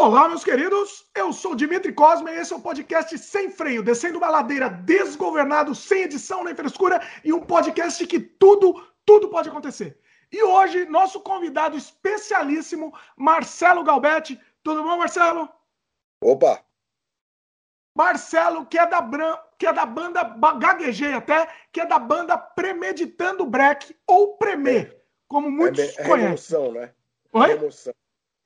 Olá, meus queridos. Eu sou Dimitri Cosme e esse é o podcast Sem Freio, descendo uma ladeira desgovernado, sem edição nem frescura e um podcast que tudo, tudo pode acontecer. E hoje, nosso convidado especialíssimo, Marcelo Galbetti. Tudo bom, Marcelo? Opa! Marcelo, que é da, Bran... que é da banda, gaguejei até, que é da banda Premeditando Break, ou Premê, é. como muitos é, é conhecem. Emoção, né? Oi? Emoção.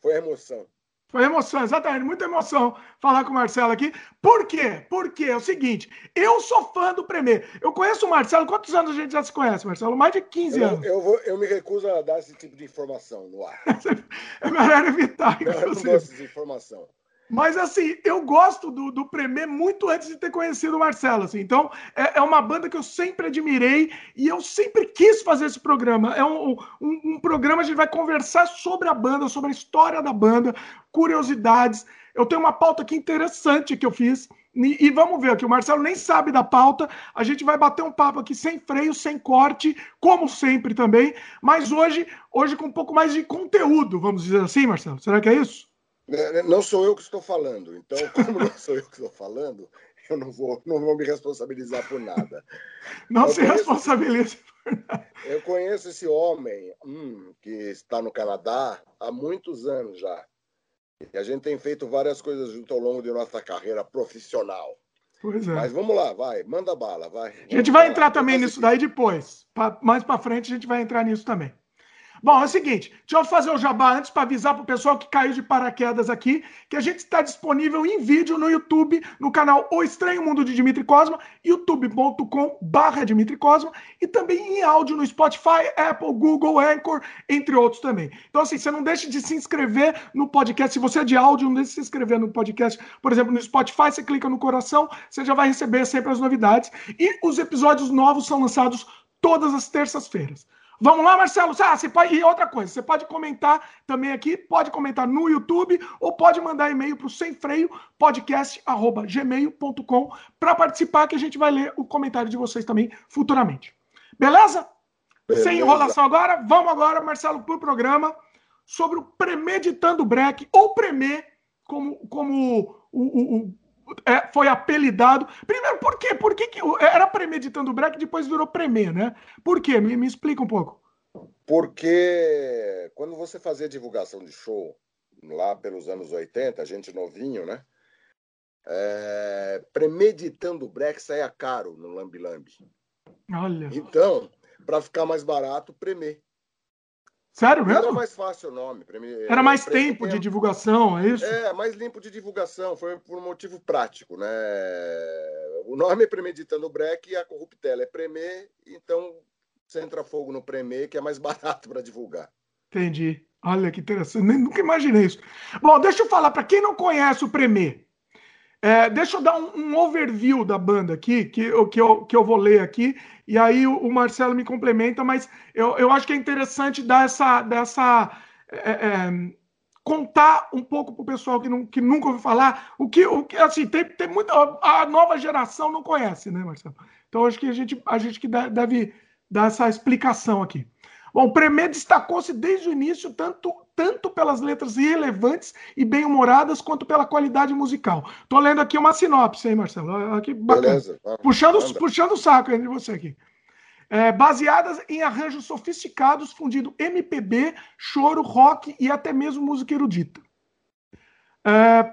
Foi emoção. Foi emoção, exatamente, muita emoção falar com o Marcelo aqui. Por quê? Porque é o seguinte, eu sou fã do Premier. Eu conheço o Marcelo, quantos anos a gente já se conhece, Marcelo? Mais de 15 eu, anos. Eu, vou, eu me recuso a dar esse tipo de informação no ar. é melhor evitar. Não, eu não gosto de informação. Mas assim, eu gosto do, do Premier muito antes de ter conhecido o Marcelo. Assim. Então, é, é, uma banda que eu sempre admirei e eu sempre quis fazer esse programa. É um, um, um programa, a gente vai conversar sobre a banda, sobre a história da banda, curiosidades. Eu tenho uma pauta aqui interessante que eu fiz. E, vamos ver aqui, o Marcelo nem sabe da pauta. A gente vai bater um papo aqui sem freio, sem corte, como sempre também. Mas hoje, hoje com um pouco mais de conteúdo, vamos dizer assim, Marcelo. Será que é isso? Né, né, não sou eu que estou falando. Então, como não sou eu que estou falando, eu não vou, não vou me responsabilizar por nada. Não eu se conheço, responsabilize por nada. Eu conheço esse homem hum, que está no Canadá há muitos anos já. E a gente tem feito várias coisas junto ao longo de nossa carreira profissional. Pois é. Mas vamos lá, vai, manda bala, vai. A gente vai entrar também nisso daí depois. mais para frente a gente vai entrar nisso também. Bom, é o seguinte, deixa eu fazer o jabá antes para avisar para o pessoal que caiu de paraquedas aqui, que a gente está disponível em vídeo no YouTube, no canal O Estranho Mundo de Dimitri Cosma, youtube.com barra Dimitri Cosma, e também em áudio no Spotify, Apple, Google, Anchor, entre outros também. Então, assim, você não deixe de se inscrever no podcast. Se você é de áudio, não deixe de se inscrever no podcast. Por exemplo, no Spotify, você clica no coração, você já vai receber sempre as novidades. E os episódios novos são lançados todas as terças-feiras. Vamos lá, Marcelo? Ah, você pode... E outra coisa, você pode comentar também aqui, pode comentar no YouTube ou pode mandar e-mail para o sem freio podcast@gmail.com para participar que a gente vai ler o comentário de vocês também futuramente. Beleza? Beleza? Sem enrolação agora, vamos agora, Marcelo, para o programa sobre o Premeditando Break, ou Premê, como, como o, o, o é, foi apelidado. Primeiro, por quê? Por que, que era premeditando break e depois virou premê, né? Por quê? Me, me explica um pouco. Porque quando você fazia divulgação de show, lá pelos anos 80, a gente novinho, né? É, premeditando break saia caro no Lambi Lambi. Olha. Então, para ficar mais barato, premê. Sério mesmo? Era mais fácil o nome. Era mais tempo de divulgação, é isso? É, mais limpo de divulgação. Foi por um motivo prático, né? O nome é Premeditando Break e a corruptela é Premê, então centra fogo no Premê, que é mais barato para divulgar. Entendi. Olha que interessante. Nunca imaginei isso. Bom, deixa eu falar, para quem não conhece o Premê, é, deixa eu dar um, um, overview da banda aqui, que, que, eu, que eu vou ler aqui, e aí o, o Marcelo me complementa, mas eu, eu acho que é interessante dar essa. Dessa, é, é, contar um pouco para o pessoal que, não, que nunca ouviu falar, o que, o que assim, tem, tem muita. A nova geração não conhece, né, Marcelo? Então acho que a gente, a gente que deve dar essa explicação aqui. Bom, o Premier destacou-se desde o início tanto, tanto pelas letras irrelevantes e bem-humoradas quanto pela qualidade musical. Tô lendo aqui uma sinopse, hein, Marcelo? Aqui, Beleza. Puxando, puxando o saco aí de você aqui. É, baseadas em arranjos sofisticados, fundindo MPB, choro, rock e até mesmo música erudita. É,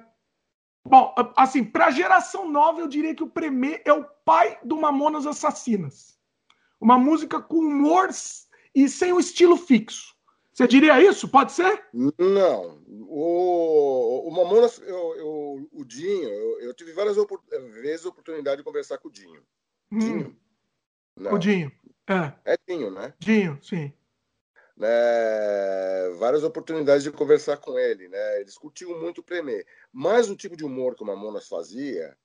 bom, assim, para a geração nova, eu diria que o Premier é o pai do Mamonas Assassinas. Uma música com humor e sem um estilo fixo. Você diria isso? Pode ser? Não. O, o Mamonas, eu, eu, o Dinho, eu, eu tive várias opor vezes a oportunidade de conversar com o Dinho. Hum. Dinho? Não. O Dinho. É. é Dinho, né? Dinho, sim. Né, várias oportunidades de conversar com ele, né? Eles curtiam muito o Premier. Mas o tipo de humor que o Mamonas fazia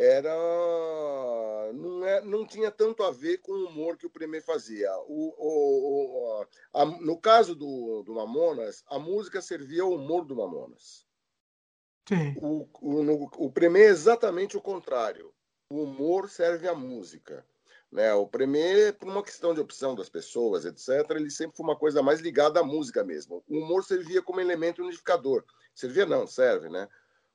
era não, é, não tinha tanto a ver com o humor que o Premier fazia. O, o, o a, no caso do, do Mamonas, a música servia ao humor do Mamonas. Sim. O, o, no, o Premier é exatamente o contrário. O humor serve à música. Né? O Premier, por uma questão de opção das pessoas, etc., ele sempre foi uma coisa mais ligada à música mesmo. O humor servia como elemento unificador. Servia não, serve, né?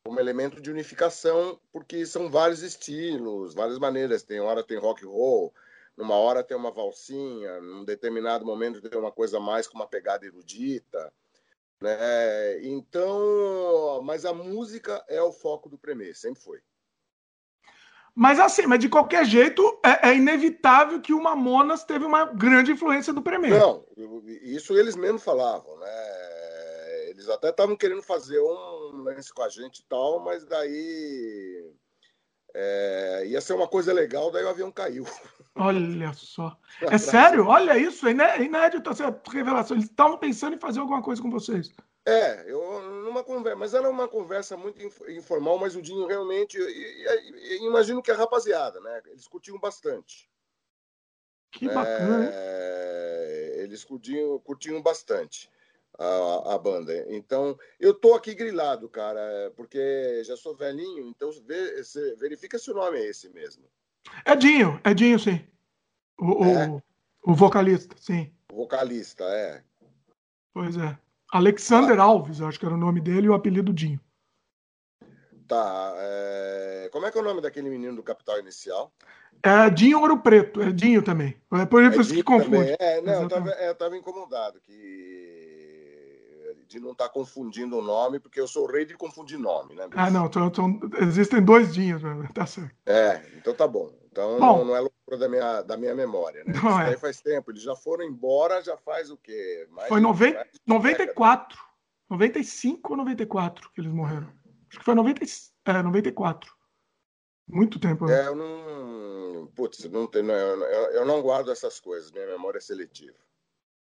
Como elemento de unificação, porque são vários estilos, várias maneiras. Tem hora tem rock and roll, numa hora tem uma valsinha, num determinado momento tem uma coisa mais com uma pegada erudita. Né? Então, mas a música é o foco do Premier, sempre foi. Mas assim, mas de qualquer jeito, é, é, inevitável que o Mamonas teve uma grande influência do Premier. Não, isso eles mesmo falavam, né? Eles até estavam querendo fazer um lance com a gente e tal, mas daí é, ia ser uma coisa legal, daí o avião caiu. Olha só. É sério? Olha isso, é inédito essa revelação. Eles estavam pensando em fazer alguma coisa com vocês. É, eu numa conversa, mas era uma conversa muito informal, mas o Dinho realmente, e, e, e, imagino que a rapaziada, né? Eles curtiam bastante. Que bacana. É, eles curtiam, curtiam bastante a, a, banda. Então, eu tô aqui grilado, cara, porque já sou velhinho, então verifica se o nome é esse mesmo. É Dinho, é Dinho, sim. O, é? o, o vocalista, sim. O vocalista, é. Pois é. Alexander Alves, eu acho que era o nome dele e o apelido Dinho. Tá. É... Como é que é o nome daquele menino do Capital Inicial? É Dinho Ouro Preto, é Dinho também. É por isso é que confunde. É, não, eu tava, é, eu tava, incomodado que... de não estar tá confundindo o nome, porque eu sou o rei de confundir nome, né? Bicho? Ah, não, então, então, existem dois Dinhos, tá certo. É, então tá bom. Então bom, não é loucura da minha, da minha memória, né? Não Isso é. faz tempo. Eles já foram embora, já faz o quê? Mais foi 90, 94. 95 ou 94 que eles morreram. Acho que foi 90, é, 94. Muito tempo. Né? É, eu não. Putz, não não, eu, eu não guardo essas coisas, minha memória é seletiva.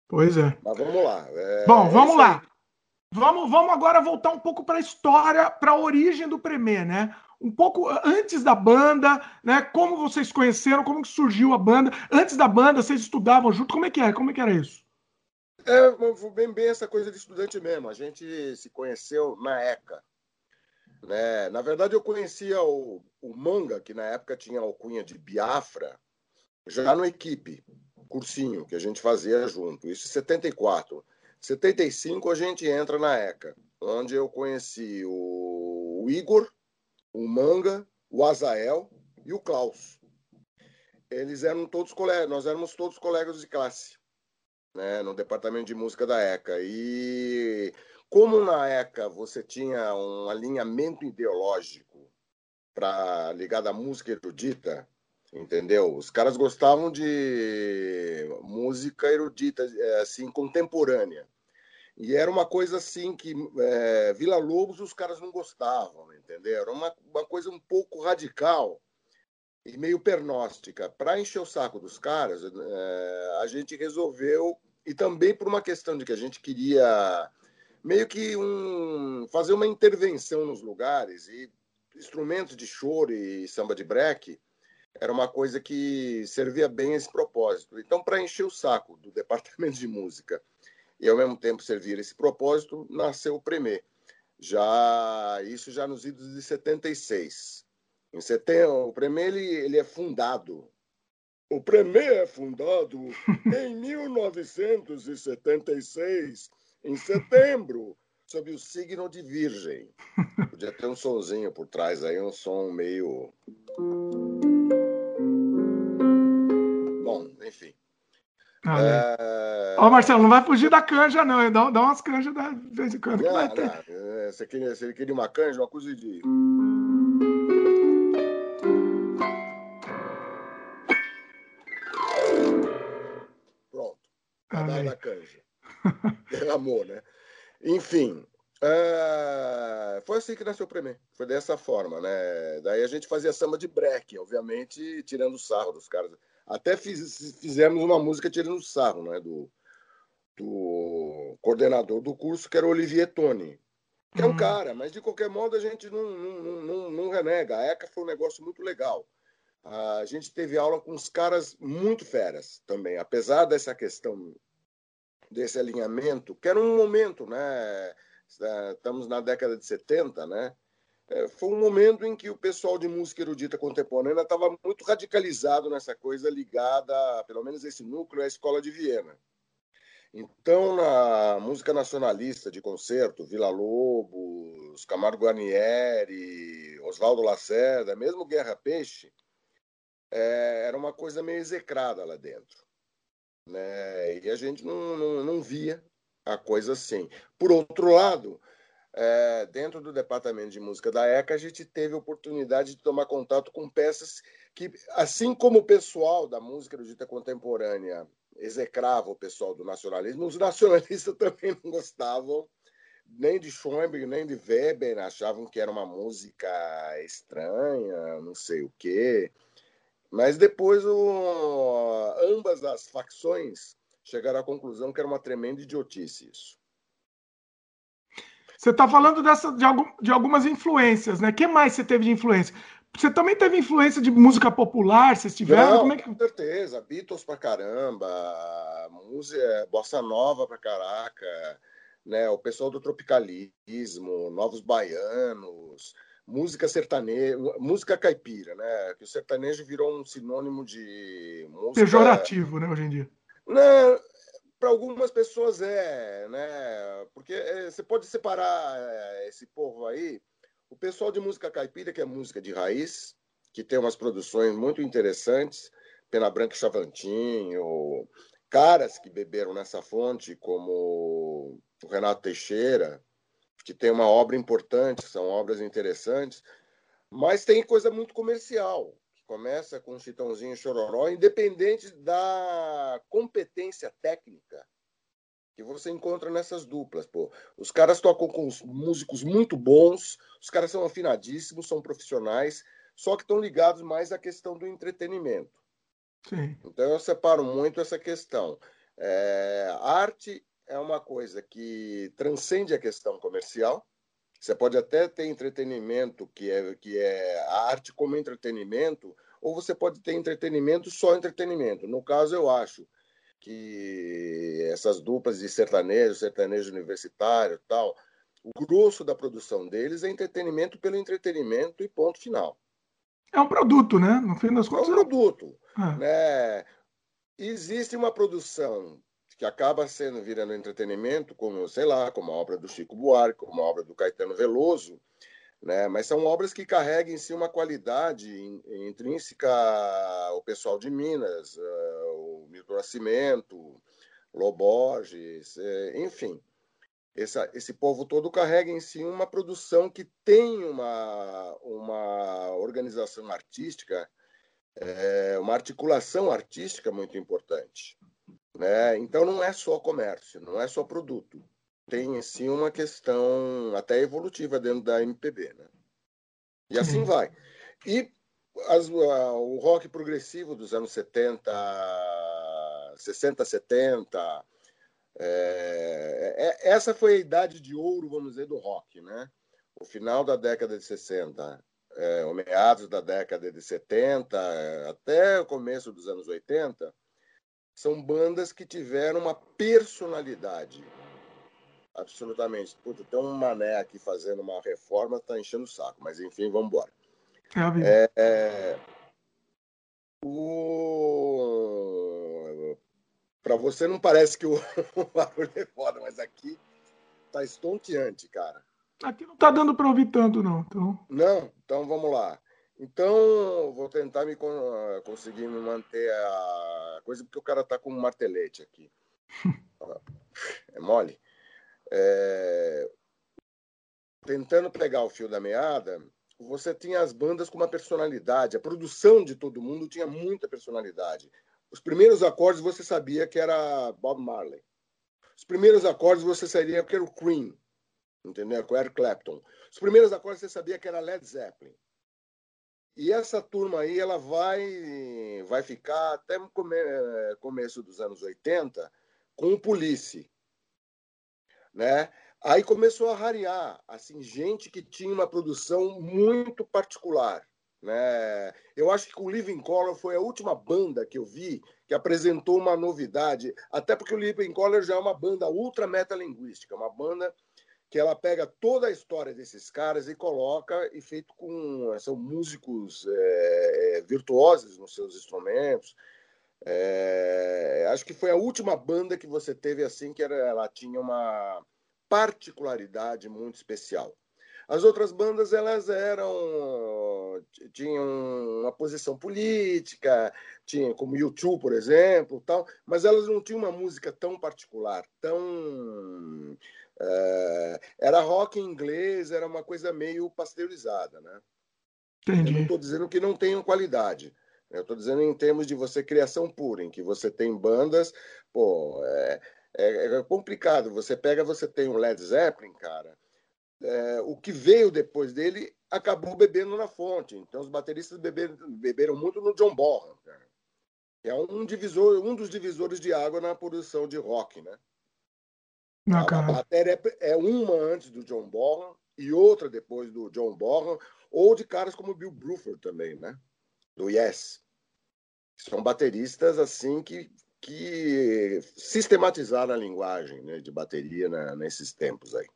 Pois é. Mas vamos lá. É, Bom, vamos é lá. Vamos, vamos agora voltar um pouco para a história, para a origem do Premier, né? um pouco antes da banda, né? Como vocês conheceram, como que surgiu a banda? Antes da banda, vocês estudavam junto? Como é que era? Como é que era isso? É bem, bem essa coisa de estudante mesmo. A gente se conheceu na ECA. Né? Na verdade, eu conhecia o, o Manga, que na época tinha alcunha de Biafra, já no equipe, cursinho que a gente fazia junto. Isso em 74. 75 a gente entra na ECA, onde eu conheci o, Igor, o Manga, o Azael e o Klaus. Eles eram todos colegas, nós éramos todos colegas de classe, né, no departamento de música da ECA. E como na ECA você tinha um alinhamento ideológico para ligado à música erudita, entendeu? Os caras gostavam de música erudita, é, assim, contemporânea. E era uma coisa assim que é, Vila Lobos os caras não gostavam, entendeu? Era uma, uma coisa um pouco radical e meio pernóstica. Para encher o saco dos caras, é, a gente resolveu, e também por uma questão de que a gente queria meio que um, fazer uma intervenção nos lugares, e instrumentos de choro e samba de break era uma coisa que servia bem a esse propósito. Então, para encher o saco do departamento de música e ao mesmo tempo servir esse propósito, nasceu o Premier. Já isso já nos idos de 76. Em setembro, o Premier ele, ele é fundado. O Premier é fundado em 1976, em setembro, sob o signo de Virgem. Podia ter um sonzinho por trás aí, um som meio Bom, enfim. É... Ó, Marcelo, não vai fugir da canja, não. Dá, dá umas canjas da vez em quando. Não, não. É, se, queria, ele queria uma canja, uma coisa de. Pronto. Tá dado a canja. Derramou, né? Enfim. É... Foi assim que nasceu o Premier. Foi dessa forma, né? Daí a gente fazia samba de break, obviamente, tirando o sarro dos caras. Até fiz, fizemos uma música tirando sarro, né? Do, do coordenador do curso, que era o Olivier Toni. Que é um uhum. cara, mas de qualquer modo a gente não, não, não, não renega. A ECA foi um negócio muito legal. A gente teve aula com uns caras muito feras também, apesar dessa questão desse alinhamento, que era um momento, né? Estamos na década de 70, né? É, foi um momento em que o pessoal de música erudita contemporânea estava muito radicalizado nessa coisa ligada, pelo menos esse núcleo, à escola de Viena. Então, na música nacionalista de concerto, Vila Lobos, Camargo Guarnieri, Oswaldo Lacerda, mesmo Guerra Peixe, é, era uma coisa meio execrada lá dentro. Né? E a gente não, não, não via a coisa assim. Por outro lado, é, dentro do departamento de música da ECA, a gente teve a oportunidade de tomar contato com peças que, assim como o pessoal da música erudita contemporânea execrava o pessoal do nacionalismo, os nacionalistas também não gostavam nem de Schoenberg, nem de Weber, achavam que era uma música estranha, não sei o quê. Mas depois o, ambas as facções chegaram à conclusão que era uma tremenda idiotice isso. Você está falando dessa, de, algum, de, algumas influências, né? O que mais você teve de influência? Você também teve influência de música popular, vocês tiveram? Não, Como é que... Com certeza, Beatles pra caramba, música, bossa nova pra caraca, né? O pessoal do tropicalismo, novos baianos, música sertaneja, música caipira, né? Que o sertanejo virou um sinônimo de música... pejorativo, né, hoje em dia. Não, para algumas pessoas é, né? Porque é, você pode separar é, esse povo aí, o pessoal de música caipira, que é música de raiz, que tem umas produções muito interessantes, Pena Branca e Chavantinho, caras que beberam nessa fonte, como o Renato Teixeira, que tem uma obra importante, são obras interessantes, mas tem coisa muito comercial começa com Chitãozinho Chororó, independente da competência técnica que você encontra nessas duplas. Pô. Os caras tocam com músicos muito bons, os caras são afinadíssimos, são profissionais, só que estão ligados mais à questão do entretenimento. Sim. Então eu separo muito essa questão. É, arte é uma coisa que transcende a questão comercial, você pode até ter entretenimento, que é, que é a arte como entretenimento, ou você pode ter entretenimento só entretenimento. No caso, eu acho que essas duplas de sertanejo, sertanejo universitário tal, o grosso da produção deles é entretenimento pelo entretenimento e ponto final. É um produto, né? No fim das contas. É um produto. É. Né? Existe uma produção que acaba sendo virando entretenimento, como, sei lá, como a obra do Chico Buarque, como a obra do Caetano Veloso, né? mas são obras que carregam em si uma qualidade intrínseca ao pessoal de Minas, uh, o Milton Nascimento, Loborges, é, enfim. Essa, esse povo todo carrega em si uma produção que tem uma, uma organização artística, é, uma articulação artística muito importante. Né? Então não é só comércio, não é só produto. Tem sim uma questão até evolutiva dentro da MPB. Né? E assim vai. E as, o rock progressivo dos anos 70, 60, 70, é, é, essa foi a idade de ouro, vamos dizer, do rock. Né? O final da década de 60, é, o meados da década de 70, até o começo dos anos 80 são bandas que tiveram uma personalidade. Absolutamente. Puta, tem um mané aqui fazendo uma reforma, tá enchendo o saco, mas enfim, vamos embora. É, é, o... Para você não parece que o, o barulho é foda, mas aqui tá estonteante, cara. Aqui não tá dando para ouvir tanto, não. Então... Não, então vamos lá. Então, vou tentar me conseguir me manter a coisa, porque o cara tá com um martelete aqui. É mole. É... Tentando pegar o fio da meada, você tinha as bandas com uma personalidade. A produção de todo mundo tinha muita personalidade. Os primeiros acordes você sabia que era Bob Marley. Os primeiros acordes você sabia que era o Cream, entendeu? Com Eric Clapton. Os primeiros acordes você sabia que era Led Zeppelin. E essa turma aí, ela vai, vai ficar até come, começo dos anos 80 com o Police, né? Aí começou a rarear, assim, gente que tinha uma produção muito particular, né? Eu acho que o Living Color foi a última banda que eu vi que apresentou uma novidade, até porque o Living Color já é uma banda ultra metalinguística, uma banda que ela pega toda a história desses caras e coloca, e feito com. São músicos é, virtuosos nos seus instrumentos. É, acho que foi a última banda que você teve assim, que era, ela tinha uma particularidade muito especial. As outras bandas elas eram tinham uma posição política, tinha como YouTube, por exemplo, tal, mas elas não tinham uma música tão particular, tão é, era rock em inglês, era uma coisa meio pasteurizada, né? Entendi. Eu não estou dizendo que não tenham qualidade. Eu estou dizendo em termos de você criação pura, em que você tem bandas, pô, é, é, é complicado. Você pega, você tem um Led Zeppelin, cara é, o que veio depois dele acabou bebendo na fonte. Então os bateristas beberam, beberam muito no John Bonham, cara, é um divisor, um dos divisores de água na produção de rock, né? Não, a, a bateria é, é uma antes do John Bonham e outra depois do John Bonham, ou de caras como Bill Bruford também, né? Do Yes. São bateristas assim que, que sistematizaram a linguagem né, de bateria nesses tempos aí.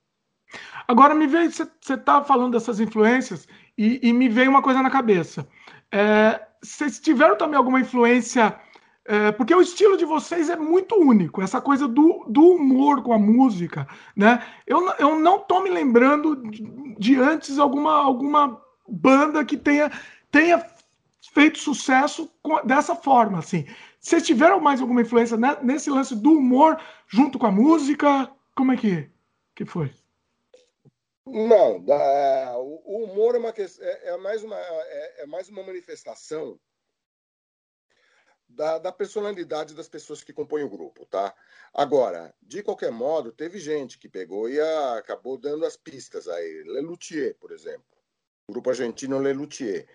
Agora me veio, você está falando dessas influências e, e, me veio uma coisa na cabeça. É, vocês tiveram também alguma influência? É, porque o estilo de vocês é muito único, essa coisa do, do humor com a música, né? Eu, eu não tô me lembrando de, de antes alguma, alguma banda que tenha, tenha feito sucesso com, dessa forma, assim. Vocês tiveram mais alguma influência né, nesse lance do humor junto com a música? Como é que, que foi? Não, da, o humor é, uma, é, é mais, uma, é, é, mais uma manifestação da, da, personalidade das pessoas que compõem o grupo, tá? Agora, de qualquer modo, teve gente que pegou e a, acabou dando as pistas aí. Lelutier, por exemplo. Grupo argentino Lelutier,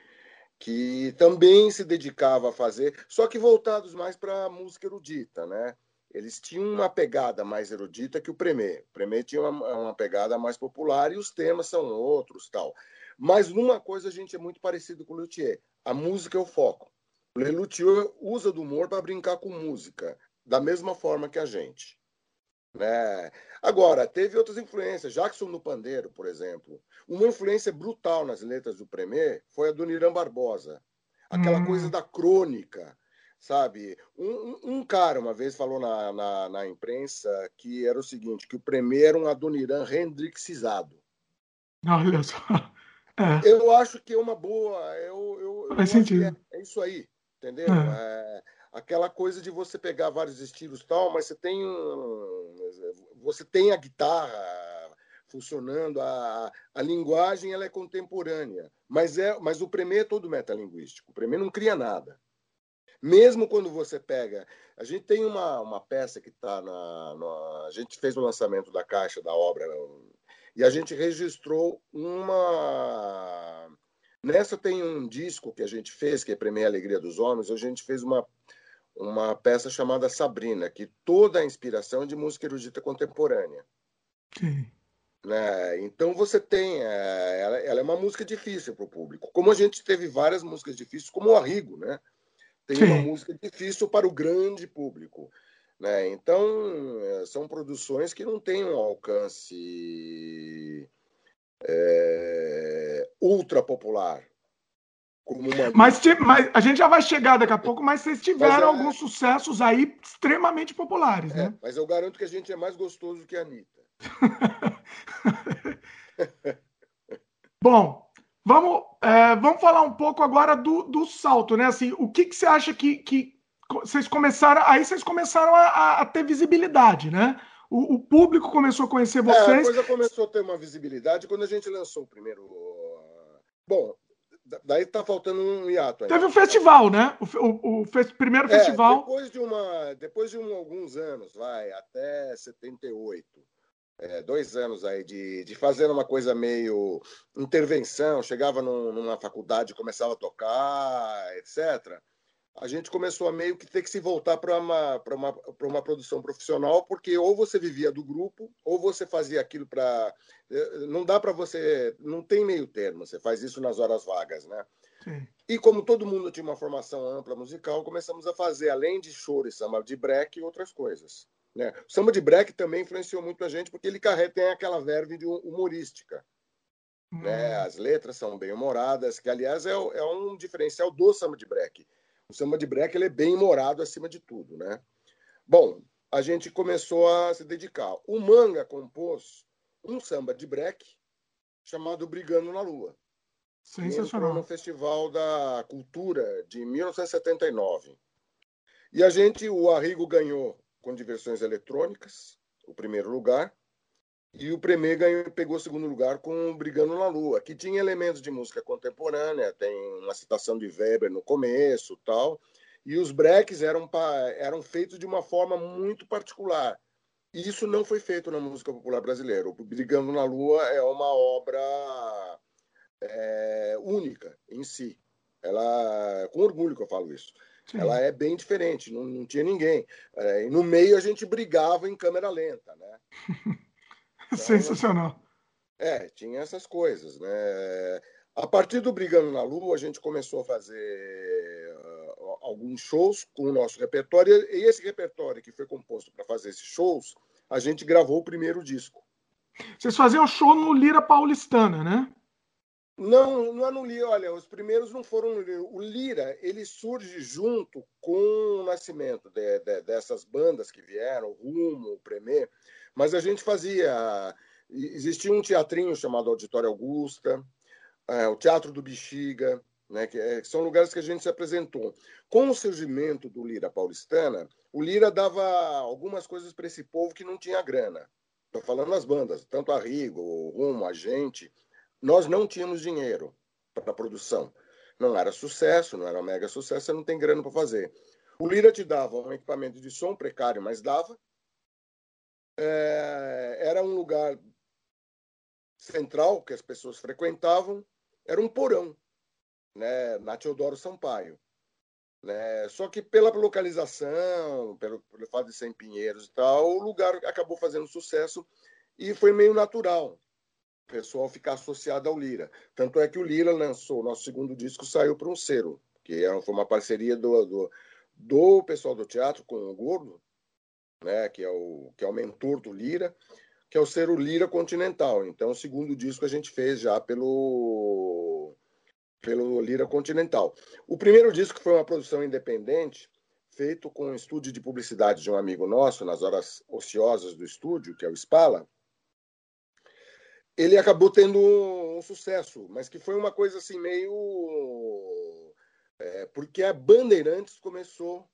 que também se dedicava a fazer, só que voltados mais para a música erudita, né? eles tinham uma pegada mais erudita que o Premier. O Premier tinha uma, uma, pegada mais popular e os temas são outros, tal. Mas numa coisa a gente é muito parecido com o Luthier. A música é o foco. O Luthier usa do humor para brincar com música, da mesma forma que a gente. Né? Agora, teve outras influências. Jackson no Pandeiro, por exemplo. Uma influência brutal nas letras do Premier foi a do Niran Barbosa. Aquela hum. coisa da crônica, sabe? Um, um, cara uma vez falou na, na, na, imprensa que era o seguinte, que o Premier era um Adoniran Hendrixizado. Olha só. É. Eu acho que é uma boa. Eu, eu, Faz sentido. É, é, isso aí, entendeu? É. é. aquela coisa de você pegar vários estilos tal, mas você tem você tem a guitarra funcionando, a, a linguagem ela é contemporânea, mas é mas o Premier é todo metalinguístico. O Premier não cria nada. Mesmo quando você pega. A gente tem uma, uma peça que está na, na. A gente fez o lançamento da caixa da obra e a gente registrou uma. Nessa tem um disco que a gente fez, que é Premia Alegria dos Homens, a gente fez uma, uma peça chamada Sabrina, que toda a inspiração é de música erudita contemporânea. Sim. Né? Então você tem. É, ela, ela, é uma música difícil para o público. Como a gente teve várias músicas difíceis, como o Arrigo, né? tem Sim. uma música difícil para o grande público. Né? Então, é, são produções que não têm um alcance é, ultra popular. Uma... Mas, mas, a gente já vai chegar daqui a pouco, mas vocês tiveram mas, é... alguns sucessos aí extremamente populares, é, né? Mas eu garanto que a gente é mais gostoso que a Anitta. Bom, Vamos, é, vamos falar um pouco agora do, do salto, né? Assim, o que, que você acha que, que vocês começaram. Aí vocês começaram a, a ter visibilidade, né? O, o, público começou a conhecer vocês. É, a coisa começou a ter uma visibilidade quando a gente lançou o primeiro. Bom, daí tá faltando um hiato aí. Teve um festival, né? O, o, o primeiro é, festival. Depois de, uma, depois de um, alguns anos, vai, até 78 é, dois anos aí de, de fazer uma coisa meio intervenção, chegava num, numa faculdade, começava a tocar, etc. A gente começou a meio que ter que se voltar para uma, uma, uma produção profissional, porque ou você vivia do grupo, ou você fazia aquilo para. É, não dá para você. Não tem meio termo, você faz isso nas horas vagas, né? Sim. E como todo mundo tinha uma formação ampla musical, começamos a fazer, além de choro e samba de break, outras coisas. Né? O samba de break também influenciou muito a gente, porque ele carrega, tem aquela verve humorística. Né? Hum. Né? As letras são bem humoradas, que, aliás, é, é, um diferencial do samba de break. O samba de break ele é bem humorado acima de tudo. Né? Bom, a gente começou a se dedicar. O Manga compôs um samba de break chamado Brigando na Lua. Sensacional. no Festival da Cultura de 1979. E a gente, o Arrigo ganhou com diversões eletrônicas, o primeiro lugar, e o Premier ganhou, pegou o segundo lugar com Brigando na Lua, que tinha elementos de música contemporânea, tem uma citação de Weber no começo tal, e os breaks eram, eram feitos de uma forma muito particular. E isso não foi feito na música popular brasileira. O Brigando na Lua é uma obra é, única em si. Ela, com orgulho que eu falo isso. Sim. Ela é bem diferente, não, não tinha ninguém. É, no meio a gente brigava em câmera lenta, né? Então, Sensacional. É, tinha essas coisas, né? A partir do Brigando na Lua, a gente começou a fazer uh, alguns shows com o nosso repertório, e esse repertório que foi composto para fazer esses shows, a gente gravou o primeiro disco. Vocês faziam show no Lira Paulistana, né? Não, não é no Lira. Olha, os primeiros não foram no Lira. O Lira, ele surge junto com o nascimento de, de, dessas bandas que vieram, o Rumo, o Premier. Mas a gente fazia... Existia um teatrinho chamado Auditório Augusta, é, o Teatro do Bexiga, né, que, é, que, são lugares que a gente se apresentou. Com o surgimento do Lira paulistana, o Lira dava algumas coisas para esse povo que não tinha grana. Estou falando das bandas, tanto a Rigo, o Rumo, a gente nós não tínhamos dinheiro para produção. Não era sucesso, não era mega sucesso, você não tem grana para fazer. O Lira te dava um equipamento de som precário, mas dava. É, era um lugar central que as pessoas frequentavam, era um porão, né, na Teodoro Sampaio. Né? Só que pela localização, pelo, pelo fato de ser em Pinheiros e tal, o lugar acabou fazendo sucesso e foi meio natural pessoal ficar associado ao Lira. Tanto é que o Lira lançou, nosso segundo disco saiu para um selo, que é foi uma parceria do, do, do pessoal do teatro com o Gordo, né, que, é o, que é o mentor do Lira, que é o selo Lira Continental. Então, o segundo disco a gente fez já pelo, pelo Lira Continental. O primeiro disco foi uma produção independente, feito com um estúdio de publicidade de um amigo nosso, nas horas ociosas do estúdio, que é o Spala, ele acabou tendo um sucesso, mas que foi uma coisa assim meio. É, porque a Bandeirantes começou.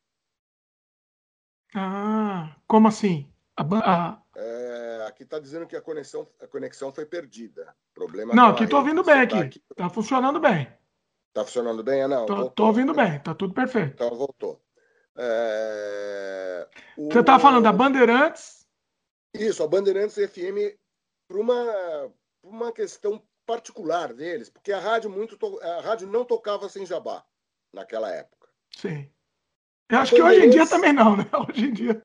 Ah, como assim? A, a... É, aqui está dizendo que a conexão, a conexão foi perdida. Problema não, aqui estou ouvindo bem aqui. Está tá funcionando bem. Está funcionando bem? Ah, não. Estou ouvindo bem, está tudo perfeito. Então voltou. É... O... Você estava falando da Bandeirantes? Isso, a Bandeirantes FM por uma, por uma questão particular deles, porque a rádio muito a rádio não tocava sem jabá naquela época. Sim. Eu acho que hoje em dia também não, né? Hoje em dia.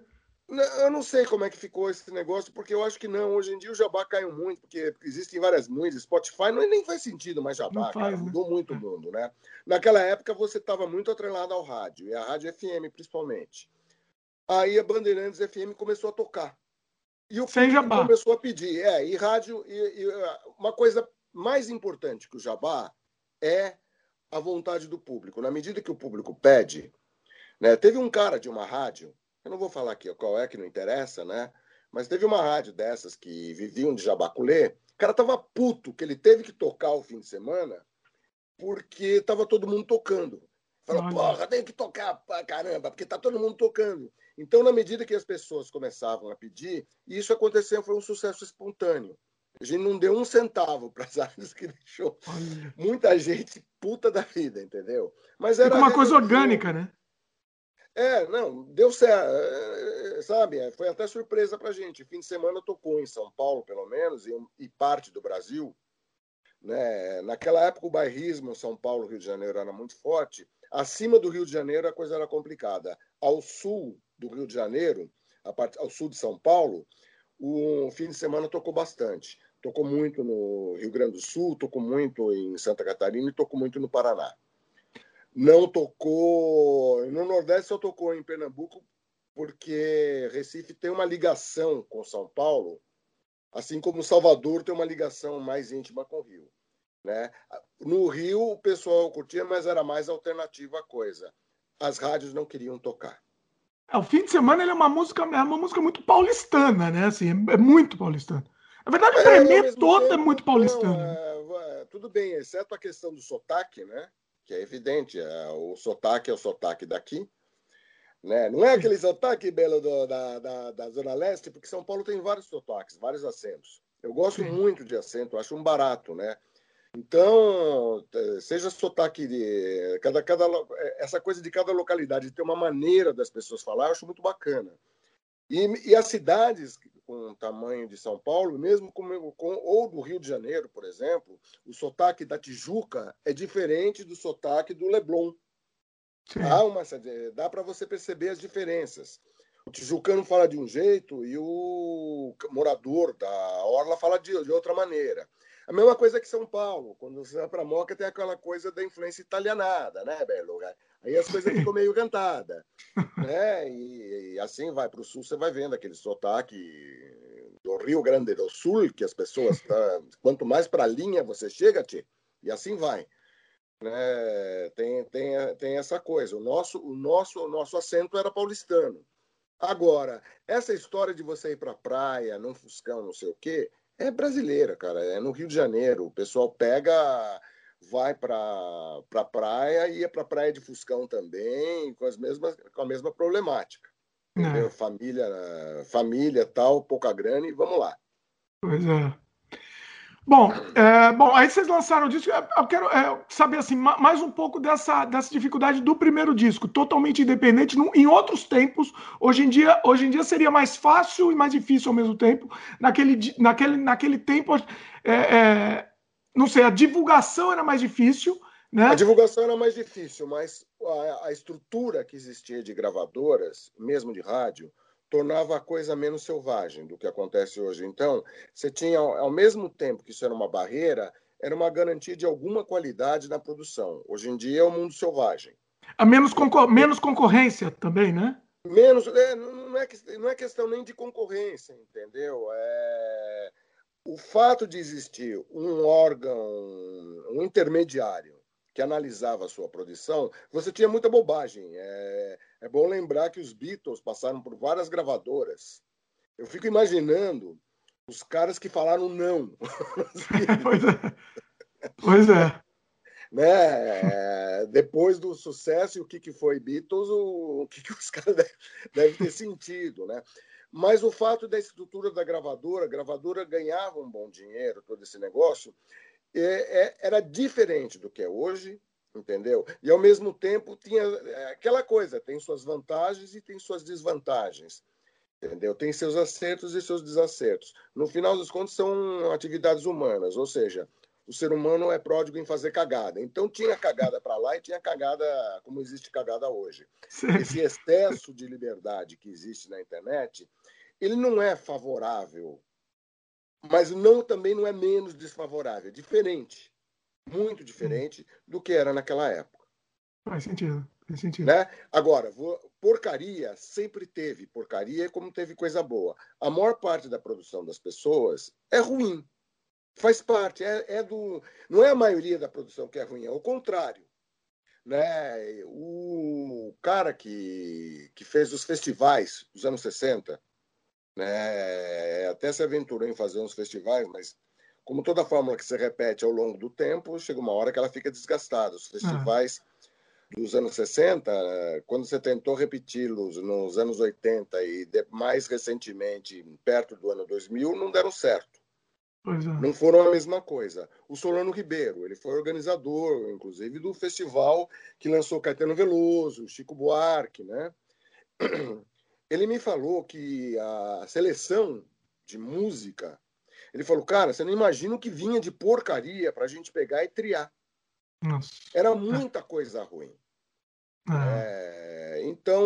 Eu não sei como é que ficou esse negócio, porque eu acho que não. Hoje em dia o jabá caiu muito, porque existem várias músicas. Spotify não nem faz sentido mais jabá, faz, cara. Né? Mudou muito o mundo, né? Naquela época você estava muito atrelado ao rádio, e a rádio FM principalmente. Aí a Bandeirantes FM começou a tocar. E o Sem jabá. começou a pedir. É, e rádio. E, e, uma coisa mais importante que o jabá é a vontade do público. Na medida que o público pede. Né, teve um cara de uma rádio, eu não vou falar aqui qual é, que não interessa, né? Mas teve uma rádio dessas que viviam de jabaculê. O cara tava puto que ele teve que tocar o fim de semana porque tava todo mundo tocando. Fala, porra, tem que tocar pra caramba, porque tá todo mundo tocando. Então, na medida que as pessoas começavam a pedir, isso aconteceu, foi um sucesso espontâneo. A gente não deu um centavo para as áreas que deixou Olha. muita gente puta da vida, entendeu? Mas era uma coisa orgânica, né? É, não, deu certo, é, sabe? Foi até surpresa para a gente. Fim de semana tocou em São Paulo, pelo menos, e, parte do Brasil. Né? Naquela época, o bairrismo São Paulo, Rio de Janeiro era muito forte. Acima do Rio de Janeiro, a coisa era complicada. Ao sul do Rio de Janeiro, parte, ao sul de São Paulo, o fim de semana tocou bastante. Tocou muito no Rio Grande do Sul, tocou muito em Santa Catarina e tocou muito no Paraná. Não tocou. No Nordeste só tocou em Pernambuco porque Recife tem uma ligação com São Paulo, assim como Salvador tem uma ligação mais íntima com o Rio. Né? No Rio, o pessoal curtia, mas era mais alternativa a coisa. As rádios não queriam tocar. É, o fim de semana ele é uma música, é uma música muito paulistana, né? Assim, é muito paulistana. Na verdade, o Tremê é, todo é tempo, é muito paulistano. Não, é, tudo bem, exceto a questão do sotaque, né? Que é evidente, é, o sotaque é o sotaque daqui. Né? Não é aquele sotaque belo do, da, da, da, Zona Leste, porque São Paulo tem vários sotaques, vários acentos. Eu gosto muito de acento, acho um barato, né? Então, seja sotaque de. Cada, cada, essa coisa de cada localidade, de ter uma maneira das pessoas falar, eu acho muito bacana. E, e as cidades com o tamanho de São Paulo, mesmo com, com, ou do Rio de Janeiro, por exemplo, o sotaque da Tijuca é diferente do sotaque do Leblon. Há uma, dá para você perceber as diferenças. O tijucano fala de um jeito e o morador da orla fala de, de outra maneira. A mesma coisa que São Paulo. Quando você vai para Moca, tem aquela coisa da influência italianada, né, Belo? Aí as coisas ficam meio cantadas. Né? E, e assim vai para o sul, você vai vendo aquele sotaque do Rio Grande do Sul, que as pessoas. Tá... Quanto mais para a linha você chega, tchê, e assim vai. Né? Tem, tem, tem essa coisa. O nosso, o nosso, o nosso acento era paulistano. Agora, essa história de você ir para a praia, num fuscão, não sei o quê, é brasileira, cara. É no Rio de Janeiro. O pessoal pega, vai para a praia e ia para a praia de Fuscão também, com, as mesmas, com a mesma problemática. É. Família, família, tal, pouca grana e vamos lá. Pois é. Bom, é, bom, aí vocês lançaram o disco. Eu quero é, saber assim, mais um pouco dessa, dessa dificuldade do primeiro disco, totalmente independente. em outros tempos, hoje em, dia, hoje em dia seria mais fácil e mais difícil ao mesmo tempo. Naquele, naquele, naquele tempo, é, é, não sei, a divulgação era mais difícil. Né? A divulgação era mais difícil, mas a, a estrutura que existia de gravadoras, mesmo de rádio, tornava a coisa menos selvagem do que acontece hoje. Então, você tinha, ao mesmo tempo que isso era uma barreira, era uma garantia de alguma qualidade na produção. Hoje em dia é o um mundo selvagem. A menos, concor menos concorrência também, né? Menos, é, não, é, não é questão nem de concorrência, entendeu? É, o fato de existir um órgão, um intermediário que analisava a sua produção, você tinha muita bobagem. É, é bom lembrar que os Beatles passaram por várias gravadoras. Eu fico imaginando os caras que falaram não. pois é. Pois é. Né? É, depois do sucesso, o que, que foi Beatles, o, o que, que os caras devem deve ter sentido, né? Mas o fato da estrutura da gravadora, a gravadora ganhava um bom dinheiro, todo esse negócio, é, é, era diferente do que é hoje, entendeu? E ao mesmo tempo tinha é, aquela coisa, tem suas vantagens e tem suas desvantagens, entendeu? Tem seus acertos e seus desacertos. No final dos contos são atividades humanas, ou seja, o ser humano é pródigo em fazer cagada. Então tinha cagada para lá e tinha cagada como existe cagada hoje. Esse excesso de liberdade que existe na internet, ele não é favorável mas não também não é menos desfavorável, é diferente, muito diferente do que era naquela época. Faz sentido, faz sentido. Né? Agora, porcaria sempre teve porcaria como teve coisa boa. A maior parte da produção das pessoas é ruim, faz parte, é, é do, não é a maioria da produção que é ruim, é o contrário. Né? O cara que, que fez os festivais dos anos 60, né? Até se aventurou em fazer uns festivais, mas como toda fórmula que se repete ao longo do tempo, chega uma hora que ela fica desgastada. Os festivais ah. dos anos 60, quando você tentou repeti-los nos anos 80 e mais recentemente, perto do ano 2000, não deram certo. É. Não foram a mesma coisa. O Solano Ribeiro, ele foi organizador, inclusive, do festival que lançou Caetano Veloso, Chico Buarque, né? ele me falou que a seleção de música, ele falou, cara, você não imagina o que vinha de porcaria para a gente pegar e triar. Nossa. Era muita coisa ruim. É. É, então,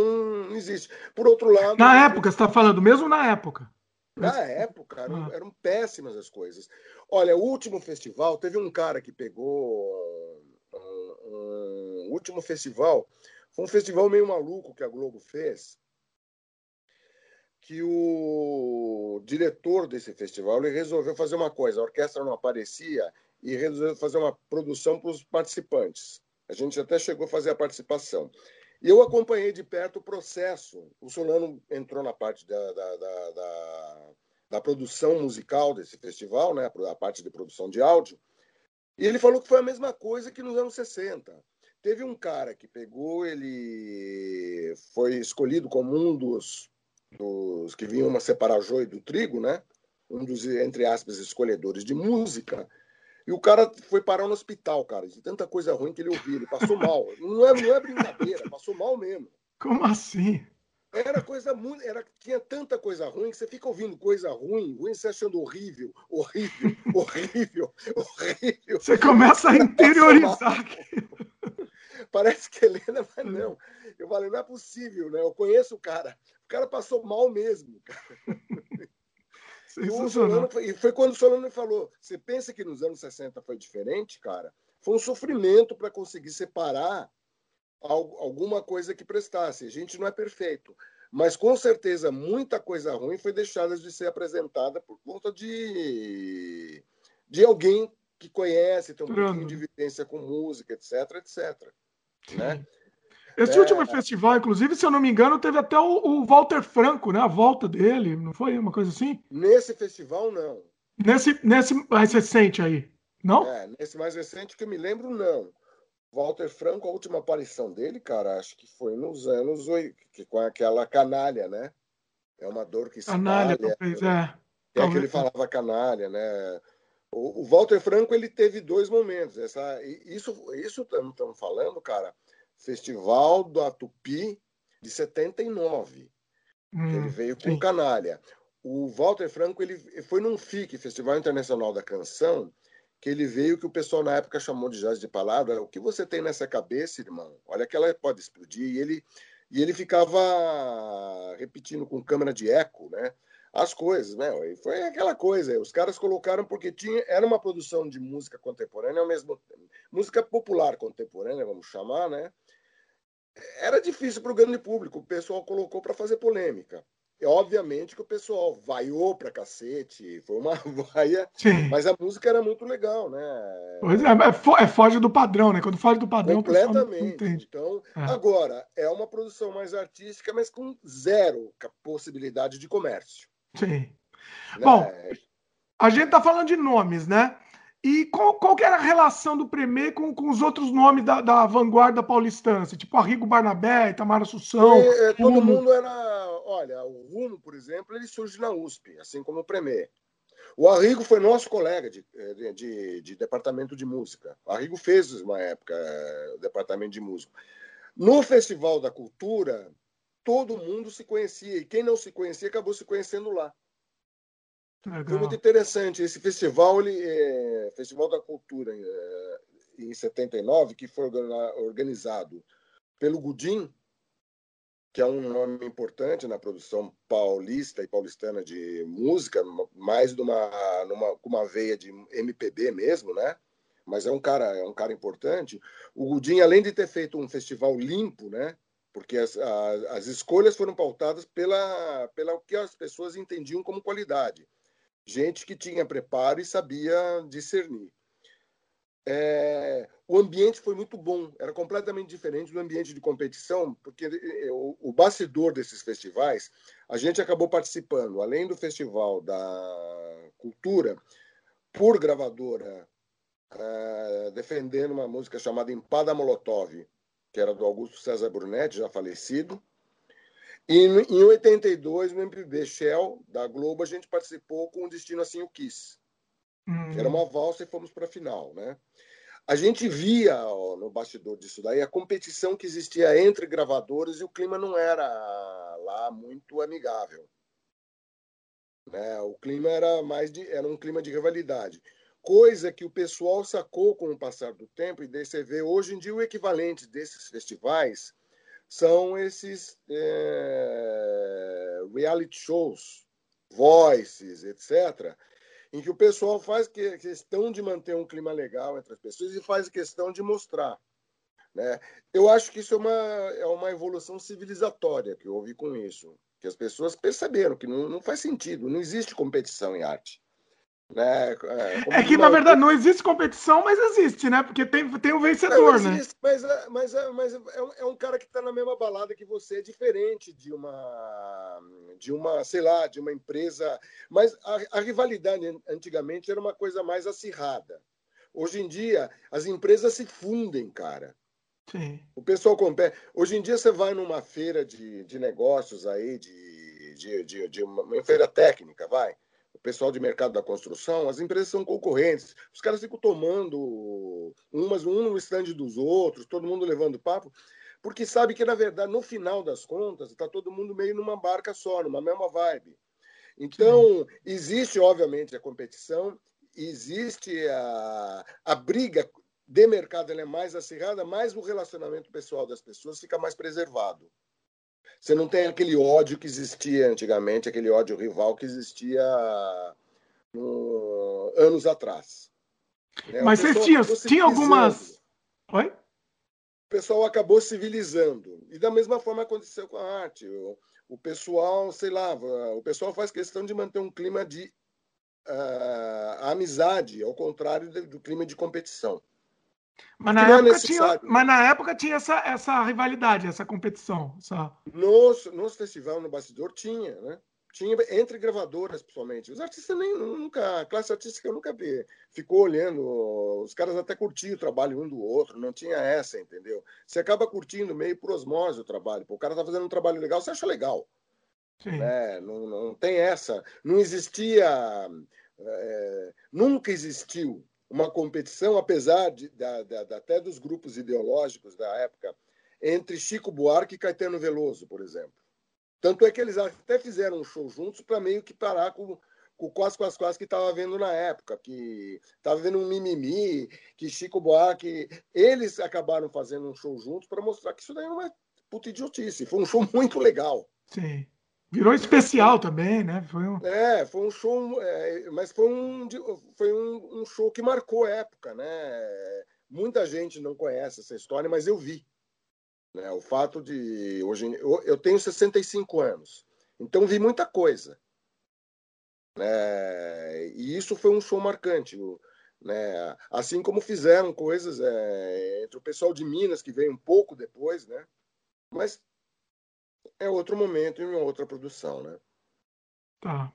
não existe. Por outro lado. Na época, você está falando, mesmo na época. Na época, eram, ah. eram, péssimas as coisas. Olha, o último festival, teve um cara que pegou. Um, um, o último festival foi um festival meio maluco que a Globo fez que o diretor desse festival resolveu fazer uma coisa: a orquestra não aparecia e resolveu fazer uma produção para os participantes. A gente até chegou a fazer a participação. E eu acompanhei de perto o processo. O Solano entrou na parte da, da, da, da, da produção musical desse festival, né? a parte de produção de áudio, e ele falou que foi a mesma coisa que nos anos 60. Teve um cara que pegou, ele foi escolhido como um dos, dos que vinham a separar joio do trigo, né? Um dos, entre aspas, escolhedores de música. E o cara foi parar no hospital, cara, de tanta coisa ruim que ele ouviu. Ele passou mal. Não é, não é brincadeira, passou mal mesmo. Como assim? Era coisa muito. Era, tinha tanta coisa ruim que você fica ouvindo coisa ruim, ruim, você achando horrível, horrível, horrível, horrível. Você começa a interiorizar. Parece que Helena, mas não. Eu falei, não é possível, né? Eu conheço o cara. O cara passou mal mesmo. E, Solano, e foi quando o Solano falou: você pensa que nos anos 60 foi diferente, cara? Foi um sofrimento para conseguir separar alguma coisa que prestasse. A gente não é perfeito, mas com certeza muita coisa ruim foi deixada de ser apresentada por conta de, de alguém que conhece, tem um Pronto. pouquinho de vivência com música, etc, etc. Né? Esse é... último festival, inclusive, se eu não me engano, teve até o, o, Walter Franco, né? A volta dele, não foi uma coisa assim? Nesse festival, não. Nesse, nesse mais recente aí, não? É, nesse mais recente que eu me lembro, não. Walter Franco, a última aparição dele, cara, acho que foi nos anos que, com aquela canalha, né? É uma dor que espalha. Canalha, talvez, é. É que ele falava canalha, né? O, o, Walter Franco, ele teve dois momentos. Essa, isso, isso estamos falando, cara, Festival do Atupi de 79. Hum, ele veio com sim. canalha. O Walter Franco, ele foi num FIC, Festival Internacional da Canção, que ele veio que o pessoal na época chamou de jazz de palavra. O que você tem nessa cabeça, irmão? Olha que ela pode explodir. E ele, e ele ficava repetindo com câmera de eco, né? As coisas, né? E foi aquela coisa. Os caras colocaram porque tinha, era uma produção de música contemporânea, ao mesmo tempo, música popular contemporânea, vamos chamar, né? Era difícil para o grande público. O pessoal colocou para fazer polêmica. É obviamente que o pessoal vaiou pra cacete, foi uma vaia, Sim. mas a música era muito legal, né? Pois é, é, é foge do padrão, né? Quando foge do padrão, Completamente. Então, é. agora, é uma produção mais artística, mas com zero possibilidade de comércio. Sim. Né? Bom, a gente tá falando de nomes, né? E qual, qual que era a relação do Premier com, com os outros nomes da, da vanguarda paulistância? Tipo Arrigo Barnabé, Itamar Assunção. E, é, todo mundo era. Olha, o Rumo, por exemplo, ele surge na USP, assim como o Premier. O Arrigo foi nosso colega de, de, de, de departamento de música. O Arrigo fez, uma época, o departamento de música. No Festival da Cultura, todo mundo se conhecia. E quem não se conhecia acabou se conhecendo lá. Legal. Foi muito interessante. Esse festival, ele, é, Festival da Cultura, é, em 79, que foi organizado pelo Gudim, que é um nome importante na produção paulista e paulistana de música, mais numa, numa, uma veia de MPB mesmo, né? Mas é um cara, é um cara importante. O Gudim, além de ter feito um festival limpo, né? Porque as, as, as escolhas foram pautadas pela, pela que as pessoas entendiam como qualidade gente que tinha preparo e sabia discernir. É, o ambiente foi muito bom, era completamente diferente do ambiente de competição, porque é, o, o bastidor desses festivais, a gente acabou participando, além do Festival da Cultura, por gravadora, é, defendendo uma música chamada Empada Molotov, que era do Augusto César Brunetti, já falecido, e em 82, no MPB Shell da Globo, a gente participou com o Destino Assim o Quis. Hum. Era uma valsa e fomos para a final, né? A gente via ó, no bastidor disso daí a competição que existia entre gravadores e o clima não era lá muito amigável. Né? O clima era mais de, era um clima de rivalidade, coisa que o pessoal sacou com o passar do tempo e daí você vê hoje em dia o equivalente desses festivais são esses é, reality shows, voices, etc., em que o pessoal faz questão de manter um clima legal entre as pessoas e faz questão de mostrar. Né? Eu acho que isso é uma, é uma evolução civilizatória que houve com isso. que as pessoas perceberam que não, não faz sentido, não existe competição em arte. Né? É, é que, na verdade, não existe competição, mas existe, né? Porque tem, tem o vencedor, não, existe, né? Mas, é, mas, é, mas é, um, é um cara que está na mesma balada que você, é diferente de uma, de uma, sei lá, de uma empresa. Mas a, a rivalidade antigamente era uma coisa mais acirrada. Hoje em dia, as empresas se fundem, cara. Sim. O pessoal compete. Hoje em dia, você vai numa feira de, de negócios aí, de, de, de, de uma, uma feira técnica, vai pessoal de mercado da construção, as empresas são concorrentes. Os caras ficam tomando umas um no estande dos outros, todo mundo levando papo, porque sabe que, na verdade, no final das contas, está todo mundo meio numa barca só, numa mesma vibe. Então, existe, obviamente, a competição, existe a, a briga de mercado, ela é mais acirrada, mas o relacionamento pessoal das pessoas fica mais preservado. Você não tem aquele ódio que existia antigamente, aquele ódio rival que existia no, anos atrás. Né? Mas vocês tinham, tinha algumas. Oi? O pessoal acabou civilizando. E da mesma forma aconteceu com a arte. O, o pessoal, sei lá, o pessoal faz questão de manter um clima de uh, amizade, ao contrário do, do clima de competição. Mas na, época é tinha, mas na época tinha essa, essa rivalidade, essa competição. Essa... Nos, nos festival, no bastidor, tinha, né? Tinha entre gravadoras, principalmente. Os artistas nem nunca, a classe artística nunca vi, ficou olhando, os caras até curtiam o trabalho um do outro, não tinha essa, entendeu? Você acaba curtindo meio por osmose o trabalho. Pô, o cara tá fazendo um trabalho legal, você acha legal. Sim. Né? Não, não tem essa. Não existia. É, nunca existiu uma competição, apesar de, da, da, até dos grupos ideológicos da época, entre Chico Buarque e Caetano Veloso, por exemplo. Tanto é que eles até fizeram um show juntos para meio que parar com, com o Quase Quase Quase que estava vendo na época, que estava vendo um mimimi, que Chico Buarque. Eles acabaram fazendo um show juntos para mostrar que isso daí não é puta idiotice. Foi um show muito legal. Sim. Virou especial também, né? Foi um... É, foi um show, é, mas foi, um, foi um, um, show que marcou a época, né? Muita gente não conhece essa história, mas eu vi. Né? O fato de. Hoje, eu, eu tenho 65 anos, então vi muita coisa. Né? E isso foi um show marcante. Né? Assim como fizeram coisas é, entre o pessoal de Minas, que veio um pouco depois, né? Mas é outro momento e uma outra produção, né? Tá.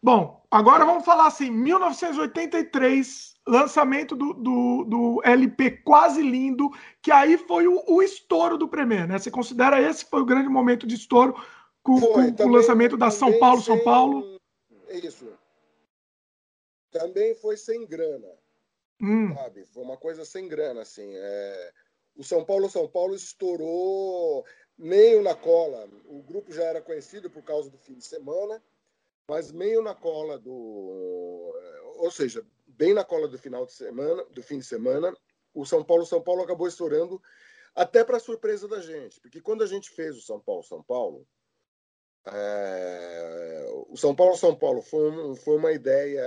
Bom, agora vamos falar assim, 1983, lançamento do, do, do LP Quase Lindo, que aí foi o, o, estouro do Premier, né? Você considera esse foi o grande momento de estouro com, foi, com, também, o lançamento da São Paulo, sem... São Paulo? Isso. Também foi sem grana, hum. sabe? Foi uma coisa sem grana, assim. É... O São Paulo, São Paulo estourou meio na cola. O grupo já era conhecido por causa do fim de semana, mas meio na cola do, ou seja, bem na cola do final de semana, do fim de semana, o São Paulo São Paulo acabou estourando até para surpresa da gente, porque quando a gente fez o São Paulo São Paulo, é, o São Paulo São Paulo foi, um, foi uma ideia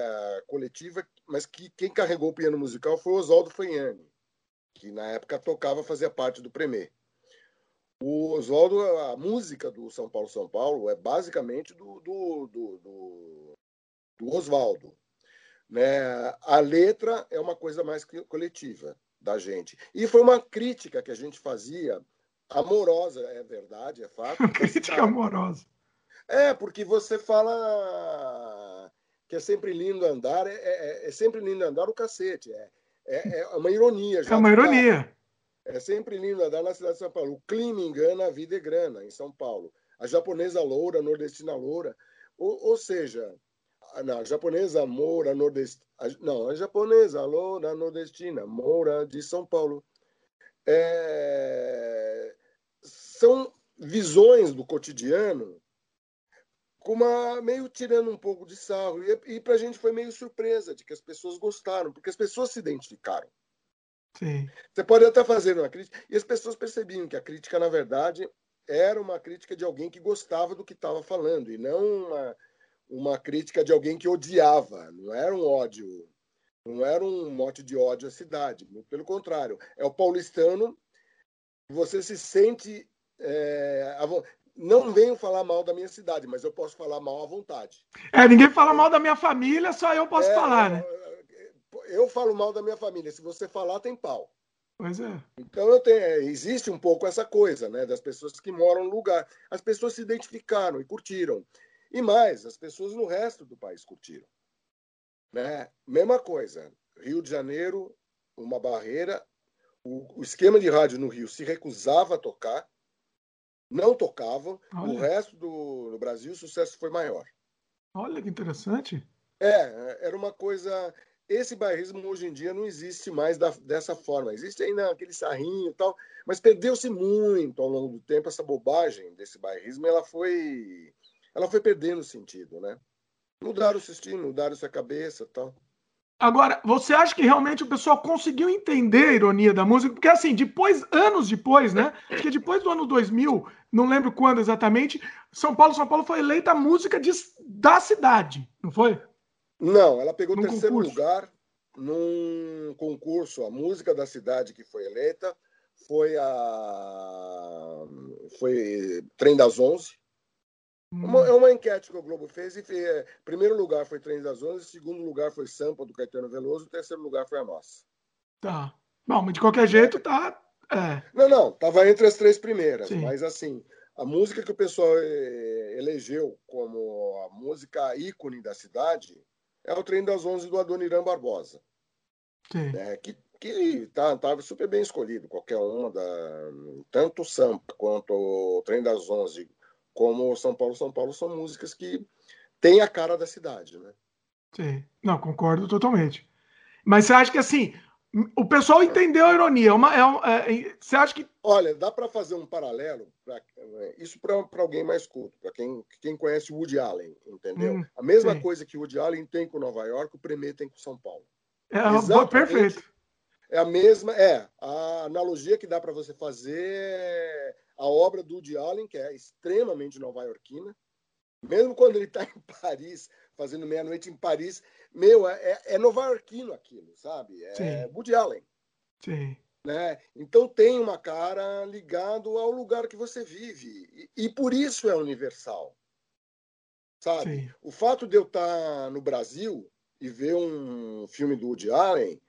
coletiva, mas que quem carregou o piano musical foi o Oswaldo Fanhani, que na época tocava, fazia parte do Premier. O Oswaldo, a música do São Paulo São Paulo é basicamente do, do, do, do, do Oswaldo. Né? A letra é uma coisa mais coletiva da gente. E foi uma crítica que a gente fazia, amorosa, é verdade, é fato. crítica amorosa. É, porque você fala que é sempre lindo andar, é, é, é sempre lindo andar o cacete. É, é, é uma ironia. Já é uma ironia. É sempre lindo andar na cidade de São Paulo. O clima engana, a vida é grana, em São Paulo. A japonesa loura, a nordestina loura. Ou, ou seja, não, a japonesa moura, nordestina. Não, a japonesa loura, nordestina, moura de São Paulo. É, são visões do cotidiano com uma, meio tirando um pouco de sarro. E, e para a gente foi meio surpresa de que as pessoas gostaram, porque as pessoas se identificaram. Sim. Você pode até fazer uma crítica, e as pessoas percebiam que a crítica, na verdade, era uma crítica de alguém que gostava do que estava falando, e não uma, uma crítica de alguém que odiava. Não era um ódio, não era um mote de ódio à cidade. Pelo contrário, é o paulistano, você se sente. É, não venho falar mal da minha cidade, mas eu posso falar mal à vontade. É, ninguém fala mal da minha família, só eu posso é, falar, né? Eu falo mal da minha família. Se você falar, tem pau. Pois é. Então tenho, é, existe um pouco essa coisa, né, das pessoas que moram no lugar. As pessoas se identificaram e curtiram. E mais, as pessoas no resto do país curtiram. Né? Mesma coisa. Rio de Janeiro, uma barreira. O, o esquema de rádio no Rio se recusava a tocar, não tocavam. Olha. O resto do Brasil, o sucesso foi maior. Olha que interessante. É, era uma coisa. Esse bairrismo hoje em dia não existe mais da, dessa forma. Existe ainda aquele sarrinho e tal, mas perdeu-se muito ao longo do tempo essa bobagem desse bairrismo. Ela foi, ela foi perdendo sentido, né? Mudaram o sistema, mudaram essa cabeça, tal. Agora, você acha que realmente o pessoal conseguiu entender a ironia da música? Porque, assim, depois, anos depois, né? Acho que depois do ano 2000, não lembro quando exatamente, São Paulo, São Paulo foi eleita a música de, da cidade, não foi? Não, ela pegou num terceiro concurso. lugar num concurso, a música da cidade que foi eleita foi a foi Trem das Onze, uma, hum. é uma enquete que o Globo fez e fez, é, primeiro lugar foi Trem das Onze, segundo lugar foi Sampa do Caetano Veloso, terceiro lugar foi a nossa. Tá. Bom, mas de qualquer jeito tá. É. Não, não, tava entre as três primeiras, Sim. mas assim, a música que o pessoal é, elegeu como a música ícone da cidade é o Trem das Onze do Adoniran Barbosa. Sim. Né, que que tá, tava super bem escolhido, qualquer uma da tanto o Sampa quanto o Trem das Onze como São Paulo, São Paulo são músicas que têm a cara da cidade, né? Sim, não, concordo totalmente. Mas você acha que assim, o pessoal entendeu a ironia? É uma, é, é, você acha que. Olha, dá para fazer um paralelo, pra, isso para alguém mais culto, para quem, quem conhece Woody Allen, entendeu? Hum, a mesma sim. coisa que Woody Allen tem com Nova York, o Premier tem com São Paulo. É, Exatamente, perfeito. É a mesma, é, a analogia que dá para você fazer a obra do Woody Allen, que é extremamente nova-iorquina, mesmo quando ele está em Paris, fazendo meia-noite em Paris, meu, é, é, é nova-iorquino aquilo, sabe? É Sim. Woody Allen. Sim. Né? Então tem uma cara ligado ao lugar que você vive. E, e por isso é universal. Sabe? Sim. O fato de eu estar no Brasil e ver um filme do Woody Allen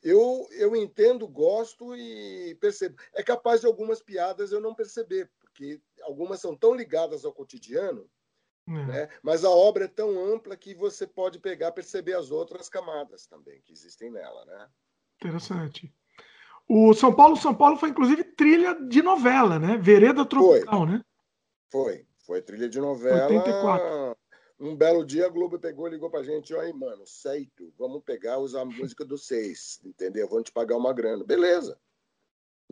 eu, eu entendo, gosto e percebo. É capaz de algumas piadas eu não perceber, porque algumas são tão ligadas ao cotidiano, é. né? mas a obra é tão ampla que você pode pegar perceber as outras camadas também que existem nela. Né? Interessante. O São Paulo, São Paulo foi inclusive trilha de novela, né? Vereda Tropical, foi. né? Foi, foi trilha de novela. 84. Um belo dia a Globo pegou ligou pra gente, aí, mano, certo, vamos pegar, usar a música do seis, entendeu? Vamos te pagar uma grana. Beleza.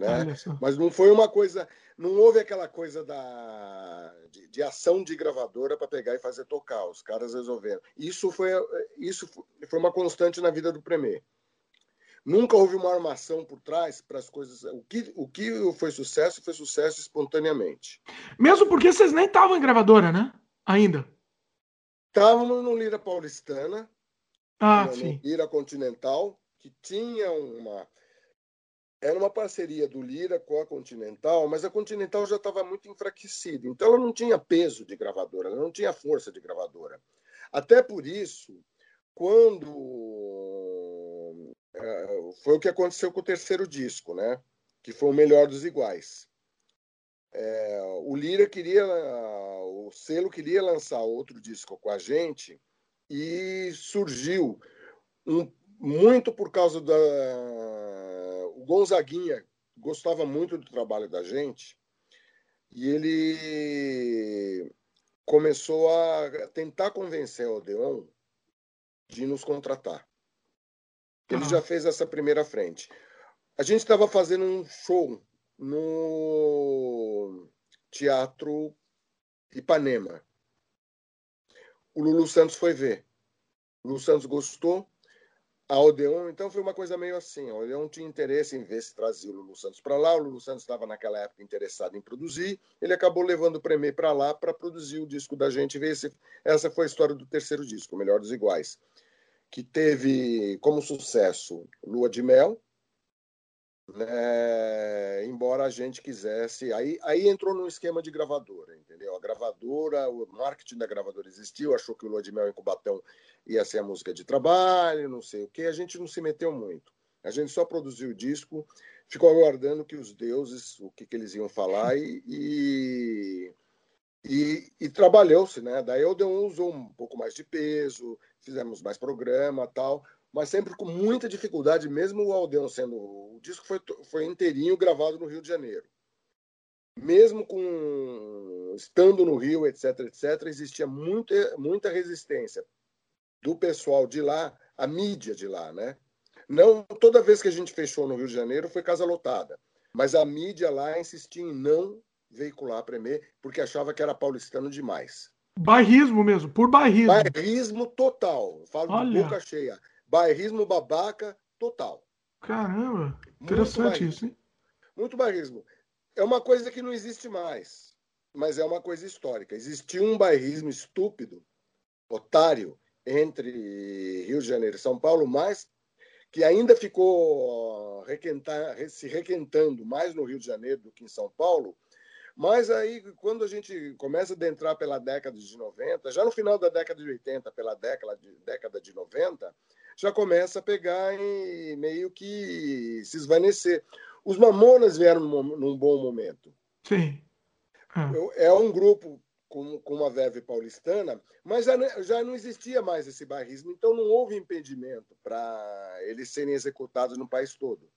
Né? Mas não foi uma coisa, não houve aquela coisa da de, de ação de gravadora para pegar e fazer tocar. Os caras resolveram. Isso foi isso foi uma constante na vida do Premier. Nunca houve uma armação por trás para as coisas. O que, o que foi sucesso foi sucesso espontaneamente. Mesmo porque vocês nem estavam em gravadora, né? Ainda. Estávamos no Lira Paulistana, ah, no. Lira Continental, que tinha uma. Era uma parceria do Lira com a Continental, mas a Continental já estava muito enfraquecida. Então ela não tinha peso de gravadora, ela não tinha força de gravadora. Até por isso, quando. É, foi o que aconteceu com o terceiro disco, né? Que foi o melhor dos iguais. É, o Lira queria, o selo queria lançar outro disco com a gente e surgiu um, muito por causa da o Gonzaguinha gostava muito do trabalho da gente e ele começou a tentar convencer o Odeon de nos contratar. Ele ah. já fez essa primeira frente. A gente estava fazendo um show no Teatro Ipanema. O Lulu Santos foi ver. O Lulu Santos gostou. A Odeon, então foi uma coisa meio assim. A Odeon tinha interesse em ver se trazia o Lulu Santos para lá. O Lulu Santos estava naquela época interessado em produzir. Ele acabou levando o Premier para lá para produzir o disco da gente. Ver se... Essa foi a história do terceiro disco, Melhor dos Iguais, que teve como sucesso Lua de Mel, né? embora a gente quisesse. Aí, aí entrou num esquema de gravadora, entendeu? A gravadora, o marketing da gravadora existiu, achou que o Lua de Mel em Cubatão ia ser a música de trabalho, não sei o que, a gente não se meteu muito. A gente só produziu o disco, ficou aguardando que os deuses, o que, que eles iam falar e, e, e, trabalhou-se, né? Daí o Odeon usou um pouco mais de peso, fizemos mais programa tal, mas sempre com muita dificuldade, mesmo o Aldeão sendo. O disco foi, foi inteirinho gravado no Rio de Janeiro. Mesmo com estando no Rio, etc, etc, existia muita, muita resistência do pessoal de lá, a mídia de lá, né? Não toda vez que a gente fechou no Rio de Janeiro foi casa lotada, mas a mídia lá insistia em não veicular a Premier porque achava que era paulistano demais. Bairrismo mesmo, por bairrismo. Bairrismo total. Falo Olha. de boca cheia. Bairrismo babaca total. Caramba, interessante isso, hein? Muito bairrismo. É uma coisa que não existe mais, mas é uma coisa histórica. Existiu um bairrismo estúpido, otário, entre Rio de Janeiro e São Paulo, mas que ainda ficou requentar, se requentando mais no Rio de Janeiro do que em São Paulo. Mas aí, quando a gente começa a adentrar pela década de 90, já no final da década de 80, pela década de, década de 90, já começa a pegar e meio que se esvanecer. Os Mamonas vieram num, bom momento. Sim. Ah. É um grupo com, com uma verve paulistana, mas já, já não existia mais esse bairrismo, então não houve impedimento para eles serem executados no país todo.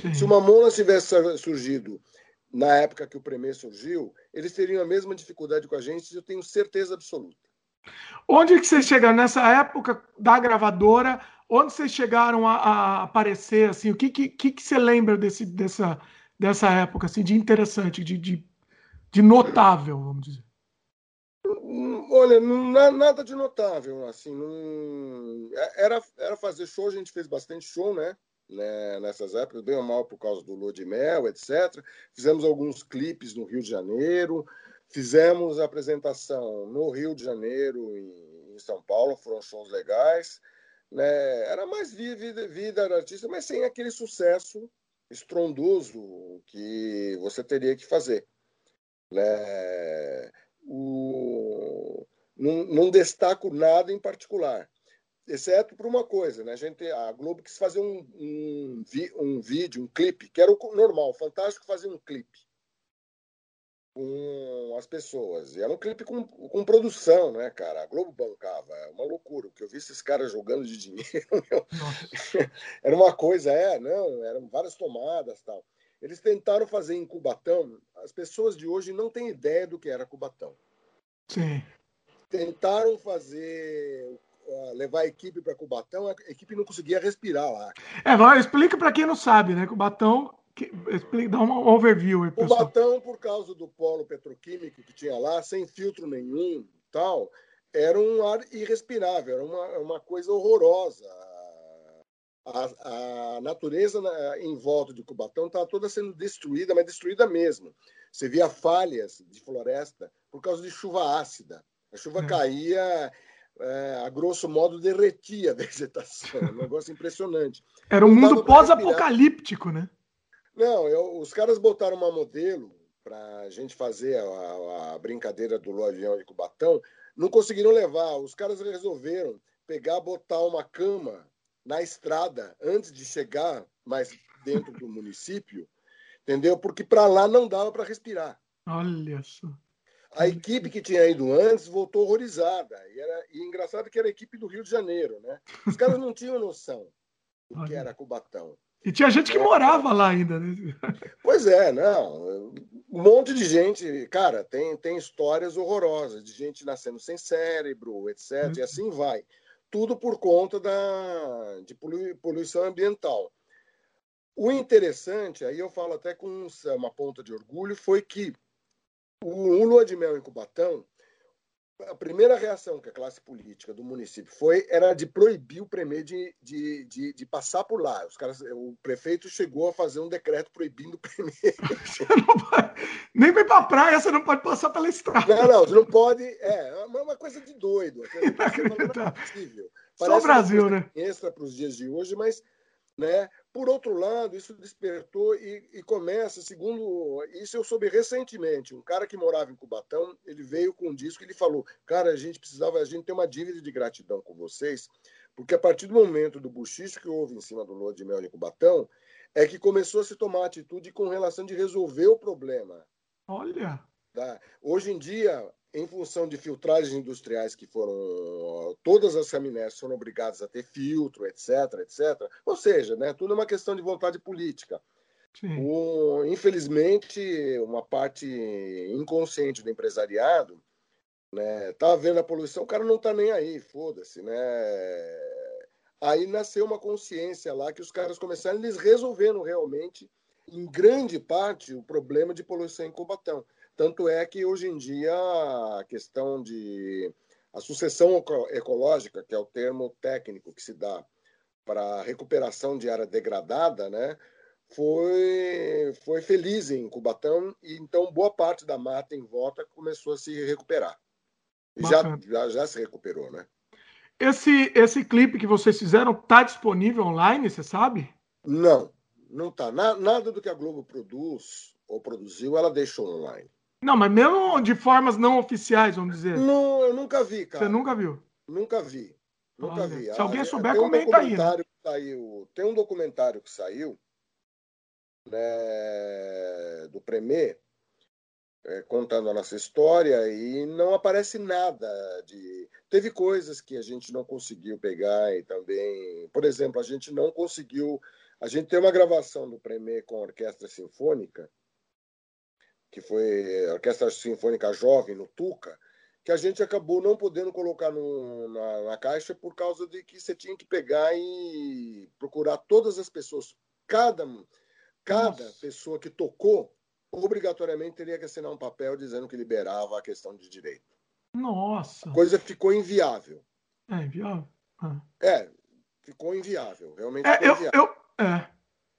Sim. Se o Mamonas tivesse surgido na época que o Premier surgiu, eles teriam a mesma dificuldade com a gente, eu tenho certeza absoluta. Onde que vocês chegaram nessa época da gravadora? Onde vocês chegaram a, a aparecer? Assim, o que, que, que você lembra desse, dessa, dessa época assim, de interessante, de, de, de notável, vamos dizer? Olha, não, nada de notável, assim, não... É, era, era fazer show, a gente fez bastante show, né? né? Nessas épocas, bem ou mal por causa do Lua de Mel, etc. Fizemos alguns clipes no Rio de Janeiro, fizemos apresentação no Rio de Janeiro e em São Paulo, foram shows legais né? Era mais vida, vida da artista, mas sem aquele sucesso estrondoso que você teria que fazer. Né? O... Não, não destaco nada em particular, exceto por uma coisa, né? A gente, a Globo quis fazer um, um, um vídeo, um clipe, que era o normal, fantástico fazer um clipe com as pessoas. E era um clipe com, com produção, né, cara? A Globo bancava. É uma loucura. O que eu vi esses caras jogando de dinheiro, meu, era uma coisa, é, não, eram várias tomadas tal. Eles tentaram fazer em Cubatão. As pessoas de hoje não têm ideia do que era Cubatão. Sim. Tentaram fazer levar a equipe para Cubatão, a equipe não conseguia respirar lá. É, vai, explica para quem não sabe, né? Cubatão que, dá um overview aí, pessoal. O Batão, por causa do polo petroquímico que tinha lá, sem filtro nenhum tal, era um ar irrespirável, era uma, uma coisa horrorosa. A, a natureza em volta de Cubatão estava toda sendo destruída, mas destruída mesmo. Você via falhas de floresta por causa de chuva ácida. A chuva é. caía, é, a grosso modo, derretia a vegetação. Um negócio impressionante. Era um mundo pós-apocalíptico, né? Não, eu, os caras botaram uma modelo para a gente fazer a, a, brincadeira do avião de Cubatão. Não conseguiram levar. Os caras resolveram pegar, botar uma cama na estrada antes de chegar mais dentro do município, entendeu? Porque para lá não dava para respirar. Olha só. A equipe que tinha ido antes voltou horrorizada. E, era, e engraçado que era a equipe do Rio de Janeiro, né? Os caras não tinham noção do que era Cubatão. E tinha gente que morava lá ainda, né? Pois é, não. Um monte de gente, cara, tem, tem histórias horrorosas de gente nascendo sem cérebro, etc. E assim vai. Tudo por conta da, de poluição ambiental. O interessante, aí eu falo até com uma ponta de orgulho, foi que o Lua de Mel em Cubatão a primeira reação que a classe política do município foi era de proibir o Premier de, de, de, de, passar por lá. Os caras, o prefeito chegou a fazer um decreto proibindo o Premier. nem vai para a praia, você não pode passar pela estrada. Não, não, você não pode. É, é uma coisa de doido. É possível. Só o Brasil, né? Extra para os dias de hoje, mas né, Por outro lado, isso despertou e, e, começa, segundo isso eu soube recentemente, um cara que morava em Cubatão, ele veio com um disco e ele falou, cara, a gente precisava, a gente tem uma dívida de gratidão com vocês, porque a partir do momento do buchicho que houve em cima do Lua de Mel de Cubatão, é que começou a se tomar atitude com relação de resolver o problema. Olha! Tá? Hoje em dia, em função de filtragens industriais que foram todas as caminhões foram obrigadas a ter filtro, etc, etc. Ou seja, né, tudo é uma questão de vontade política. O, infelizmente, uma parte inconsciente do empresariado né, tá vendo a poluição, o cara não tá nem aí, foda-se, né? Aí nasceu uma consciência lá que os caras começaram, eles resolveram realmente, em grande parte, o problema de poluição em Cubatão. Tanto é que hoje em dia a questão de a sucessão ecológica, que é o termo técnico que se dá para a recuperação de área degradada, né, foi, foi feliz em Cubatão e então boa parte da mata em volta começou a se recuperar. Já, já, já, se recuperou, né? Esse, esse clipe que vocês fizeram tá disponível online, você sabe? Não, não tá. Na, nada do que a Globo produz ou produziu, ela deixou online. Não, mas mesmo de formas não oficiais, vamos dizer. Não, eu nunca vi, cara. Você nunca viu? Nunca vi. Nunca Olha, vi. Se alguém souber, comenta um aí. Né? Saiu, tem um documentário que saiu né, do Premier é, contando a nossa história e não aparece nada de. Teve coisas que a gente não conseguiu pegar e também, por exemplo, a gente não conseguiu. A gente tem uma gravação do Premier com a orquestra sinfônica que foi a Orquestra Sinfônica Jovem, no Tuca, que a gente acabou não podendo colocar no, na, na, caixa por causa de que você tinha que pegar e procurar todas as pessoas. Cada, cada pessoa que tocou, obrigatoriamente teria que assinar um papel dizendo que liberava a questão de direito. Nossa! A coisa ficou inviável. É, inviável? Ah. É, ficou inviável. Realmente é, ficou inviável. Eu, eu, é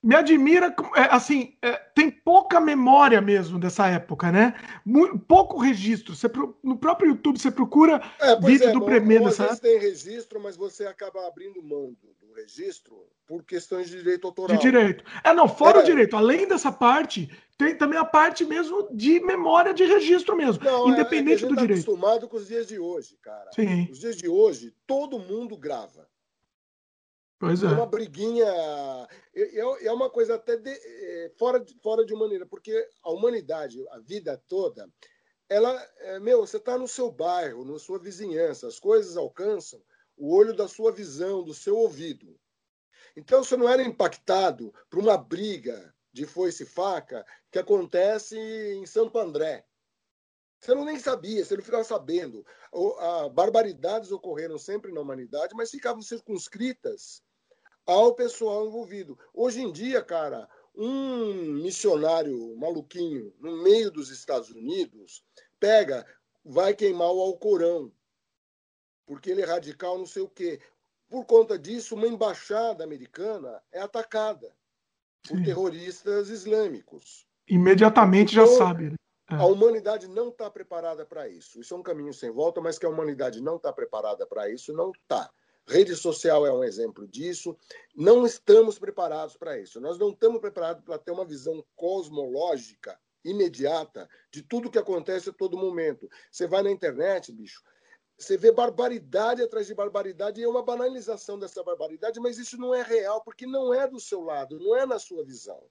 me admira, é, assim, é, tem pouca memória mesmo dessa época, né? Muito, pouco registro. Você, no próprio YouTube você procura é, vídeo é, do Premier dessa época. tem registro, mas você acaba abrindo mão do, registro por questões de direito autoral. De direito. É, não, fora o é. direito. Além dessa parte, tem também a parte mesmo de memória de registro mesmo, não, é, independente é, do tá direito. acostumado com os dias de hoje, cara. Sim. Os dias de hoje, todo mundo grava. Pois é. é uma briguinha. É, é, é uma coisa até de, é, fora, de, fora de maneira, porque a humanidade, a vida toda, ela. É, meu, você está no seu bairro, na sua vizinhança, as coisas alcançam o olho da sua visão, do seu ouvido. Então você não era impactado por uma briga de foice e faca que acontece em Santo André. Você não nem sabia, você não ficava sabendo. Barbaridades ocorreram sempre na humanidade, mas ficavam circunscritas ao pessoal envolvido. Hoje em dia, cara, um missionário maluquinho no meio dos Estados Unidos pega, vai queimar o Alcorão, porque ele é radical, não sei o quê. Por conta disso, uma embaixada americana é atacada Sim. por terroristas islâmicos. Imediatamente então, já sabe. Né? É. A humanidade não está preparada para isso. Isso é um caminho sem volta, mas que a humanidade não está preparada para isso, não está. Rede social é um exemplo disso. Não estamos preparados para isso. Nós não estamos preparados para ter uma visão cosmológica imediata de tudo que acontece a todo momento. Você vai na internet, bicho, você vê barbaridade atrás de barbaridade e é uma banalização dessa barbaridade, mas isso não é real porque não é do seu lado, não é na sua visão.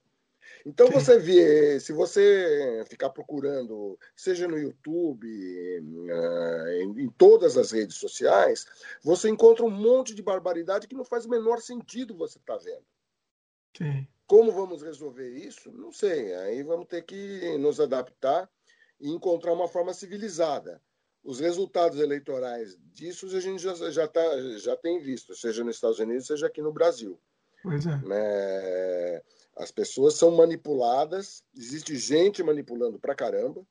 Então você vê, se você ficar procurando, seja no YouTube, eh, em todas as redes sociais, você encontra um monte de barbaridade que não faz o menor sentido você estar tá vendo. Sim. Como vamos resolver isso? Não sei. Aí vamos ter que nos adaptar e encontrar uma forma civilizada. Os resultados eleitorais disso a gente já, já, tá, já tem visto, seja nos Estados Unidos, seja aqui no Brasil. Pois é. Né? As pessoas são manipuladas, existe gente manipulando pra caramba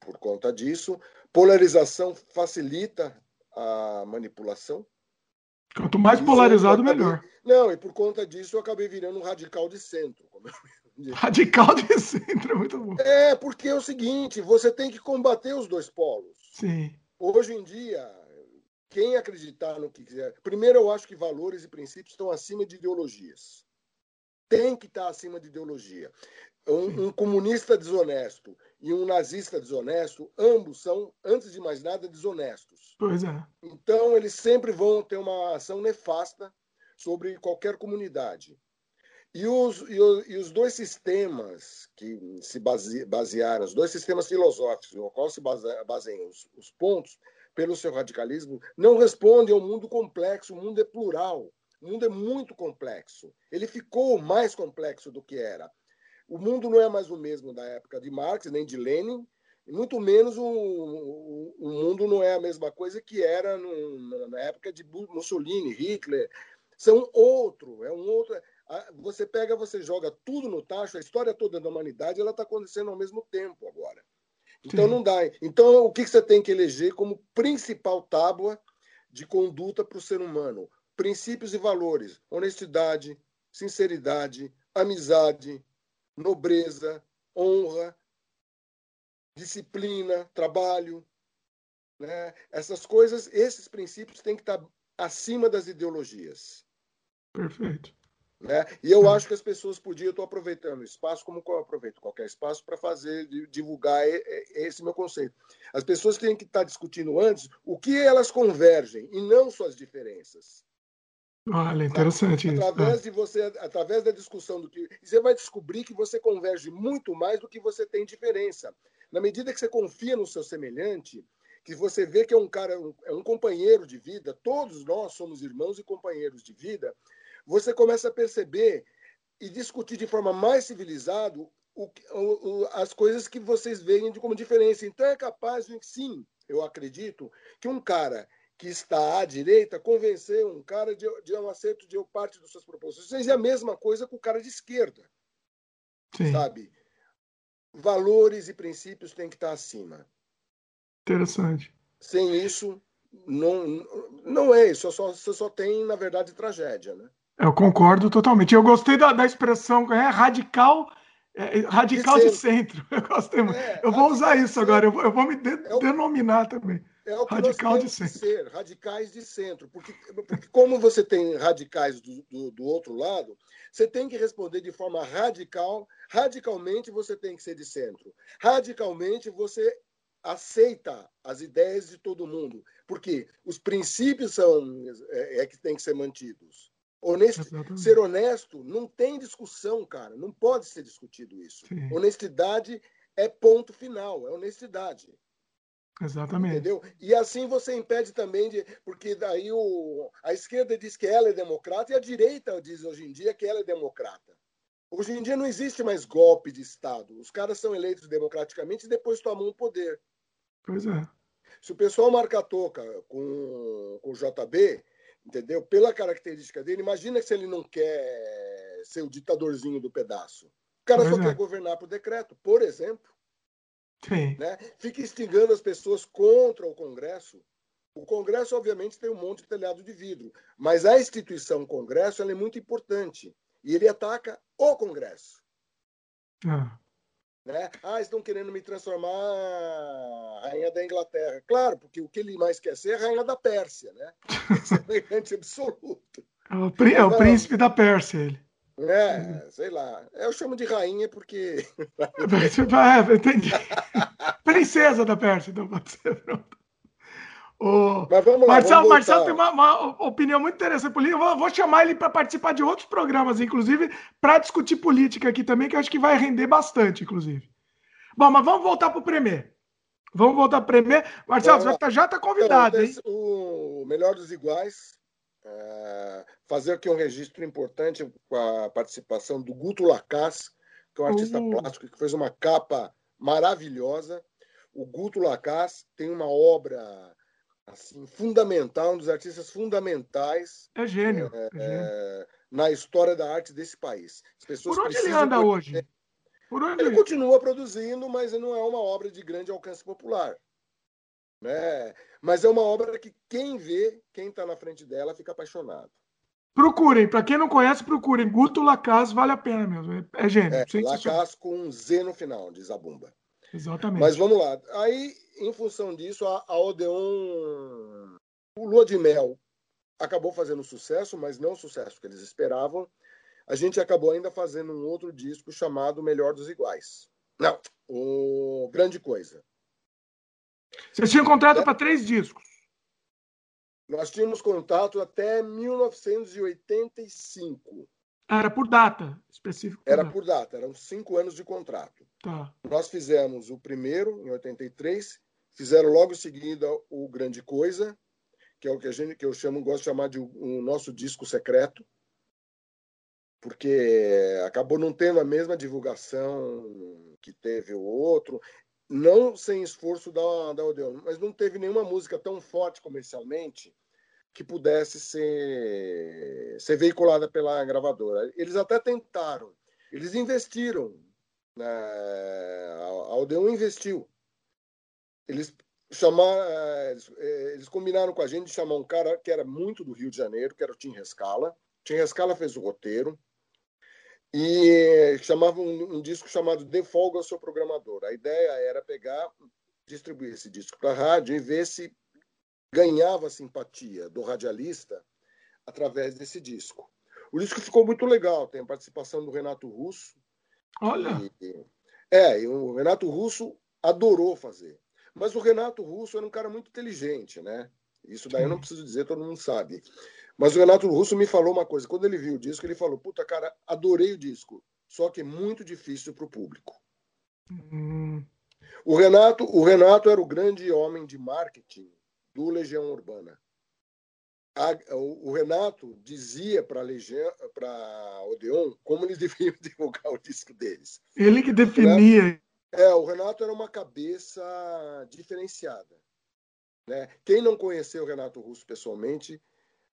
por conta disso. Polarização facilita a manipulação. Quanto mais polarizado, acabei... melhor. Não, e por conta disso eu acabei virando um radical de centro. Radical de centro é muito bom. É, porque é o seguinte: você tem que combater os dois polos. Sim. Hoje em dia, quem acreditar no que quiser. Primeiro, eu acho que valores e princípios estão acima de ideologias. Tem que estar acima de ideologia. Um, um, comunista desonesto e um nazista desonesto, ambos são, antes de mais nada, desonestos. Pois é. Então, eles sempre vão ter uma ação nefasta sobre qualquer comunidade. E os, e os, e os dois sistemas que se base, basearam, os dois sistemas filosóficos, no qual se baseiam os, os pontos, pelo seu radicalismo, não respondem ao mundo complexo. O mundo é plural. O mundo é muito complexo. Ele ficou mais complexo do que era. O mundo não é mais o mesmo da época de Marx, nem de Lenin, e muito menos o, o, o mundo não é a mesma coisa que era no, na época de Mussolini, Hitler. São outro, é um outro. Você pega, você joga tudo no tacho, a história toda da humanidade ela está acontecendo ao mesmo tempo agora. Então Sim. não dá. Então o que você tem que eleger como principal tábua de conduta para o ser humano? Princípios e valores: honestidade, sinceridade, amizade, nobreza, honra, disciplina, trabalho. Né? Essas coisas, esses princípios têm que estar acima das ideologias. Perfeito. Né? E eu acho que as pessoas podiam, estou aproveitando o espaço, como eu aproveito qualquer espaço, para fazer, divulgar esse meu conceito. As pessoas têm que estar discutindo antes o que elas convergem e não suas diferenças. Olha, interessante isso. Através, de você, através da discussão do que. Você vai descobrir que você converge muito mais do que você tem diferença. Na medida que você confia no seu semelhante, que você vê que é um cara, é um companheiro de vida, todos nós somos irmãos e companheiros de vida, você começa a perceber e discutir de forma mais civilizada o, o, as coisas que vocês veem como diferença. Então é capaz, sim, eu acredito, que um cara que está à direita convencer um cara de, de um acerto de parte das suas proposições é a mesma coisa com o cara de esquerda. Sim. Sabe? Valores e princípios têm que estar acima. Interessante. Sem isso, não, não é isso. Só, você só tem, na verdade, tragédia, né? Eu concordo totalmente. Eu gostei da, da expressão é, radical, é, radical de centro. De centro. Eu gostei muito. É, eu vou usar isso agora, eu vou, eu vou me de, é o, denominar também. É o que radical nós de centro. ser, radicais de centro. Porque, porque como você tem radicais do, do, do, outro lado, você tem que responder de forma radical. Radicalmente você tem que ser de centro. Radicalmente você aceita as ideias de todo mundo. Porque os princípios são é, é que têm que ser mantidos. Honesto, ser honesto não tem discussão, cara. Não pode ser discutido isso. Sim. Honestidade é ponto final, é honestidade. Exatamente. Entendeu? E assim você impede também de. Porque daí o, a esquerda diz que ela é democrata e a direita diz hoje em dia que ela é democrata. Hoje em dia não existe mais golpe de Estado. Os caras são eleitos democraticamente e depois tomam o poder. Pois é. Se o pessoal marca a toca com, com o JB, entendeu? Pela característica dele, imagina se ele não quer ser o ditadorzinho do pedaço. O cara pois só é. quer governar por decreto, por exemplo. Sim. Né? Fica instigando as pessoas contra o Congresso. O Congresso, obviamente, tem um monte de telhado de vidro, mas a instituição Congresso é muito importante. E ele ataca o Congresso. Ah. Né? Ah, estão querendo me transformar rainha da Inglaterra. Claro, porque o que ele mais quer ser é rainha da Pérsia, né? Absoluto. É o, prí é o príncipe da Pérsia, ele. É, sei lá. Eu chamo de rainha porque. é, entendi. Princesa da Pérsia, então pode ser, pronto. O... Mas vamos lá, Marcelo, vamos Marcelo tem uma, uma, opinião muito interessante política. Eu vou, vou chamar ele para participar de outros programas, inclusive, para discutir política aqui também, que eu acho que vai render bastante, inclusive. Bom, mas vamos voltar para o Premier. Vamos voltar para o Premier. Marcelo, você tá, já está convidado, então, hein? O melhor dos iguais. É, fazer aqui um registro importante com a participação do Guto Lacaz, que é um artista uh. plástico que fez uma capa maravilhosa. O Guto Lacaz tem uma obra assim fundamental, um dos artistas fundamentais. É gênio. É, é gênio. É, na história da arte desse país. As pessoas Por onde ele anda hoje? Por onde... Ele continua produzindo, mas não é uma obra de grande alcance popular. Né? Mas é uma obra que quem vê, quem está na frente dela, fica apaixonado. Procurem, para quem não conhece, procurem. Guto Lacaz vale a pena mesmo. É, é gênio. É, Lacaz com um Z no final, diz a Bumba. Exatamente. Mas vamos lá. Aí, em função disso, a, a Odeon, o Lua de Mel, acabou fazendo sucesso, mas não o sucesso que eles esperavam. a gente acabou ainda fazendo um outro disco chamado Melhor dos Iguais. Não, o Grande Coisa. Vocês tinham contrato é. para três discos? Nós tínhamos contato até 1985. Era por data específica? Era por data, eram cinco anos de contrato. Tá. Nós fizemos o primeiro, em 83, fizeram logo em seguida o Grande Coisa, que é o que, a gente, que eu chamo, gosto de chamar de o, o nosso disco secreto, porque acabou não tendo a mesma divulgação que teve o outro, não sem esforço da, da Odeon, mas não teve nenhuma música tão forte comercialmente que pudesse ser, ser veiculada pela gravadora. Eles até tentaram, eles investiram, né? a Odeon investiu. Eles chamaram, eles, eles, combinaram com a gente de chamar um cara que era muito do Rio de Janeiro, que era o Tim Rescala. Tim Rescala fez o roteiro e chamava um, um disco chamado De Folga ao Seu Programador. A ideia era pegar, distribuir esse disco para a rádio e ver se ganhava a simpatia do radialista através desse disco. O disco ficou muito legal, tem a participação do Renato Russo. Olha! E, é, e o Renato Russo adorou fazer. Mas o Renato Russo era um cara muito inteligente, né? Isso daí eu não preciso dizer, todo mundo sabe. Mas o Renato Russo me falou uma coisa. Quando ele viu o disco, ele falou: Puta, cara, adorei o disco. Só que é muito difícil para o público. Hum. O Renato, o Renato era o grande homem de marketing do Legião Urbana. A, o, o, Renato dizia para Legião, para Odeon, como eles deviam divulgar o disco deles. Ele que definia. É, o Renato era uma cabeça diferenciada. Né? Quem não conheceu o Renato Russo pessoalmente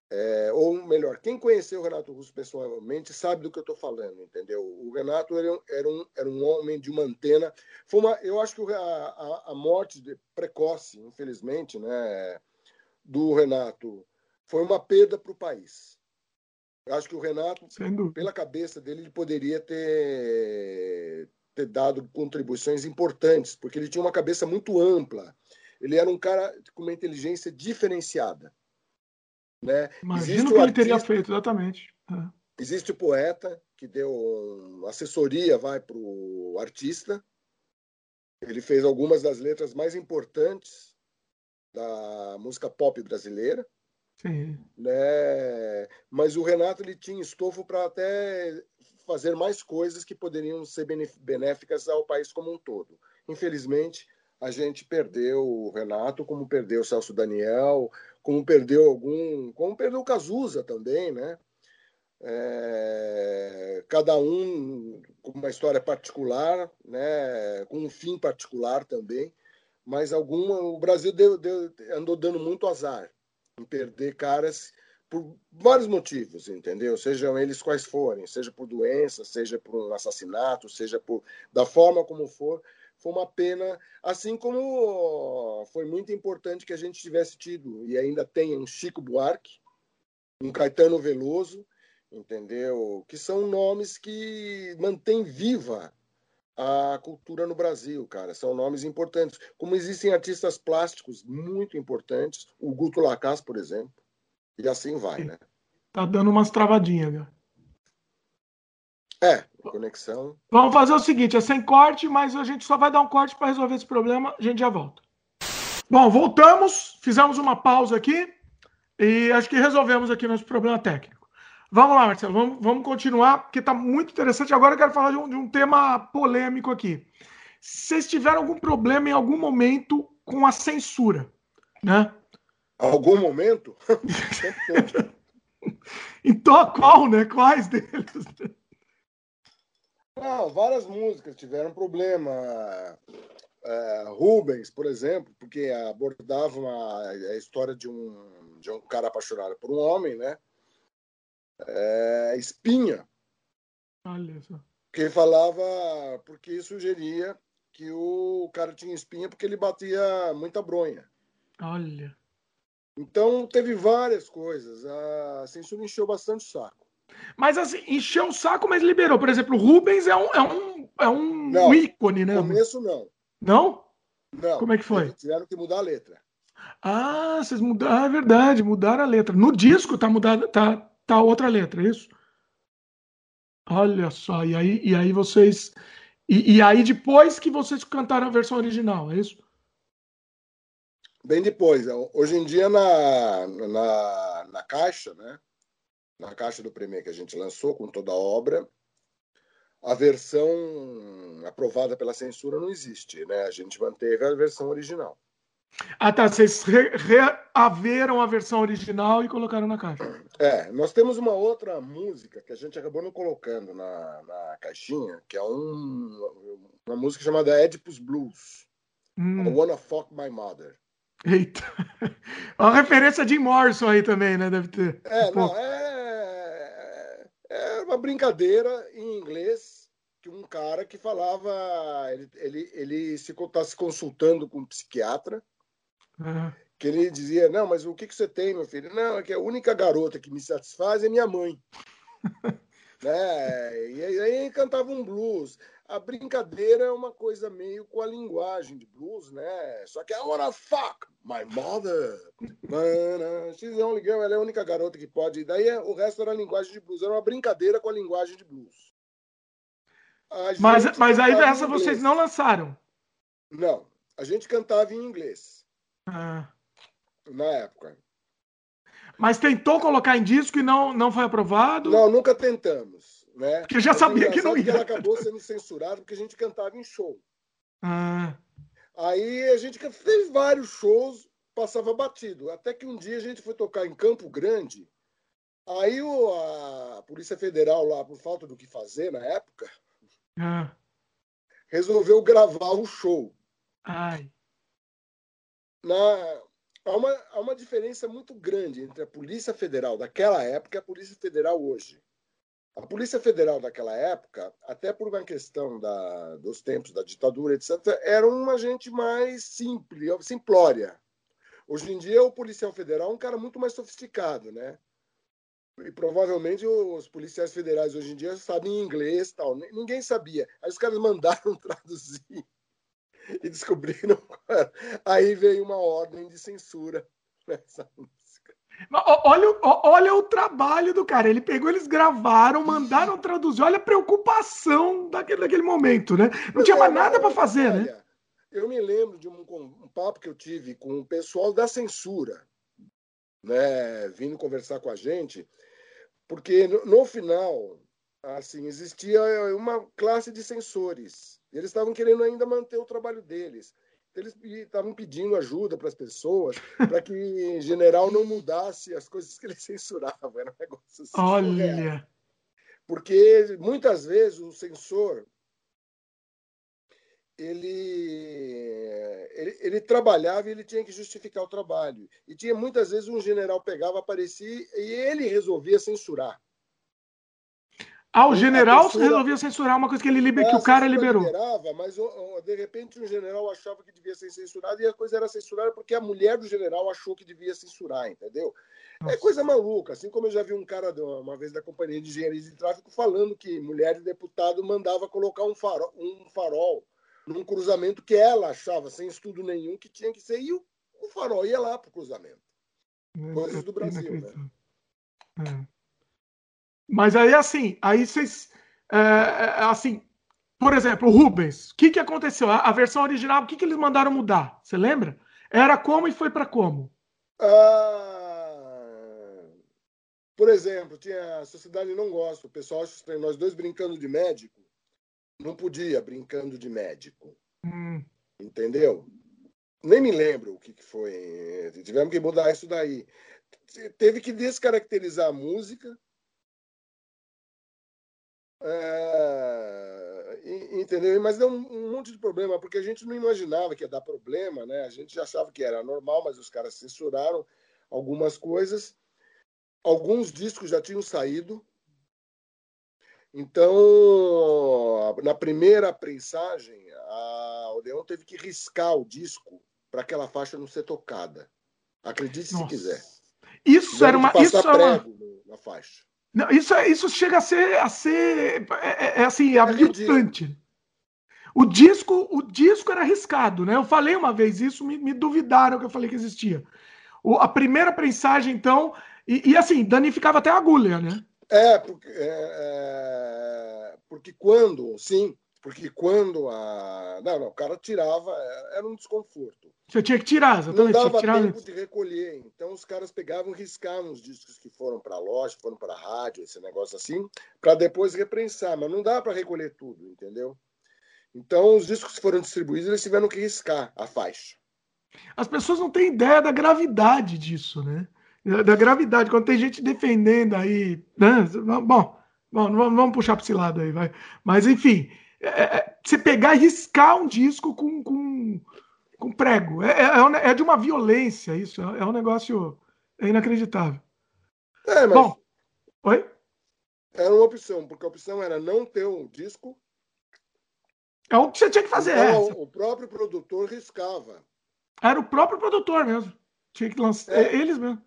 é, ou melhor, quem conheceu o Renato Russo pessoalmente sabe do que eu estou falando, entendeu? O Renato era, era, um, era um homem de uma antena. Foi uma, eu acho que a, a, a morte precoce, infelizmente, né, do Renato foi uma perda para o país. Eu acho que o Renato, pela cabeça dele, ele poderia ter, ter dado contribuições importantes, porque ele tinha uma cabeça muito ampla. Ele era um cara com uma inteligência diferenciada. Né? Imagino que ele teria feito, exatamente. É. Existe o poeta que deu assessoria vai para o artista. Ele fez algumas das letras mais importantes da música pop brasileira. Sim. Né? Mas o Renato ele tinha estofo para até fazer mais coisas que poderiam ser benéficas ao país como um todo. Infelizmente, a gente perdeu o Renato, como perdeu o Celso Daniel, como perdeu algum, como perdeu o Cazuza também, né? É, cada um com uma história particular, né? Com um fim particular também, mas alguma o Brasil deu, deu, andou dando muito azar em perder caras por vários motivos, entendeu? Sejam eles quais forem, seja por doença, seja por um assassinato, seja por da forma como for, foi uma pena, assim como foi muito importante que a gente tivesse tido e ainda tem um Chico Buarque, um Caetano Veloso, entendeu? Que são nomes que mantêm viva a cultura no Brasil, cara. São nomes importantes. Como existem artistas plásticos muito importantes, o Guto Lacaz, por exemplo, e assim vai, né? Tá dando umas travadinhas, cara. É, conexão. Vamos fazer o seguinte: é sem corte, mas a gente só vai dar um corte para resolver esse problema. A gente já volta. Bom, voltamos, fizemos uma pausa aqui e acho que resolvemos aqui nosso problema técnico. Vamos lá, Marcelo, vamos, vamos continuar, porque está muito interessante. Agora eu quero falar de um, de um tema polêmico aqui. Vocês tiveram algum problema em algum momento com a censura, né? Algum momento? então, qual, né? Quais deles? Não, várias músicas tiveram problema. É, Rubens, por exemplo, porque abordava uma, a história de um, de um cara apaixonado por um homem, né? É, Espinha. Olha só. Que falava, porque sugeria que o cara tinha espinha porque ele batia muita bronha. Olha. Então teve várias coisas. A censura encheu bastante o saco. Mas assim, encheu o saco, mas liberou. Por exemplo, o Rubens é um, é um, é um não, ícone, né? No começo não. Não? Não. Como é que foi? tiveram que mudar a letra. Ah, vocês mudaram. Ah, é verdade, mudaram a letra. No disco tá mudada, tá, tá outra letra, é isso? Olha só, e aí, e aí vocês. E, e aí depois que vocês cantaram a versão original, é isso? Bem depois. Hoje em dia, na, na, na caixa, né? Na caixa do Premier que a gente lançou com toda a obra, a versão aprovada pela censura não existe, né? A gente manteve a versão original. Ah, tá. Vocês reaveram a versão original e colocaram na caixa. É, nós temos uma outra música que a gente acabou não colocando na, na caixinha, que é um, uma música chamada Oedipus Blues. Hum. I Wanna Fuck My Mother. Eita. Uma referência de Morrison aí também, né? Deve ter. É, um não, é, é uma brincadeira em inglês que um cara que falava. Ele, ele, ele se está se consultando com um psiquiatra. Uhum. Que ele dizia: Não, mas o que, que você tem, meu filho? Não, é que a única garota que me satisfaz é minha mãe. né? E aí cantava um blues a brincadeira é uma coisa meio com a linguagem de blues, né? Só que I wanna fuck my mother. She's the only girl, ela é a única garota que pode. E daí o resto era a linguagem de blues, era uma brincadeira com a linguagem de blues. Mas, mas aí essa vocês não lançaram? Não, a gente cantava em inglês. Ah. Na época. Mas tentou colocar em disco e não, não foi aprovado? Não, nunca tentamos. Né? Porque já sabia que não ia. Que ela acabou sendo censurada porque a gente cantava em show. Ah. Aí a gente fez vários shows, passava batido. Até que um dia a gente foi tocar em Campo Grande. Aí o, a Polícia Federal lá, por falta do que fazer na época, ah. resolveu gravar o show. Ai. Na, há, uma, há uma diferença muito grande entre a Polícia Federal daquela época e a Polícia Federal hoje. A Polícia Federal daquela época, até por uma questão da, dos tempos da ditadura, etc., era uma gente mais simples, simplória. Hoje em dia, o policial federal é um cara muito mais sofisticado, né? E provavelmente os policiais federais hoje em dia sabem inglês tal. Ninguém sabia. Aí os caras mandaram traduzir e descobriram. Aí veio uma ordem de censura nessa Olha, olha o trabalho do cara. Ele pegou, eles gravaram, mandaram traduzir. Olha a preocupação daquele, daquele momento, né? Não tinha mais nada para fazer, né? Eu me lembro de um, um, papo que eu tive com o pessoal da censura, né, vindo conversar com a gente, porque no, no final, assim, existia uma classe de censores. Eles estavam querendo ainda manter o trabalho deles eles estavam pedindo ajuda para as pessoas, para que em general não mudasse as coisas que eles censuravam. Era um negócio assim. Olha! Porque muitas vezes o censor ele, ele, ele, trabalhava e ele tinha que justificar o trabalho. E tinha muitas vezes um general pegava, aparecia e ele resolvia censurar. Ah, o general censura... resolveu censurar uma coisa que ele liber... que o cara liberou. Liberava, mas de repente um general achava que devia ser censurado e a coisa era censurada porque a mulher do general achou que devia censurar, entendeu? É Nossa. É coisa maluca, assim como eu já vi um cara uma vez da companhia de engenharia de tráfego falando que mulher de deputado mandava colocar um farol, um farol num cruzamento que ela achava sem estudo nenhum que tinha que ser e o, o farol ia lá para o cruzamento. Coisas do Brasil, né? É. Mas aí, assim, aí vocês. É, é, assim, por exemplo, o Rubens, o que, que aconteceu? A, a versão original, o que, que eles mandaram mudar? Você lembra? Era como e foi para como? Ah, por exemplo, tinha a Sociedade Não Gosta, o pessoal acha estranho, nós dois brincando de médico, não podia brincando de médico. Hum. Entendeu? Nem me lembro o que, que foi. Tivemos que mudar isso daí. Teve que descaracterizar a música é, entendeu? Mas deu um, monte de problema, porque a gente não imaginava que ia dar problema, né? A gente achava que era normal, mas os caras censuraram algumas coisas. Alguns discos já tinham saído. Então, na primeira prensagem, a Odeon teve que riscar o disco para aquela faixa não ser tocada. Acredite Nossa. se quiser. Isso era uma. Isso era uma... na faixa. Não, isso, é, isso chega a ser, a ser é, é, é assim, aviltante. o disco, o disco era arriscado, né? Eu falei uma vez isso, me, me duvidaram que eu falei que existia. O, a primeira prensagem, então, e, e, assim, danificava até a agulha, né? É, porque é, porque quando, sim, porque quando a. Não, não, o cara tirava, é, era um desconforto. Você tinha que tirar, exatamente. Não dava tempo de recolher. Então os caras pegavam e riscavam os discos que foram para a loja, foram para a rádio, esse negócio assim, para depois reprensar. Mas não dá para recolher tudo, entendeu? Então os discos que foram distribuídos, eles tiveram que riscar a faixa. As pessoas não têm ideia da gravidade disso, né? Da gravidade. Quando tem gente defendendo aí. Né? Bom, bom, vamos puxar para esse lado aí, vai. Mas enfim é, é, você pegar e riscar um disco com, com, com prego. É, é, é, de uma violência isso. É, um negócio inacreditável. É, mas. Bom, oi? Era uma opção, porque a opção era não ter um disco. É o que você tinha que fazer. Então, é. O próprio produtor riscava. Era o próprio produtor mesmo. Tinha que lançar. É. Eles mesmo.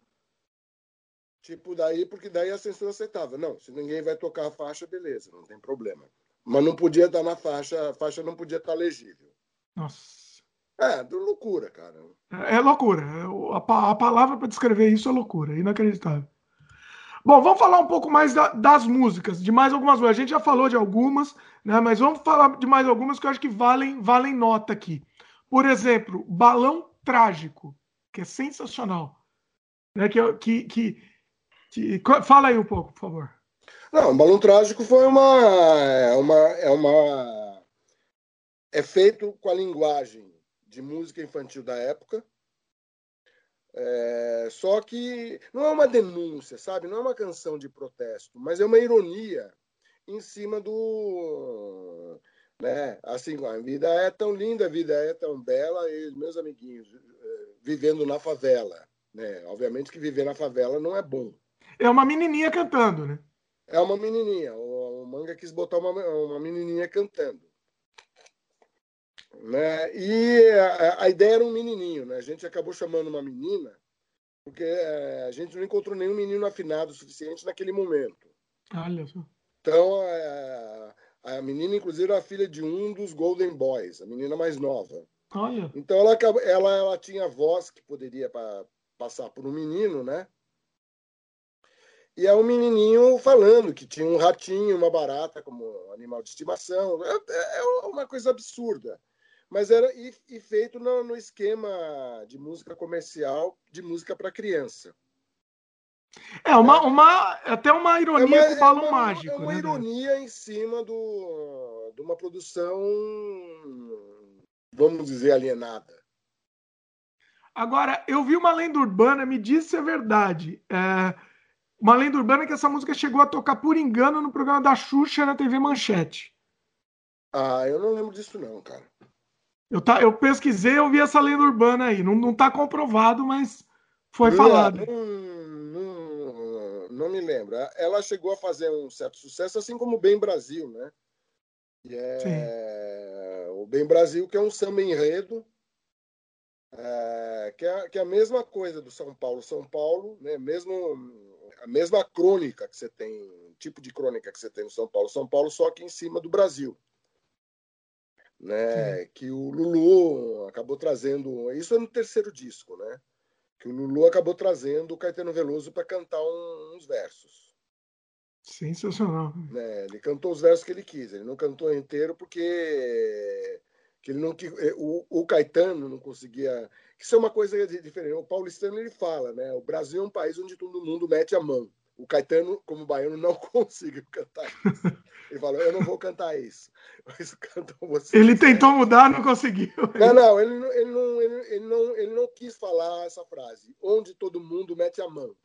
Tipo, daí, porque daí a censura aceitava. Não, se ninguém vai tocar a faixa, beleza, não tem problema. Mas não podia estar na faixa, a faixa não podia estar legível. Nossa. É, loucura, cara. É, é loucura. É, a, a palavra para descrever isso é loucura, inacreditável. Bom, vamos falar um pouco mais da, das músicas, de mais algumas. A gente já falou de algumas, né? Mas vamos falar de mais algumas que eu acho que valem, valem nota aqui. Por exemplo, Balão Trágico, que é sensacional. Né? Que, que, que, que, Fala aí um pouco, por favor. Não, o Balão Trágico foi uma é uma é uma é feito com a linguagem de música infantil da época. É, só que não é uma denúncia, sabe? Não é uma canção de protesto, mas é uma ironia em cima do, né? Assim, a vida é tão linda, a vida é tão bela e meus amiguinhos é, vivendo na favela, né? Obviamente que viver na favela não é bom. É uma menininha cantando, né? É uma menininha. O, o manga quis botar uma, uma menininha cantando. Né? E a, a, ideia era um menininho. Né? A gente acabou chamando uma menina porque é, a gente não encontrou nenhum menino afinado o suficiente naquele momento. Olha só. Então, a, a menina, inclusive, era filha de um dos Golden Boys, a menina mais nova. Olha. Então, ela, ela, ela tinha voz que poderia pra, passar por um menino, né? E é um menininho falando que tinha um ratinho, uma barata como animal de estimação. É, é, é uma coisa absurda. Mas era e, e feito no, no, esquema de música comercial, de música para criança. É uma, uma até uma ironia é uma, com o balão é uma, mágico. É uma né, ironia em cima do, de uma produção, vamos dizer, alienada. Agora, eu vi uma lenda urbana, me disse se é verdade. É, uma lenda urbana é que essa música chegou a tocar por engano no programa da Xuxa na TV Manchete. Ah, eu não lembro disso não, cara. Eu, tá, eu pesquisei, eu vi essa lenda urbana aí. Não, não tá comprovado, mas foi não, falado. Não, não, não, me lembro. Ela chegou a fazer um certo sucesso, assim como o Bem Brasil, né? E é Sim. o Bem Brasil, que é um samba enredo, é, que, é, que é a mesma coisa do São Paulo. São Paulo, né? Mesmo a mesma crônica que você tem, tipo de crônica que você tem no São Paulo, São Paulo só que em cima do Brasil. Né? Que o Lulu acabou trazendo, isso é no terceiro disco, né? Que o Lulu acabou trazendo o Caetano Veloso para cantar um, uns versos. Sensacional. Né? Ele cantou os versos que ele quis, ele não cantou inteiro porque que ele não o, o Caetano não conseguia isso é uma coisa diferente. O paulistano ele fala, né? O Brasil é um país onde todo mundo mete a mão. O Caetano, como baiano, não conseguiu cantar isso. Ele falou: Eu não vou cantar isso. Mas cantam você. Ele tentou mudar, não conseguiu. Não, não ele, ele, não, ele, ele, não, ele não quis falar essa frase. Onde todo mundo mete a mão.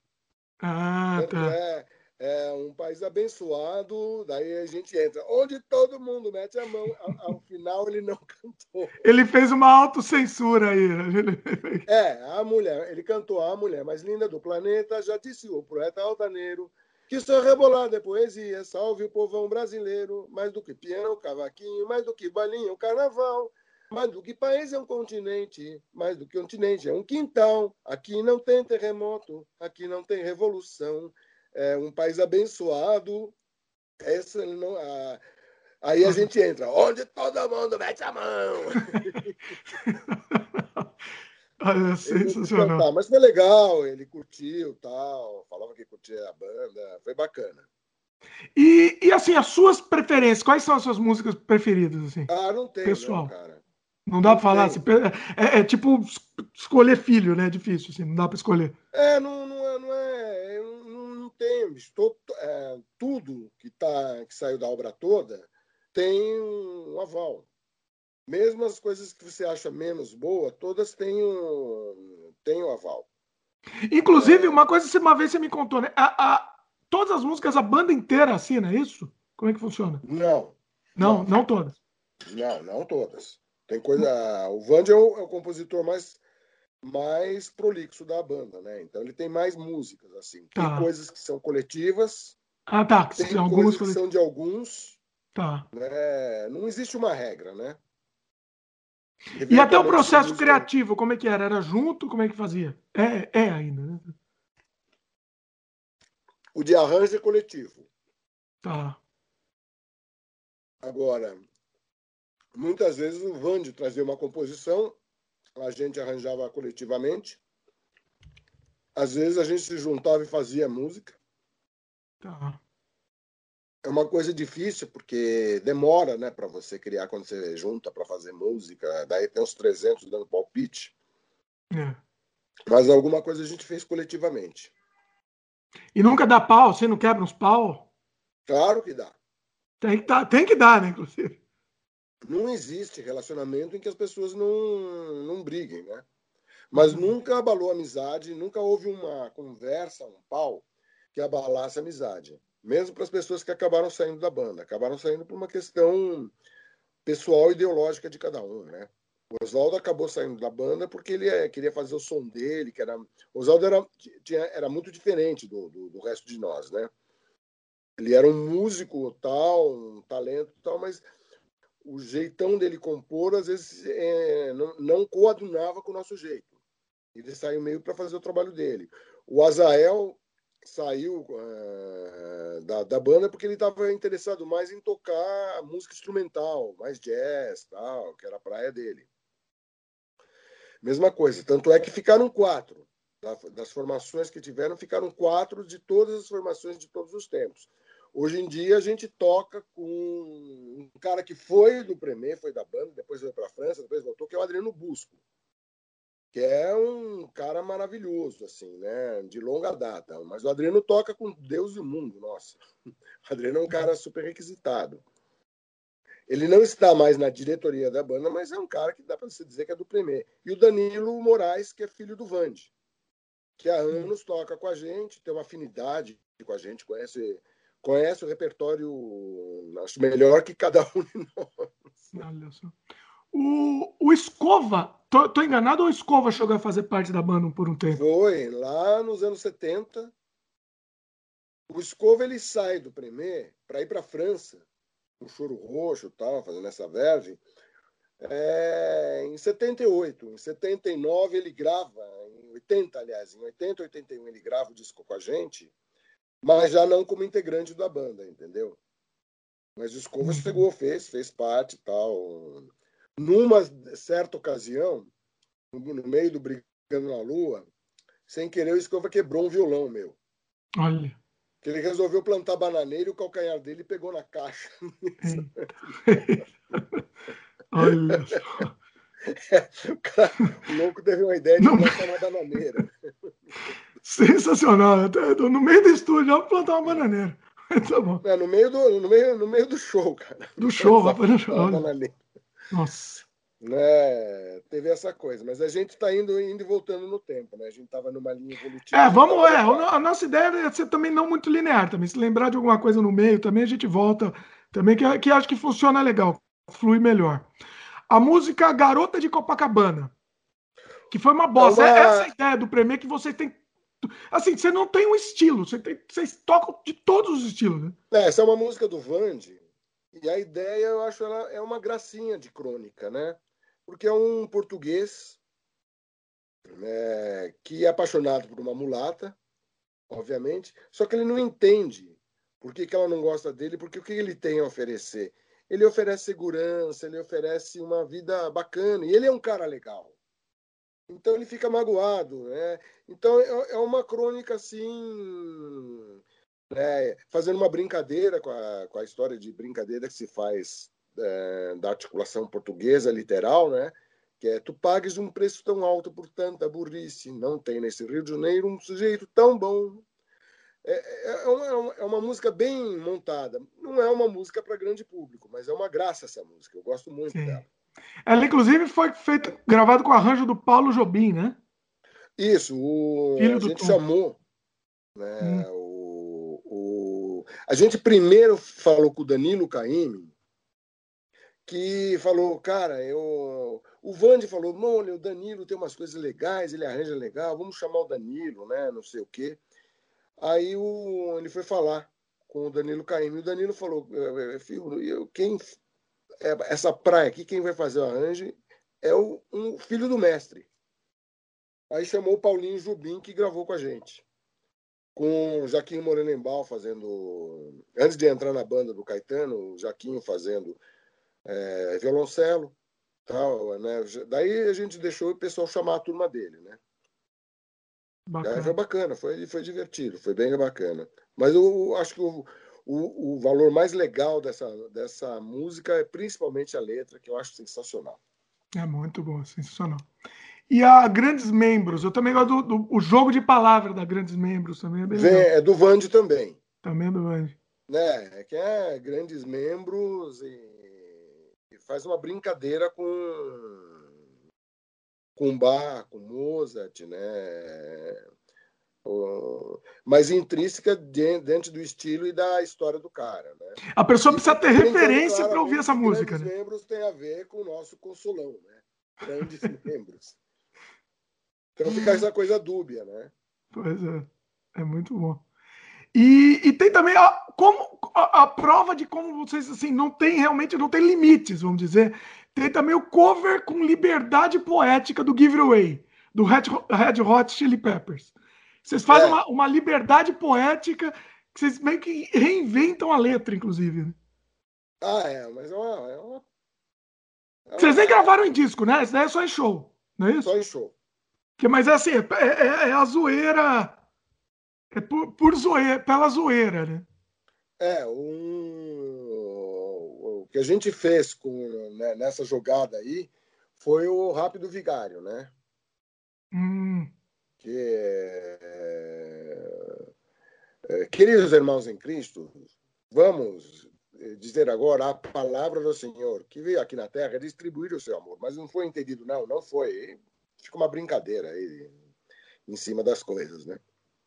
Ah, tá. É, é um país abençoado, daí a gente entra. Onde todo mundo mete a mão, ao, ao final ele não cantou. Ele fez uma autocensura aí. É, a mulher, ele cantou a mulher mais linda do planeta, já disse o poeta altaneiro, que só rebolada é poesia, salve o povão brasileiro, mais do que piano, cavaquinho, mais do que balinho, carnaval. Mais do que país é um continente, mais do que continente é um quintal. Aqui não tem terremoto, aqui não tem revolução é um país abençoado. Essa não, a, aí a gente entra, onde todo mundo mete a mão. é sensacional. mas foi legal, ele curtiu tal, falava que curtia a banda, foi bacana. E, e, assim, as suas preferências, quais são as suas músicas preferidas? Assim? Ah, não tem, pessoal. Não, cara. Não dá para falar assim, é, é, tipo escolher filho, né? É difícil, assim, não dá para escolher. É, não, não é, não é, tem. Todo, é, tudo que, tá, que saiu da obra toda tem um aval. Mesmo as coisas que você acha menos boa, todas têm um, têm um aval. Inclusive, é... uma coisa que uma vez você me contou, né? A, a, todas as músicas, a banda inteira assina, é isso? Como é que funciona? Não. Não, não, não todas. Não, não todas. Tem coisa. O Vand é o, é o, compositor mais, mais prolixo da banda, né? Então ele tem mais músicas, assim. Tem tá. coisas que são coletivas. Ah, tá. Tem algumas que são de alguns. Tá. Né? Não existe uma regra, né? E até o processo criativo, como é que era? Era junto? Como é que fazia? É, é ainda, né? O de arranjo é coletivo. Tá. Agora, muitas vezes o Vande trazia uma composição, a gente arranjava coletivamente. Às vezes a gente se juntava e fazia música. Tá é uma coisa difícil porque demora, né, para você criar quando você junta para fazer música. Daí tem uns 300 dando palpite. É. Mas alguma coisa a gente fez coletivamente. E nunca dá pau? Você não quebra uns pau? Claro que dá. Tem que, dar, tem que dar, né, inclusive. Não existe relacionamento em que as pessoas não, não briguem, né? Mas uhum. nunca abalou a amizade, nunca houve uma conversa, um pau, que abalasse a amizade mesmo para as pessoas que acabaram saindo da banda. Acabaram saindo por uma questão pessoal ideológica de cada um, né? O Oswaldo acabou saindo da banda porque ele é, queria fazer o som dele, que era... O Oswaldo era, tinha, era muito diferente do, do, do, resto de nós, né? Ele era um músico tal, um talento tal, mas o jeitão dele compor, às vezes, é, não, não coadunava com o nosso jeito. Ele saiu meio para fazer o trabalho dele. O Azael saiu uh, da, da banda porque ele estava interessado mais em tocar música instrumental, mais jazz, tal, que era a praia dele. Mesma coisa, tanto é que ficaram quatro. Das formações que tiveram, ficaram quatro de todas as formações de todos os tempos. Hoje em dia a gente toca com um cara que foi do Premier, foi da banda, depois foi para a França, depois voltou, que é o Adriano Busco que é um cara maravilhoso, assim, né? De longa data. Mas o Adriano toca com Deus e o mundo, nossa. O Adriano é um cara super requisitado. Ele não está mais na diretoria da banda, mas é um cara que dá para se dizer que é do Premier. E o Danilo Moraes, que é filho do Vande, que há anos toca com a gente, tem uma afinidade com a gente, conhece, conhece o repertório, acho melhor que cada um de nós. Olha só. O, o Escova, tô, tô, enganado ou o Escova chegou a fazer parte da banda por um tempo? Foi, lá nos anos 70. O Escova ele sai do Premier para ir para a França, o Choro Roxo tal, fazendo essa verve. É, em 78, em 79 ele grava, em 80, aliás, em 80, 81 ele grava o disco com a gente, mas já não como integrante da banda, entendeu? Mas o Escova uhum. chegou, fez, fez parte tal. Numa certa ocasião, no meio do Brigando na Lua, sem querer, o Escova quebrou um violão meu. Olha. Que ele resolveu plantar bananeira e o calcanhar dele pegou na caixa. Olha É, o, cara, o louco teve uma ideia de Não... plantar uma bananeira. Sensacional. No meio do estúdio, vamos plantar uma bananeira. Tá bom. É, no, meio do, no, meio, no meio do show, cara. Do show, show. Nossa. Né? Teve essa coisa, mas a gente está indo, indo e voltando no tempo, né? A gente estava numa linha evolutiva. É, vamos, é, a nossa ideia é ser também não muito linear também. Se lembrar de alguma coisa no meio, também a gente volta também, que, que acho que funciona legal, flui melhor. A música Garota de Copacabana, que foi uma bosta. É uma... Essa ideia do Premier que você tem Assim, você não tem um estilo, você tem, vocês tocam de todos os estilos, né? É, essa é uma música do Vande, e a ideia, eu acho, ela é uma gracinha de crônica, né? Porque é um português né, que é apaixonado por uma mulata, obviamente, só que ele não entende por que, que ela não gosta dele, porque o que ele tem a oferecer. Ele oferece segurança, ele oferece uma vida bacana, e ele é um cara legal. Então ele fica magoado, né? Então é, é uma crônica assim né, fazendo uma brincadeira com a, com a história de brincadeira que se faz é, da articulação portuguesa literal, né? Que é tu pagues um preço tão alto por tanta burrice, não tem nesse Rio de Janeiro um sujeito tão bom. É, é, é uma, é uma música bem montada. Não é uma música para grande público, mas é uma graça essa música. Eu gosto muito Sim. dela. Ela, inclusive, foi feita, gravado com arranjo do Paulo Jobim, né? Isso, o, Filho a gente Tom. chamou né, hum. o, o, a gente primeiro falou com o Danilo Caymmi, que falou, cara, eu. O Vande falou, olha, o Danilo tem umas coisas legais, ele arranja legal, vamos chamar o Danilo, né? Não sei o quê. Aí o, ele foi falar com o Danilo Caymmi, e o Danilo falou, é, é, filho, eu, quem é, essa praia aqui, quem vai fazer o arranjo é o um filho do mestre. Aí chamou o Paulinho Jubim, que gravou com a gente. Com o Jaquinho Morenembal fazendo. Antes de entrar na banda do Caetano, o Jaquinho fazendo é, violoncelo. Tal, né? Daí a gente deixou o pessoal chamar a turma dele, né? Bacana. foi bacana, foi, foi divertido, foi bem bacana. Mas eu acho que o, o, o valor mais legal dessa, dessa música é principalmente a letra, que eu acho sensacional. É muito bom, sensacional. E a Grandes Membros, eu também gosto do, do o jogo de palavras da Grandes Membros também é bem É do Vande também. Também é do Vande. Né, é que é Grandes Membros e faz uma brincadeira com com Bach, com Mozart, né? Mas intrínseca dentro do estilo e da história do cara, né? A pessoa precisa ter referência para ouvir essa música. Grandes né? membros tem a ver com o nosso consulão, né? Grandes membros. Então fica essa coisa dúbia, né? Pois é, é muito bom. E, e tem também a, como, a, a, prova de como vocês assim não tem realmente não tem limites, vamos dizer. Tem também o cover com liberdade poética do Give It Away, do Red, Red Hot Chili Peppers. Vocês fazem é. uma, uma, liberdade poética que vocês meio que reinventam a letra, inclusive. Né? Ah, é, mas é uma, é uma, é Vocês nem gravaram em disco, né? Isso daí é só em show, não é isso? Só em show. Que, mas é assim, é, é, é a zoeira é por, por zoeira, pela zoeira, né? É, um, o que a gente fez com, né, nessa jogada aí foi o Rápido Vigário, né? Hum. Que é, é, queridos irmãos em Cristo, vamos dizer agora a palavra do Senhor que veio aqui na Terra distribuir o seu amor, mas não foi entendido, não, não foi. Fica uma brincadeira aí em cima das coisas, né?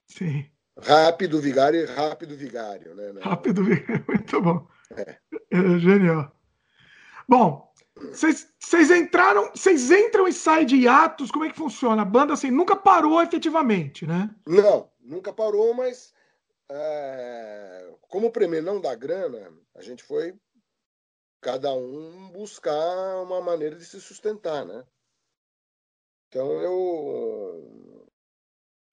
Sim. Rápido Vigário e Rápido Vigário, né? Rápido Vigário, muito bom. É. é genial. Bom, vocês entraram, vocês entram e saem de hiatos, como é que funciona? A banda assim nunca parou efetivamente, né? Não, nunca parou, mas é, como o prêmio não dá grana, a gente foi cada um buscar uma maneira de se sustentar, né? Então eu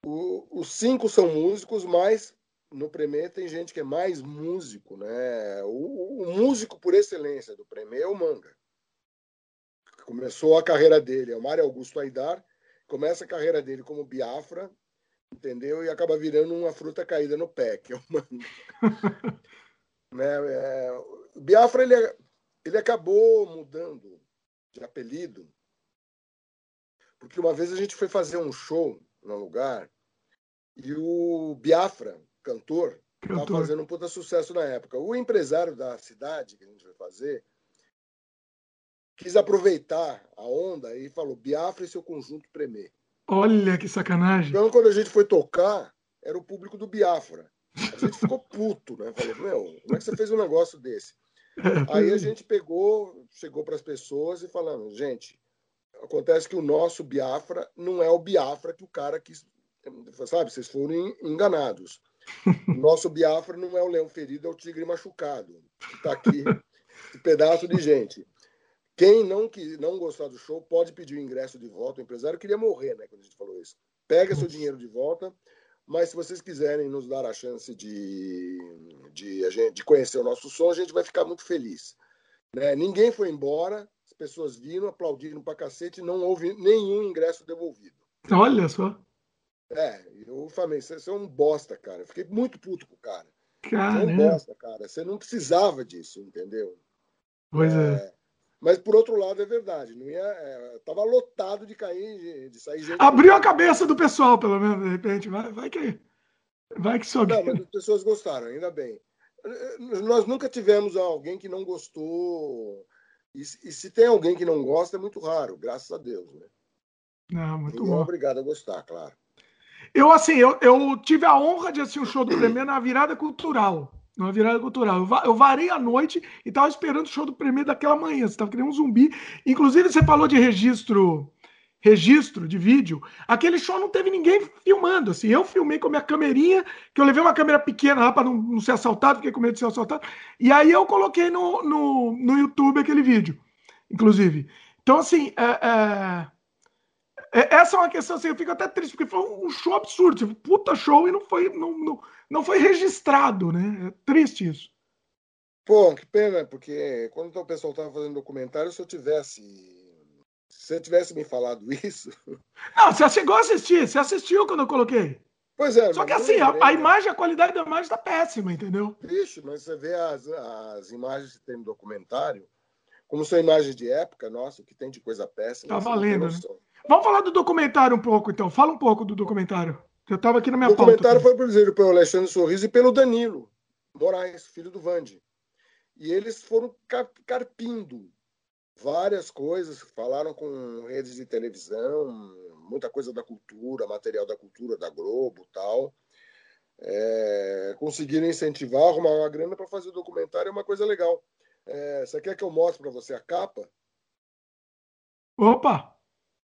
o, os cinco são músicos, mas no Premier tem gente que é mais músico, né? O, o músico por excelência do Premier é o Manga. Começou a carreira dele, é o Mário Augusto Aidar, começa a carreira dele como Biafra, entendeu? E acaba virando uma fruta caída no pé, que é o Manga. né? É, Biafra, ele, ele acabou mudando de apelido, porque uma vez a gente foi fazer um show num lugar e o Biafra, cantor, estava fazendo um puta sucesso na época. O empresário da cidade que a gente vai fazer quis aproveitar a onda e falou Biafra e seu conjunto Premier. Olha que sacanagem. Então, quando a gente foi tocar, era o público do Biafra. A gente ficou puto, né? Falou, meu, como é que você fez um negócio desse? Aí a gente pegou, chegou para as pessoas e falamos, gente, acontece que o nosso Biafra não é o Biafra que o cara quis sabe, vocês foram enganados. Nosso Biafra não é o leão ferido, é o tigre machucado. Está aqui, um pedaço de gente. Quem não, que, não gostar do show pode pedir o ingresso de volta. O empresário queria morrer, né, quando a gente falou isso. Pega seu dinheiro de volta, mas se vocês quiserem nos dar a chance de, de, a gente, de conhecer o nosso som, a gente vai ficar muito feliz. Né? Ninguém foi embora, as pessoas viram, aplaudiram pra cacete, não houve nenhum ingresso devolvido. Olha só. É, eu falei, você é um bosta, cara. Eu fiquei muito puto com o cara. Caramba. Você não gosta, cara. Você não precisava disso, entendeu? Pois é. é. Mas por outro lado é verdade, não ia, é, tava lotado de cair, de, de sair gente. Abriu a cabeça do pessoal, pelo menos, de repente. Vai, vai que. Vai que só. Não, mas as pessoas gostaram, ainda bem. Nós nunca tivemos alguém que não gostou. E, e se tem alguém que não gosta, é muito raro, graças a Deus, né? Não, muito bom. É obrigado a gostar, claro. Eu, assim, eu, eu tive a honra de assistir o show do Premier na virada cultural. Na virada cultural. Eu, varei a noite e estava esperando o show do Premier daquela manhã. Você estava querendo um zumbi. Inclusive, você falou de registro registro de vídeo, aquele show não teve ninguém filmando. Assim, eu filmei com a minha camerinha, que eu levei uma câmera pequena lá para não, não, ser assaltado, fiquei com medo de ser assaltado. E aí eu coloquei no, no, no YouTube aquele vídeo, inclusive. Então, assim, é, é, é, essa é uma questão assim, eu fico até triste, porque foi um show absurdo, tipo, puta show e não foi, não, não, não foi registrado, né? É triste isso. Pô, que pena, porque quando o pessoal estava fazendo documentário, se eu tivesse. Se você tivesse me falado isso. Não, você chegou a assistir, você assistiu quando eu coloquei. Pois é. Só que assim, a, a, imagem, a qualidade da imagem está péssima, entendeu? Triste, mas você vê as, as imagens que tem no documentário, como são imagens de época, nossa, o que tem de coisa péssima. Tá valendo, né? Vamos falar do documentário um pouco, então. Fala um pouco do documentário. Eu estava aqui na minha pauta. O documentário pauta, foi produzido pelo Alexandre Sorriso e pelo Danilo Moraes, filho do Vande. E eles foram carpindo várias coisas, falaram com redes de televisão, muita coisa da cultura, material da cultura, da Globo tal. É, conseguiram incentivar, arrumar uma grana para fazer o documentário, é uma coisa legal. É, você quer que eu mostre para você a capa? Opa!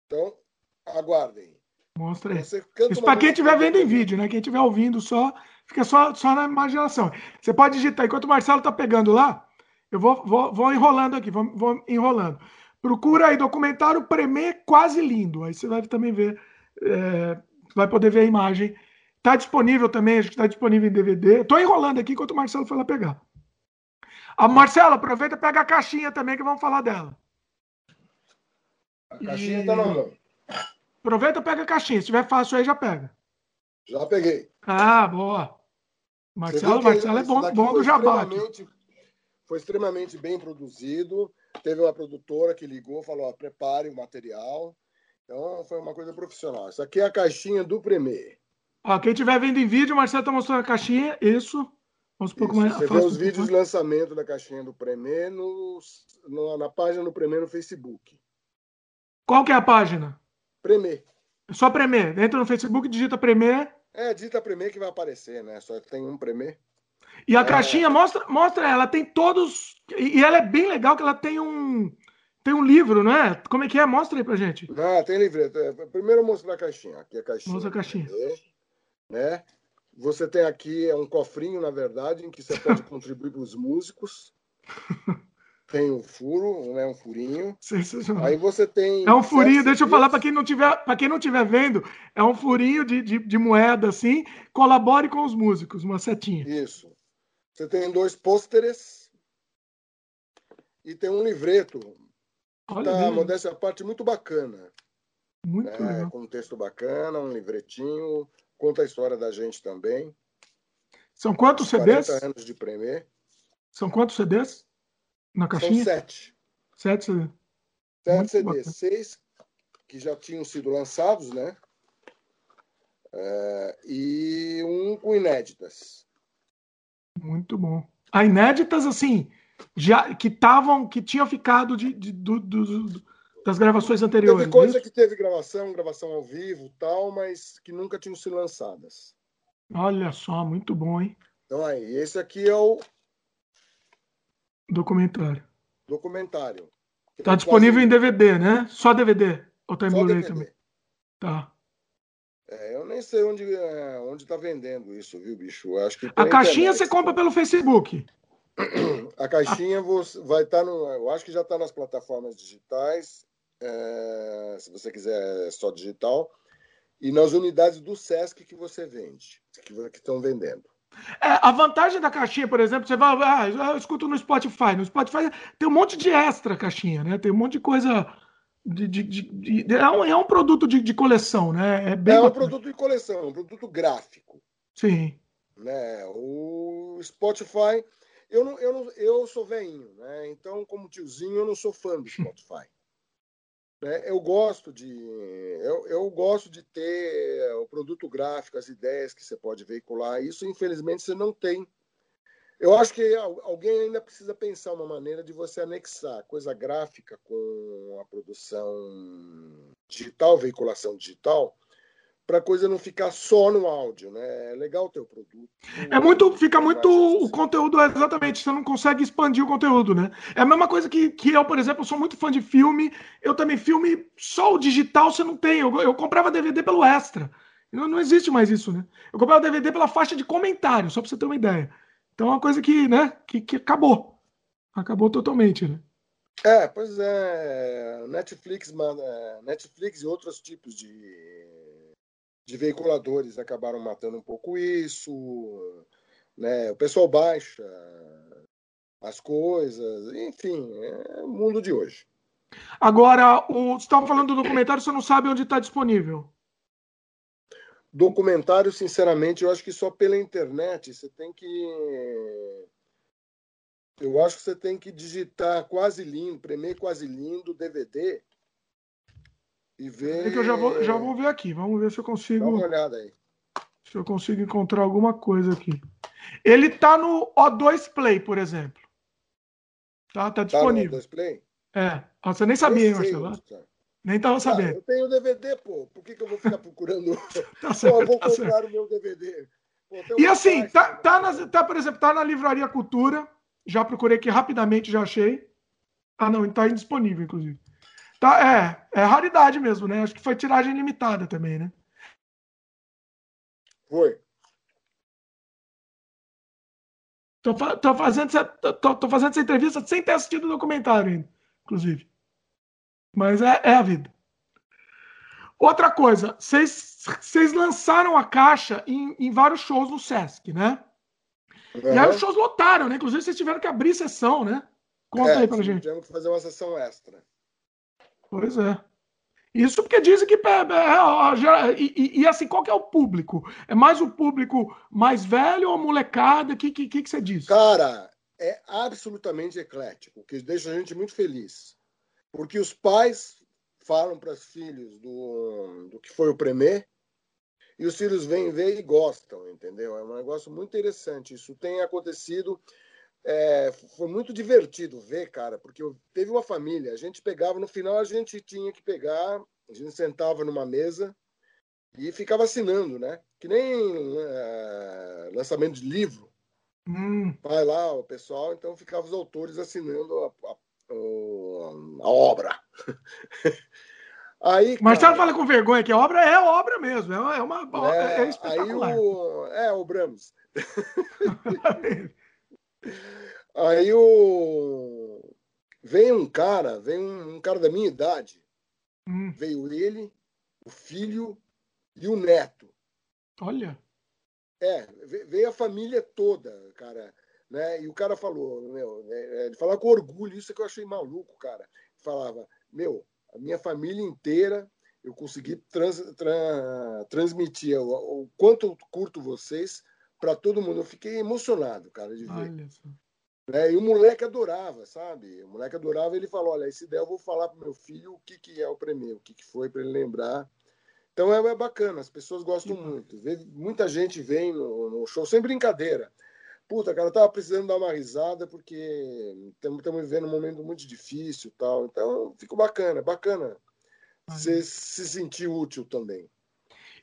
Então, aguardem. Mostra aí. Isso para quem estiver vendo em vídeo, né? Quem estiver ouvindo só, fica só, só na imaginação. Você pode digitar, enquanto o Marcelo está pegando lá, eu vou, vou, vou enrolando aqui, vou, vou enrolando. Procura aí documentário Premê Quase Lindo. Aí você vai também ver, é, vai poder ver a imagem. Está disponível também, acho que está disponível em DVD. Estou enrolando aqui enquanto o Marcelo foi lá pegar. A Marcelo, aproveita e pega a caixinha também que vamos falar dela. A caixinha está e... na mão. Aproveita e pega a caixinha. Se tiver fácil aí, já pega. Já peguei. Ah, boa. Marcelo, Marcelo é bom, bom do jabá. Foi extremamente bem produzido. Teve uma produtora que ligou, falou: prepare o material. Então foi uma coisa profissional. Isso aqui é a caixinha do Premier. Ó, quem estiver vendo em vídeo, o Marcelo está mostrando a caixinha. Isso. Vamos um pouco mais. Você vê os vídeos de lançamento da caixinha do Premier no, na página do Premier no Facebook. Qual que é a página? Premier. Só Premier. Entra no Facebook, digita Premier. É, digita Premier que vai aparecer, né? Só tem um Premier. E a é... caixinha mostra, mostra ela, tem todos. E ela é bem legal que ela tem um. Tem um livro, não é? Como é que é? Mostra aí pra gente. Ah, tem livreto. É, primeiro mostra a caixinha. Aqui a caixinha. Mostra a caixinha. Né? Você tem aqui é um cofrinho, na verdade, em que você pode contribuir para os músicos. Tem um furo, né, um furinho. Sensacional. Aí você tem. É um furinho, deixa eu falar para quem não tiver, para quem não estiver vendo, é um furinho de, de, de, moeda assim. Colabore com os músicos, uma setinha. Isso. Você tem dois pôsteres e tem um livreto. Olha tá, modéstia a parte muito bacana. Muito né? legal. Com um texto bacana, um livretinho, conta a história da gente também. São quantos CDs? 40 anos de Premier. São quantos CDs? Na caixinha? São sete. Sete CDs. Sete CDs. Seis que já tinham sido lançados, né? É, e um com inéditas. Muito bom. A inéditas, assim, já que estavam, que tinham ficado de, de do, do, das gravações anteriores. Teve coisa que teve gravação, gravação ao vivo, tal, mas que nunca tinham sido lançadas. Olha só, muito bom, hein? Então aí, esse aqui é o Documentário. Documentário. Tá disponível quase... em DVD, né? Só DVD? Ou tá em Blu-ray também? Tá. É, eu nem sei onde, é, onde tá vendendo isso, viu, bicho? Eu acho que a caixinha internet, você compra pelo Facebook. A caixinha vai estar tá no. Eu acho que já está nas plataformas digitais. É, se você quiser só digital. E nas unidades do Sesc que você vende, que estão vendendo. É, a vantagem da caixinha, por exemplo, você vai, ah, eu escuto no Spotify. No Spotify tem um monte de extra caixinha, né? Tem um monte de coisa. De, de, de, de é, um, é um produto de, coleção, né? É, bem é um produto de coleção, um produto gráfico. Sim. Né? O Spotify, eu, não, eu, não, eu sou veinho, né? então, como tiozinho, eu não sou fã do Spotify. Né? Eu gosto de eu, eu gosto de ter o produto gráfico, as ideias que você pode veicular. Isso, infelizmente, você não tem eu acho que alguém ainda precisa pensar uma maneira de você anexar coisa gráfica com a produção digital, veiculação digital, para a coisa não ficar só no áudio, né? É legal o produto. É muito, fica muito o conteúdo, exatamente, você não consegue expandir o conteúdo, né? É a mesma coisa que, que eu, por exemplo, sou muito fã de filme, eu também filme, só o digital você não tem, eu, eu comprava DVD pelo extra, não, não existe mais isso, né? Eu comprava DVD pela faixa de comentário, só para você ter uma ideia. Então é uma coisa que, né, que, que acabou. Acabou totalmente, né? É, pois é. Netflix, é, Netflix e outros tipos de, de veiculadores acabaram matando um pouco isso. Né? O pessoal baixa as coisas, enfim, é o mundo de hoje. Agora, o, você estava falando do documentário, você não sabe onde está disponível. Documentário, sinceramente, eu acho que só pela internet você tem que. Eu acho que você tem que digitar quase lindo, premer quase lindo, DVD e ver. É que eu já vou, já vou ver aqui. Vamos ver se eu consigo. Dá uma olhada aí. Se eu consigo encontrar alguma coisa aqui. Ele tá no O2 Play, por exemplo. Tá, tá disponível. Tá no O2 Play? É. Você nem sabia, hein, Marcelo? Nem tava sabendo. Ah, eu tenho DVD, pô. Por que, que eu vou ficar procurando? tá certo, pô, eu vou tá comprar certo. o meu DVD. Pô, e assim, tá, tá, na, tá, por exemplo, tá na Livraria Cultura. Já procurei aqui rapidamente, já achei. Ah, não, tá indisponível, inclusive. Tá, é, é raridade mesmo, né? Acho que foi tiragem limitada também, né? Foi. Tô, tô, fazendo, tô, tô fazendo essa entrevista sem ter assistido o documentário ainda, inclusive. Mas é, é a vida. Outra coisa, vocês lançaram a caixa em, em, vários shows no Sesc, né? Uhum. E aí os shows lotaram, né? Inclusive vocês tiveram que abrir sessão, né? Conta é, aí pra gente. Tivemos que fazer uma sessão extra. Pois é. Isso porque dizem que. É, é, é, e, e, assim, qual que é o público? É mais o público mais velho ou molecada? O que, que, que, que você diz? Cara, é absolutamente eclético, que deixa a gente muito feliz. Porque os pais falam para os filhos do, do que foi o Premier e os filhos vêm ver e gostam, entendeu? É um negócio muito interessante. Isso tem acontecido. É, foi muito divertido ver, cara, porque teve uma família. A gente pegava, no final a gente tinha que pegar, a gente sentava numa mesa e ficava assinando, né? Que nem é, lançamento de livro. Hum. Vai lá o pessoal, então ficava os autores assinando a, a a obra. Aí, Marcelo fala com vergonha que a obra é obra mesmo, é uma, é, uma, é, é espetacular. Aí o, é, o Brahms. aí o vem um cara, vem um, um cara da minha idade. Hum. Veio ele, o filho e o neto. Olha. É, veio a família toda, cara. Né? E o cara falou, meu, é, ele falava com orgulho, isso é que eu achei maluco, cara. Falava, meu, a minha família inteira, eu consegui trans, tra, transmitir o, o, quanto eu curto vocês para todo mundo. Eu fiquei emocionado, cara, de ver. Né? E o moleque adorava, sabe? O moleque adorava. Ele falou: Olha, essa ideia eu vou falar pro meu filho o que, que é o prêmio, o que, que foi para ele lembrar. Então é, é, bacana, as pessoas gostam muito. Muita gente vem no, no show sem brincadeira puta, cara, eu tava precisando dar uma risada porque estamos vivendo um momento muito difícil tal. Então, fico bacana, bacana você se sentir útil também.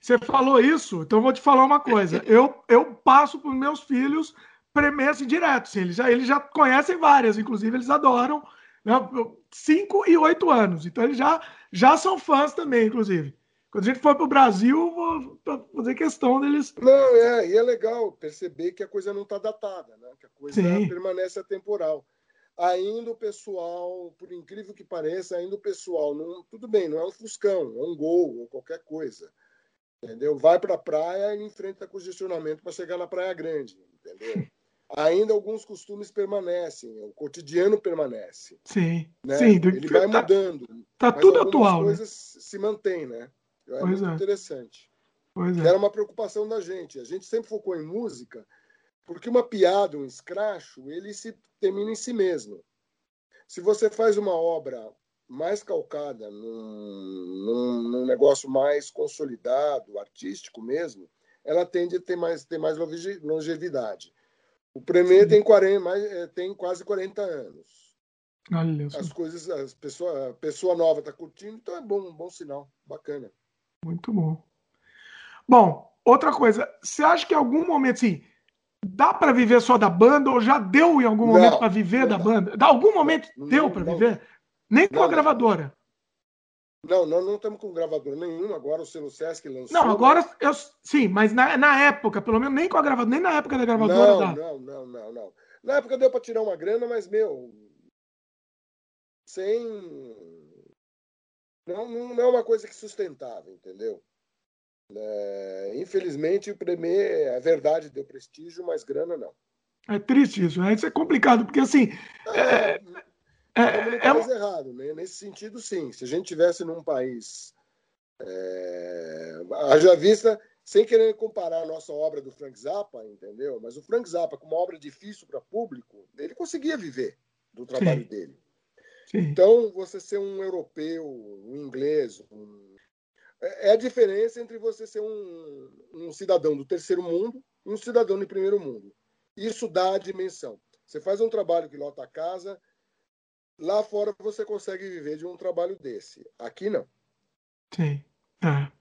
Você falou isso, então vou te falar uma coisa. Eu, eu passo para os meus filhos premesse direto. Assim, eles, já, eles já conhecem várias, inclusive eles adoram. Né, cinco e oito anos. Então eles já, já são fãs também, inclusive. Quando a gente for para o Brasil, vou fazer questão deles. Não, é, e é legal perceber que a coisa não está datada, né? que a coisa Sim. permanece atemporal. Ainda o pessoal, por incrível que pareça, ainda o pessoal, não, tudo bem, não é um Fuscão, é um Gol ou qualquer coisa. Entendeu? Vai para a praia e enfrenta congestionamento para chegar na Praia Grande. Entendeu? ainda alguns costumes permanecem, o cotidiano permanece. Sim, né? sim. Ele vai tá, mudando. Tá tudo atual. As né? coisas né? se mantêm, né? É pois muito é. interessante. Pois é. Era uma preocupação da gente. A gente sempre focou em música, porque uma piada, um escracho, ele se termina em si mesmo. Se você faz uma obra mais calcada num, num, num, negócio mais consolidado, artístico mesmo, ela tende a ter mais, ter mais longevidade. O Premier tem, 40, mais, é, tem quase 40 anos. Olha, As coisas, as pessoa, a pessoa nova está curtindo, então é bom, um bom sinal, bacana. Muito bom. Bom, outra coisa, você acha que em algum momento, assim, dá para viver só da banda ou já deu em algum momento para viver não, da banda? Em algum momento não, deu para viver? Nem com a gravadora. Não, nós não estamos com gravadora nenhuma. Agora o selo Sesc lançou. Não, agora eu sim, mas na, na época, pelo menos nem com a gravadora, nem na época da gravadora. Não, dá. não, não, não, não. Na época deu para tirar uma grana, mas meu, sem não, não é uma coisa que sustentava, entendeu? É, infelizmente, o Premier, a verdade deu prestígio, mas grana não. É triste isso, né? Isso é complicado, porque assim. É, é, é, é, é errado, né? Nesse sentido, sim. Se a gente tivesse num país. É, haja vista, sem querer comparar a nossa obra do Frank Zappa, entendeu? Mas o Frank Zappa, com uma obra difícil para público, ele conseguia viver do trabalho sim. dele. Sim. Então, você ser um europeu, um inglês, um é, é a diferença entre você ser um, um cidadão do terceiro mundo e um cidadão de primeiro mundo. Isso dá a dimensão. Você faz um trabalho que lota a casa, lá fora você consegue viver de um trabalho desse. Aqui não. Sim. É.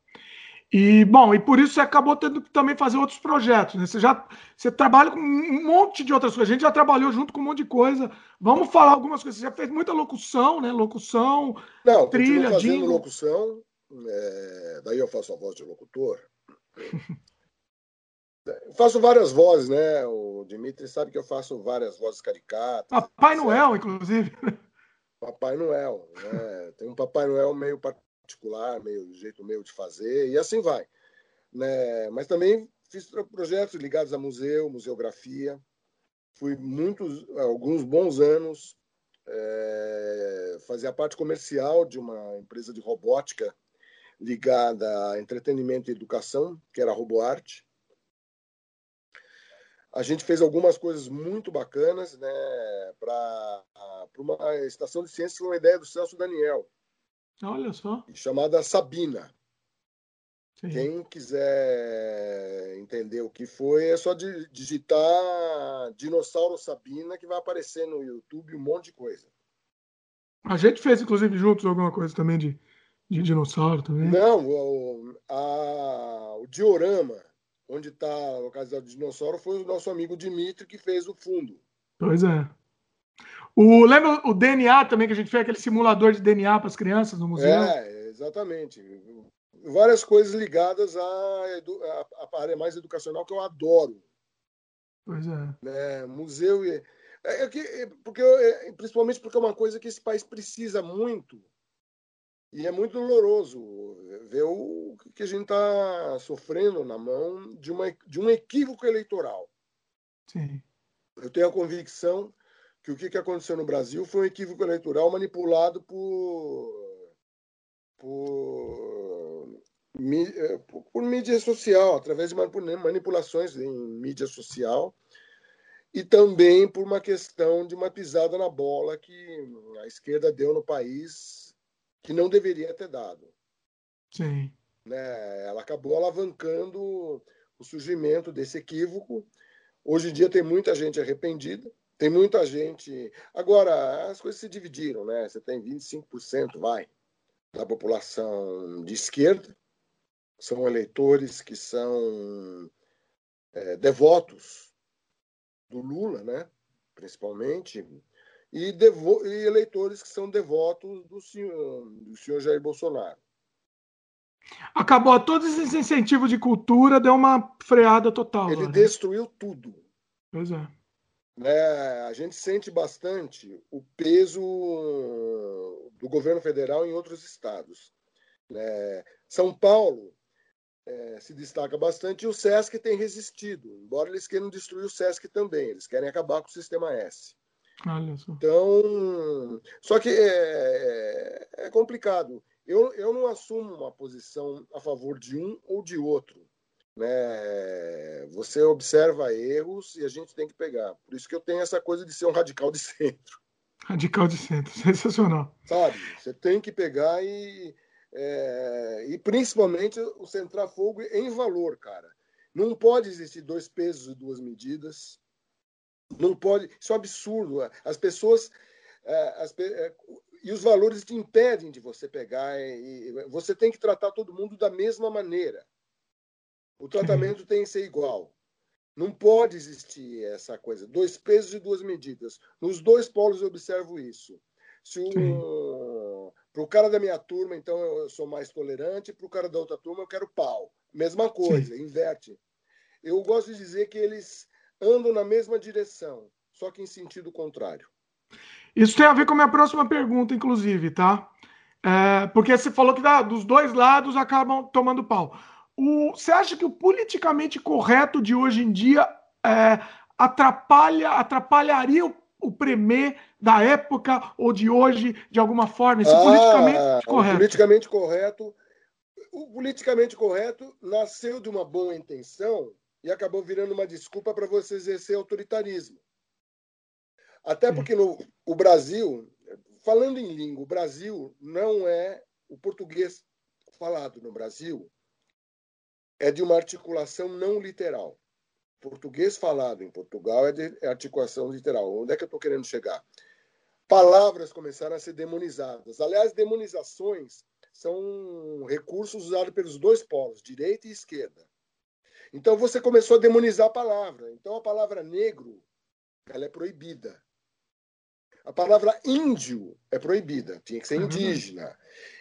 E, bom, e por isso você acabou tendo que também fazer outros projetos. Né? Você já você trabalha com um monte de outras coisas. A gente já trabalhou junto com um monte de coisa. Vamos falar algumas coisas. Você já fez muita locução, né? Locução, Não, trilha, fazendo jingle. locução. É, daí eu faço a voz de locutor. faço várias vozes, né? O Dimitri sabe que eu faço várias vozes caricatas. Papai Noel, inclusive. Papai Noel, né? Tem um Papai Noel meio particular, meio jeito meu de fazer, e assim vai. Né? Mas também fiz projetos ligados a museu, museografia. Fui muitos, alguns bons anos é, fazia parte comercial de uma empresa de robótica ligada a entretenimento e educação, que era a RoboArt. A gente fez algumas coisas muito bacanas né, para uma estação de ciências, uma ideia do Celso Daniel. Olha só. Chamada Sabina. Sim. Quem quiser entender o que foi, é só digitar Dinossauro Sabina, que vai aparecer no YouTube um monte de coisa. A gente fez, inclusive, juntos alguma coisa também de, de dinossauro também? Não, o, a, o diorama, onde está o dinossauro, foi o nosso amigo Dimitri que fez o fundo. Pois é. O, lembra o DNA também, que a gente fez aquele simulador de DNA para as crianças no museu? É, exatamente. Várias coisas ligadas à, à, à área mais educacional que eu adoro. Pois é. Né? Museu e. É, é que, é, porque, é, principalmente porque é uma coisa que esse país precisa muito e é muito doloroso ver o que a gente está sofrendo na mão de, uma, de um equívoco eleitoral. Sim. Eu tenho a convicção que o que aconteceu no Brasil foi um equívoco eleitoral manipulado por, por, eh, por, por mídia social, através de manipulações em mídia social e também por uma questão de uma pisada na bola que a esquerda deu no país que não deveria ter dado. Sim. Né? Ela acabou alavancando o surgimento desse equívoco. Hoje em dia tem muita gente arrependida, tem muita gente. Agora, as coisas se dividiram, né? Você tem 25%, vai, da população de esquerda, são eleitores que são é, devotos do Lula, né? Principalmente, e, devo, e eleitores que são devotos do senhor, do senhor Jair Bolsonaro. Acabou todos esses incentivos de cultura, deu uma freada total. Ele né? destruiu tudo. Pois é. Né, a gente sente bastante o peso do governo federal em outros estados. Né? São Paulo é, se destaca bastante e o SESC tem resistido, embora eles queiram destruir o SESC também, eles querem acabar com o sistema S. Só. Então, só que é, é, complicado. Eu, eu não assumo uma posição a favor de um ou de outro. Né? Você observa erros e a gente tem que pegar. Por isso que eu tenho essa coisa de ser um radical de centro. Radical de centro, sensacional. Sabe? Você tem que pegar e. É, e principalmente o centrar fogo em valor, cara. Não pode existir dois pesos e duas medidas. Não pode. Isso é um absurdo. As pessoas. É, as, é, e os valores te impedem de você pegar. E, você tem que tratar todo mundo da mesma maneira. O tratamento uhum. tem que ser igual. Não pode existir essa coisa. Dois pesos e duas medidas. Nos dois polos eu observo isso. Se um, para o cara da minha turma, então eu sou mais tolerante, para o cara da outra turma eu quero pau. Mesma coisa, Sim. inverte. Eu gosto de dizer que eles andam na mesma direção, só que em sentido contrário. Isso tem a ver com a minha próxima pergunta, inclusive, tá? É, porque você falou que dá, dos dois lados acabam tomando pau. O, você acha que o politicamente correto de hoje em dia é, atrapalha, atrapalharia o, o Premier da época ou de hoje de alguma forma? Esse ah, politicamente correto. O politicamente correto. O politicamente correto nasceu de uma boa intenção e acabou virando uma desculpa para você exercer autoritarismo. Até porque no o Brasil, falando em língua, o Brasil não é o português falado no Brasil é de uma articulação não literal. Português falado em Portugal é de articulação literal. Onde é que eu estou querendo chegar? Palavras começaram a ser demonizadas. Aliás, demonizações são recursos usados pelos dois polos, direita e esquerda. Então você começou a demonizar a palavra. Então a palavra negro ela é proibida. A palavra índio é proibida, tinha que ser uhum. indígena.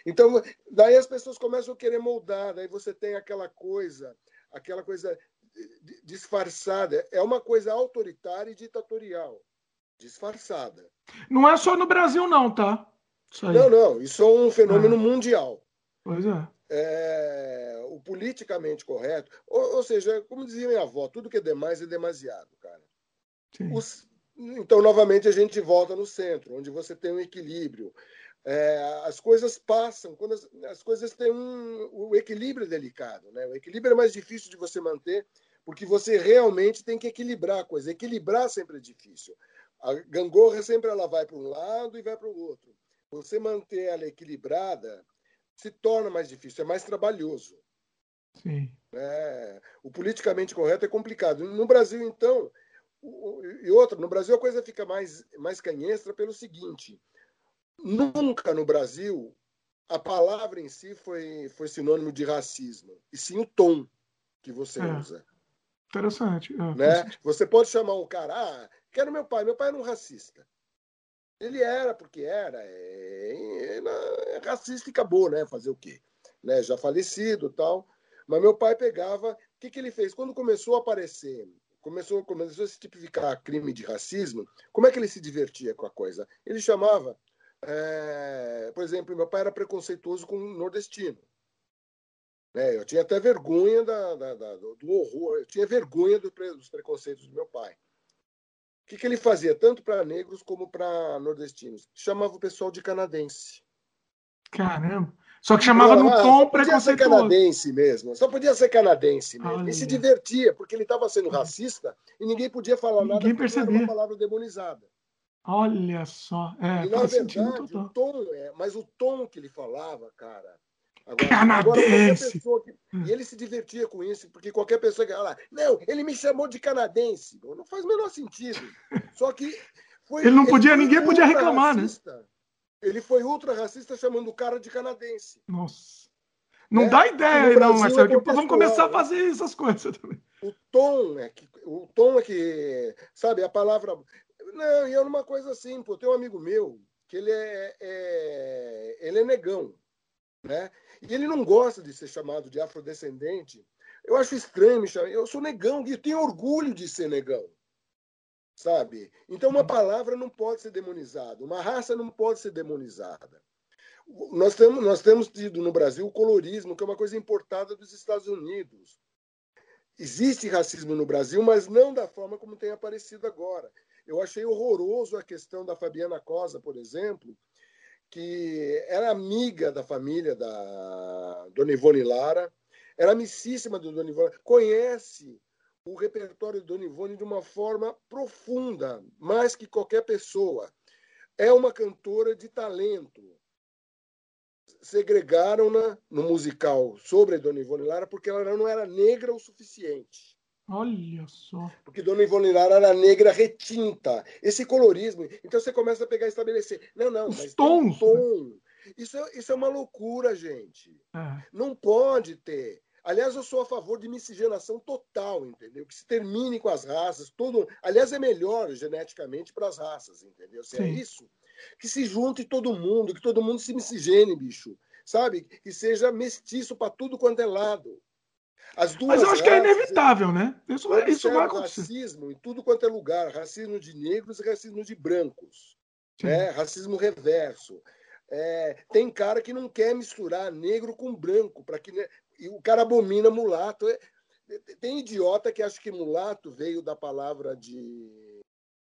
Então, daí as pessoas começam a querer moldar, daí você tem aquela coisa, aquela coisa disfarçada. É uma coisa autoritária e ditatorial, disfarçada. Não é só no Brasil, não, tá? Não, não, isso é um fenômeno ah. mundial. Pois é. é. O politicamente correto, ou, ou, seja, como dizia minha avó, tudo que é demais é demasiado, cara. Os, então, novamente, a gente volta no centro, onde você tem um equilíbrio. É, as coisas passam, quando as, as coisas têm um. O equilíbrio é delicado, né? O equilíbrio é mais difícil de você manter, porque você realmente tem que equilibrar a coisa. Equilibrar sempre é difícil. A gangorra sempre ela vai para um lado e vai para o outro. Você manter ela equilibrada se torna mais difícil, é mais trabalhoso. Sim. É, o politicamente correto é complicado. No Brasil, então, e outra, no Brasil a coisa fica mais, mais canhestra pelo seguinte: nunca no Brasil a palavra em si foi, foi sinônimo de racismo, e sim o tom que você é. usa. Interessante. É, né? Você pode chamar um cara, ah, quero meu pai, meu pai era um racista. Ele era, porque era, é, é, é racista e acabou, né? Fazer o quê? Né? Já falecido tal. Mas meu pai pegava. O que, que ele fez? Quando começou a aparecer começou, começou a se tipificar crime de racismo, como é que ele se divertia com a coisa? Ele chamava, é, por exemplo, meu pai era preconceituoso com o nordestino. É, eu tinha até vergonha da, da, da, do horror, eu tinha vergonha do, dos preconceitos do meu pai. O que, que ele fazia, tanto para negros como para nordestinos? Chamava o pessoal de canadense. Caramba! Só que chamava no tom preconceituoso. Podia ser canadense mesmo, só podia ser canadense mesmo. Olha. E se divertia, porque ele estava sendo racista e ninguém podia falar ninguém nada porque percebia. era uma palavra demonizada. Olha só. É, e na verdade, o tom, é, mas o tom que ele falava, cara. Agora, canadense! Agora, que, e ele se divertia com isso, porque qualquer pessoa que fala, não, ele me chamou de canadense. Não faz o menor sentido. Só que. Foi, ele não podia, ele ninguém podia reclamar, né? racista. né? Ele foi ultra racista chamando o cara de canadense. Nossa. Não é, dá ideia, não, Marcelo. Que vamos começar a fazer essas coisas também. O tom é que. O tom é que. Sabe, a palavra. Não, e é uma coisa assim, pô. Tem um amigo meu que ele é, é, ele é negão, né? E ele não gosta de ser chamado de afrodescendente. Eu acho estranho me chamar. Eu sou negão e tenho orgulho de ser negão sabe? Então, uma palavra não pode ser demonizada, uma raça não pode ser demonizada. Nós temos, nós temos tido no Brasil o colorismo, que é uma coisa importada dos Estados Unidos. Existe racismo no Brasil, mas não da forma como tem aparecido agora. Eu achei horroroso a questão da Fabiana Cosa, por exemplo, que era amiga da família da Dona Ivone Lara, era amicíssima do Dona Ivone, conhece o repertório do Dona Ivone de uma forma profunda, mais que qualquer pessoa. É uma cantora de talento. Segregaram-na no musical sobre Dona Ivone Lara porque ela não era negra o suficiente. Olha só. Porque Dona Ivone Lara era negra retinta. Esse colorismo. Então você começa a pegar e estabelecer. Não, não, Os tons, um tom. Isso, é, isso é uma loucura, gente. É. Não pode ter. Aliás, eu sou a favor de miscigenação total, entendeu? Que se termine com as raças, todo. Aliás, é melhor geneticamente para as raças, entendeu? Se é Sim. isso, que se junte todo mundo, que todo mundo se miscigene, bicho. Sabe? Que seja mestiço para tudo quanto é lado. As duas Mas eu acho que é raças, inevitável, né? Isso vai, isso vai acontecer. racismo em tudo quanto é lugar, racismo de negros e racismo de brancos, Sim. né? racismo reverso. É, tem cara que não quer misturar negro com branco, para que né? E o cara abomina mulato. É, tem idiota que acha que mulato veio da palavra de,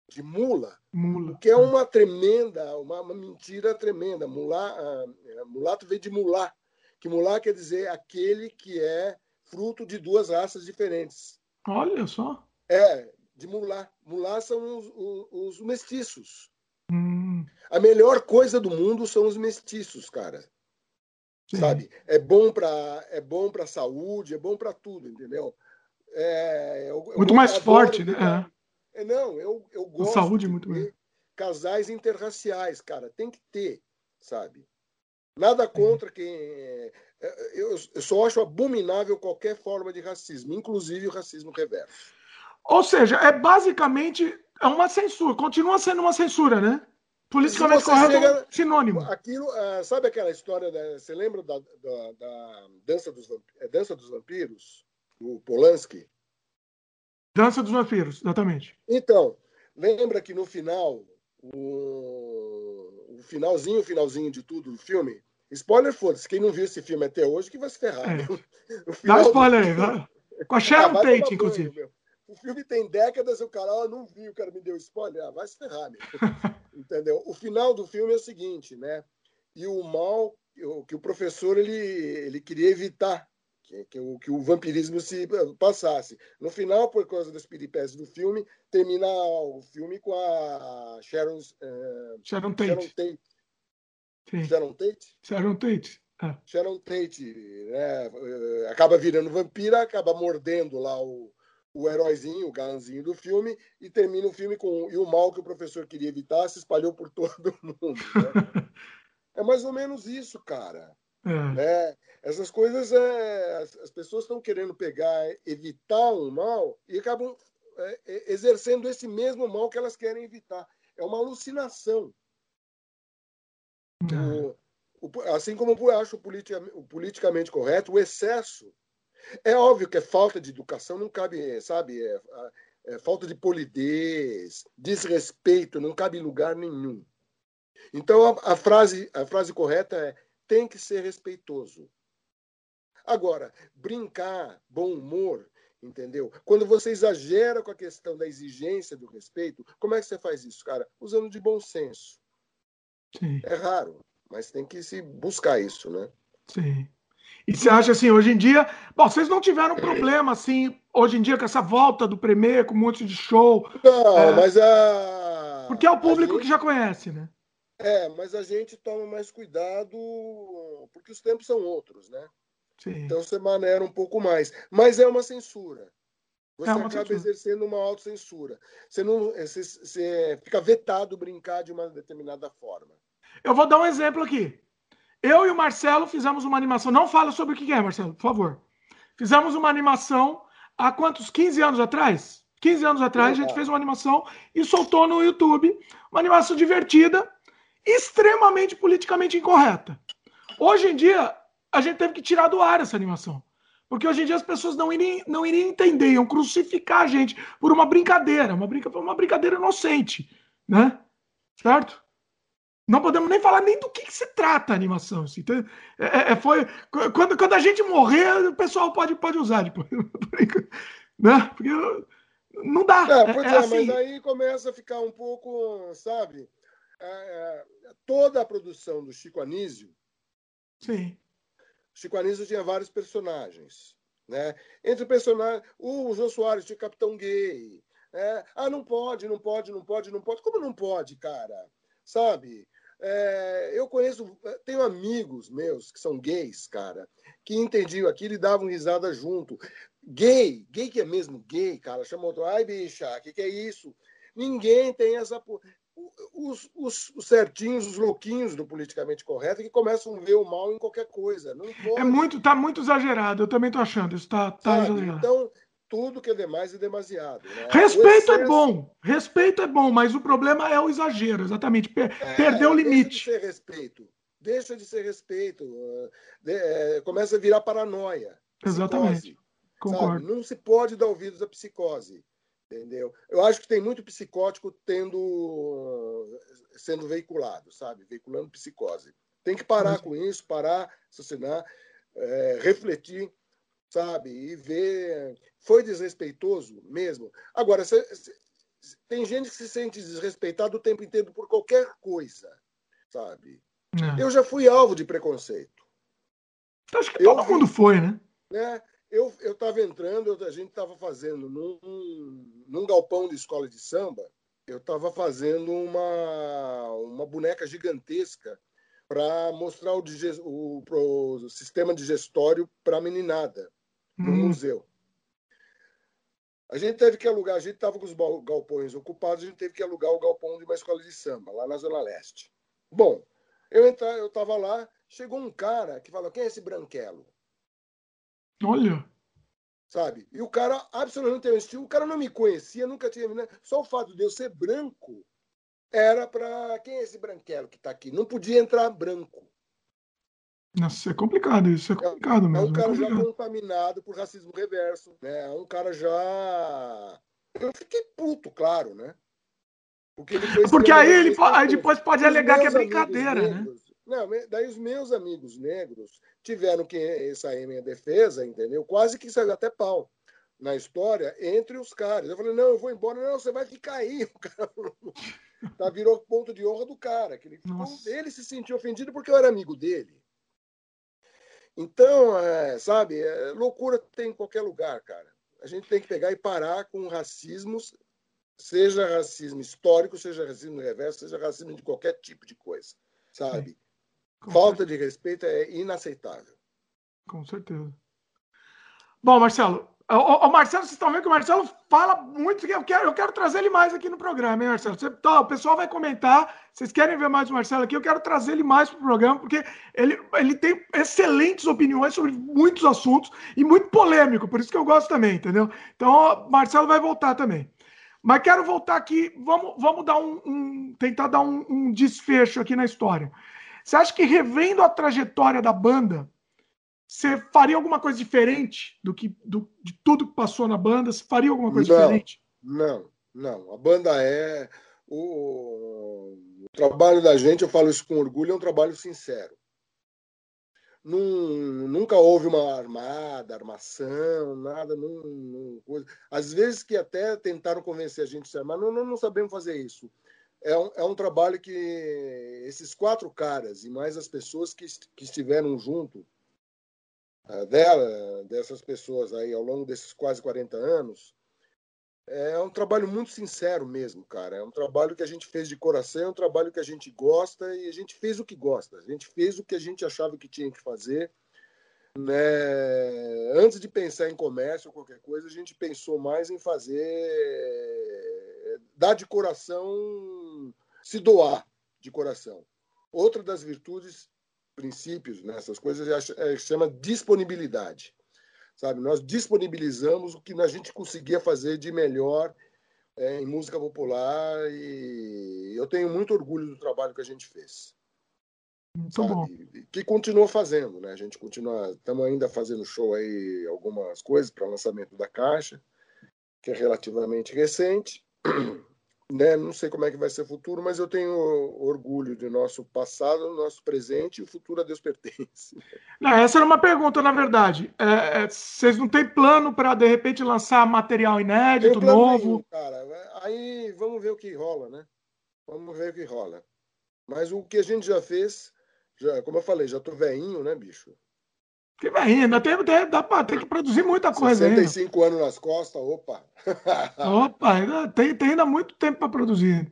de mula, Mula. que é uma tremenda, uma, uma mentira tremenda. Mulá, ah, é, mulato veio de mulá, que mulá quer dizer aquele que é fruto de duas raças diferentes. Olha só. É, de mulá. Mulá são os, os, os mestiços. Hum, A melhor coisa do mundo são os mestiços, cara. Sim. Sabe? É bom para é bom para saúde, é bom para tudo, entendeu? É, eu- eu Muito mais adoro forte, ver- né? É, não, eu, eu gosto saúde de muito bem. casais interraciais, cara. Tem que ter, sabe? Nada contra quem. é, é, Eu, eu só acho abominável qualquer forma de racismo, inclusive o racismo reverso. Ou seja, é basicamente é uma censura. Continua sendo uma censura, né? Politicamente correto é um chega- sinônimo. Aquilo, ah, sabe aquela história, da, você lembra da, da- da dança, dos, é Dança dos Vampiros, do Polanski? Dança dos vampiros, exatamente. Então, lembra que no final, o, o finalzinho, o finalzinho de tudo do filme, spoiler foda-se, quem não viu esse filme até hoje que vai se ferrar. É. O Dá spoiler aí. vai. Com a Ah, Sharon tomar Tate, inclusive. O filme tem décadas, o cara, não vi, o cara me deu spoiler. Ah, vai se ferrar, meu. Entendeu? O final do filme é o seguinte, né? E o mal o- que o professor ele, ele queria evitar que, que o, que o vampirismo se passasse. No final, por causa das peripécias do filme, termina o filme com a Sharon, eh, Sharon Sharon Tate. Tate. Sim. Sharon Tate? Sharon Tate. É. Sharon Tate né, eh, acaba virando vampira, acaba mordendo lá o, o heróizinho, o galãzinho do filme, e termina o filme com e o mal que o professor queria evitar se espalhou por todo mundo. né? É mais ou menos isso, cara. É. né? Essas coisas, é, as, as pessoas estão querendo pegar, evitar um mal e acabam é, é, exercendo esse mesmo mal que elas querem evitar. É uma alucinação. É. O- o- assim como eu acho o, politica- o politicamente correto, o excesso. É óbvio que é falta de educação, não cabe, sabe? É, é falta de polidez, desrespeito, não cabe em lugar nenhum. Então a, a frase, a frase correta é: tem que ser respeitoso. Agora, brincar, bom humor, entendeu? Quando você exagera com a questão da exigência do respeito, como é que você faz isso, cara? Usando de bom senso. Sim, É raro, mas tem que se buscar isso, né? sim. E você acha assim, hoje em dia. Bom, vocês não tiveram problema, assim, hoje em dia, com essa volta do Premier, com um monte de show, Não, É. mas a. porque é o público gente- que já conhece, né? É, mas a gente toma mais cuidado porque os tempos são outros, né? Sim. Então você maneira um pouco mais. Mas é uma censura. Você É uma acaba censura. exercendo uma autocensura. Você não, você, você fica vetado brincar de uma determinada forma. Eu vou dar um exemplo aqui. Eu e o Marcelo fizemos uma animação. Não fala sobre o que é, Marcelo, por favor. Fizemos uma animação há quantos? 15 anos atrás? 15 anos atrás, a gente fez uma animação e soltou no YouTube. Uma animação divertida, extremamente politicamente incorreta. Hoje em dia, a gente teve que tirar do ar essa animação. Porque hoje em dia as pessoas não iriam, não iriam entender, iam crucificar a gente por uma brincadeira, uma, brinca, uma brincadeira inocente, né? Certo? Não podemos nem falar nem do que, que se trata a animação. Assim. Então, é, é, foi, quando, quando a gente morrer, o pessoal pode, pode usar depois. né? Porque não dá. É, pois é, é, assim, mas aí começa a ficar um pouco, sabe? É, é, toda a produção do Chico Anísio, Sim. Chico Anísio tinha vários personagens. Né? Entre personagens, o João Soares tinha Capitão Gay. É, ah, não pode, não pode, não pode, não pode. Como não pode, cara? Sabe? É, eu conheço, tenho amigos meus que são gays, cara, que entendiam aquilo e davam risada junto. Gay, gay que é mesmo gay, cara, chamou outro, ai bicha, o que, que é isso? Ninguém tem essa. Os, os, os, certinhos, os louquinhos do politicamente correto que começam a ver o mal em qualquer coisa. Não pode. É muito, tá muito exagerado, eu também tô achando, isso tá, tá exagerado. Então, tudo que é demais é demasiado. Né? Respeito é excesso... é bom, respeito é bom, mas o problema é o exagero, exatamente. Per é, perdeu o limite. Deixa de ser respeito, deixa de ser respeito, de, é, começa a virar paranoia. Exatamente. Psicose, Concordo. Sabe? Não se pode dar ouvidos à psicose. Entendeu? Eu acho que tem muito psicótico tendo sendo veiculado, sabe? Veiculando psicose. Tem que parar mas... com isso, parar, assassinar, é, refletir sabe? E ver. Foi desrespeitoso mesmo. Agora, tem gente que se sente desrespeitado o tempo inteiro por qualquer coisa, sabe? É. Eu já fui alvo de preconceito. Acho que eu todo mundo foi, né? né? Eu estava entrando, eu, a gente estava fazendo num, num galpão de escola de samba, eu estava fazendo uma, uma boneca gigantesca para mostrar o, o, o, sistema digestório para a meninada no hum. museu. A gente teve que alugar, a gente estava com os galpões ocupados, a gente teve que alugar o galpão de uma escola de samba, lá na Zona Leste. Bom, eu eu estava lá, chegou um cara que falou: quem é esse branquelo? Olha. Sabe? E o cara absolutamente estilo, o cara não me conhecia, nunca tinha. Né? Só o fato de eu ser branco era para. Quem é esse branquelo que está aqui? Não podia entrar branco. Nossa, é complicado isso, é complicado é, mesmo. É um cara é já contaminado por racismo reverso, né? É um cara já. Eu fiquei puto, claro, né? Porque, Porque aí ele aí depois pode alegar que é brincadeira, né? negros, né? Não, daí os meus amigos negros tiveram que sair minha defesa, entendeu? Quase que saiu até pau na história entre os caras. Eu falei, não, eu vou embora. Não, você vai ficar aí. O cara tá, virou ponto de honra do cara. Que ele, ele se sentiu ofendido porque eu era amigo dele. Então, é, sabe, é, loucura tem em qualquer lugar, cara. A gente tem que pegar e parar com racismos, seja racismo histórico, seja racismo reverso, seja racismo de qualquer tipo de coisa, sabe? Falta de respeito é inaceitável. Com certeza. Bom, Marcelo, o, o, Marcelo, vocês estão vendo que o Marcelo fala muito, eu quero, eu quero trazer ele mais aqui no programa, hein, Marcelo? Você, tá, o pessoal vai comentar, vocês querem ver mais o Marcelo aqui, eu quero trazer ele mais para o programa, porque ele, ele tem excelentes opiniões sobre muitos assuntos e muito polêmico, por isso que eu gosto também, entendeu? Então, o Marcelo vai voltar também. Mas quero voltar aqui, vamos, vamos dar um, um tentar dar um, um desfecho aqui na história. Você acha que revendo a trajetória da banda, você faria alguma coisa diferente do que do, de tudo que passou na banda? Você faria alguma coisa não, diferente? Não, não. A banda é o, o, trabalho da gente. Eu falo isso com orgulho. É um trabalho sincero. Num, nunca houve uma armada, armação, nada. Num, num, às vezes que até tentaram convencer a gente a se armar, não, não, não sabemos fazer isso. É um, é um trabalho que esses quatro caras e mais as pessoas que, que estiveram junto dela, dessas pessoas aí ao longo desses quase 40 anos, é um trabalho muito sincero mesmo, cara. É um trabalho que a gente fez de coração, é um trabalho que a gente gosta e a gente fez o que gosta. A gente fez o que a gente achava que tinha que fazer. Né? Antes de pensar em comércio ou qualquer coisa, a gente pensou mais em fazer, dar de coração, se doar de coração. Outra das virtudes princípios, nessas né, coisas, é, chama disponibilidade. Sabe? Nós disponibilizamos o que a gente conseguia fazer de melhor é, em música popular e eu tenho muito orgulho do trabalho que a gente fez. Muito bom. Que continua fazendo, né? A gente continua, estamos ainda fazendo show aí, algumas coisas para lançamento da caixa, que é relativamente recente. Né? Não sei como é que vai ser o futuro, mas eu tenho orgulho de nosso passado, nosso presente e o futuro a Deus pertence. Não, essa era uma pergunta, na verdade. É, é, vocês não têm plano para de repente lançar material inédito, novo? Nenhum, cara. Aí vamos ver o que rola, né? Vamos ver o que rola. Mas o que a gente já fez, já, como eu falei, já tô veinho, né, bicho? Que vai ainda, tem, tem, dá pra, tem que produzir muita coisa 65 ainda. anos nas costas, opa. opa, ainda, tem, tem ainda muito tempo para produzir.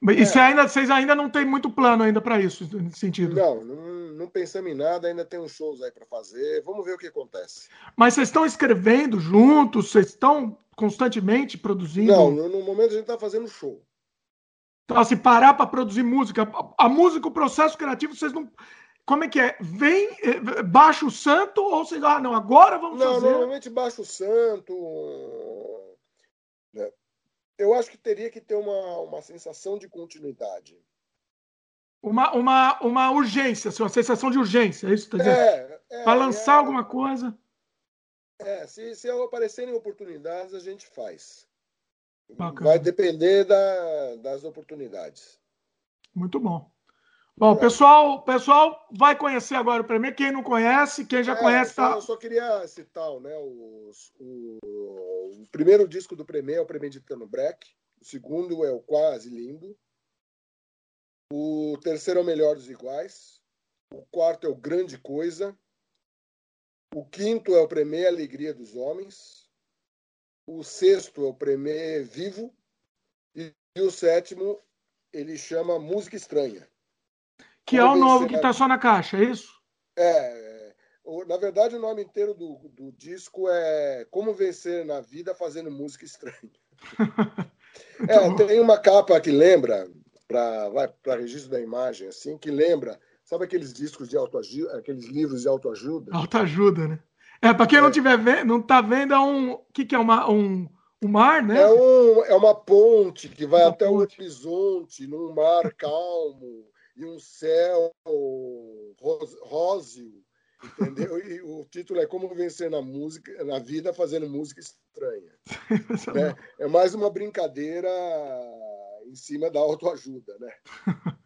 E é. ainda, vocês ainda não tem muito plano ainda para isso, nesse sentido? Não, não, não, pensamos em nada, ainda tem uns shows aí para fazer. Vamos ver o que acontece. Mas vocês estão escrevendo juntos? Vocês estão constantemente produzindo? Não, no, no momento a gente está fazendo show. Então, se parar para produzir música, a, a, música, o processo criativo, vocês não. Como é que é? Vem, eh, baixa o santo ou vocês. Ah, não, agora vamos não, fazer. Não, normalmente baixa o santo. Né? eu acho que teria que ter uma, uma sensação de continuidade. Uma, uma, uma urgência, assim, uma sensação de urgência, é isso que está dizendo? É, é, Para lançar é, alguma coisa. É, se, se aparecerem oportunidades, a gente faz. Bacana. Vai depender da, das oportunidades. Muito bom. Bom, o pessoal, pessoal vai conhecer agora o Premier. Quem não conhece, quem já é, conhece. Tá... Eu só queria citar né, os, o, o, primeiro disco do Premier é o Premeditando Break. O segundo é o Quase Lindo. O terceiro é o Melhor dos Iguais. O quarto é o Grande Coisa. O quinto é o Premier Alegria dos Homens. O sexto é o Premier Vivo. E, e o sétimo ele chama Música Estranha. Que é o novo que está só na caixa, é isso? É. Na verdade, o nome inteiro do, do disco é Como Vencer na Vida Fazendo Música Estranha. é, tem uma capa que lembra, para registro da imagem, assim, que lembra, sabe aqueles discos de autoajuda, aqueles livros de autoajuda? Autoajuda, né? É, para quem é. não tiver vendo, não tá vendo, é um. O que, que é uma, um, um mar, né? É, um, é uma ponte que vai uma até ponte. o horizonte, num mar calmo e um céu róseo, entendeu? E o título é Como Vencer na música, na vida fazendo música estranha. né? É mais uma brincadeira em cima da autoajuda, né?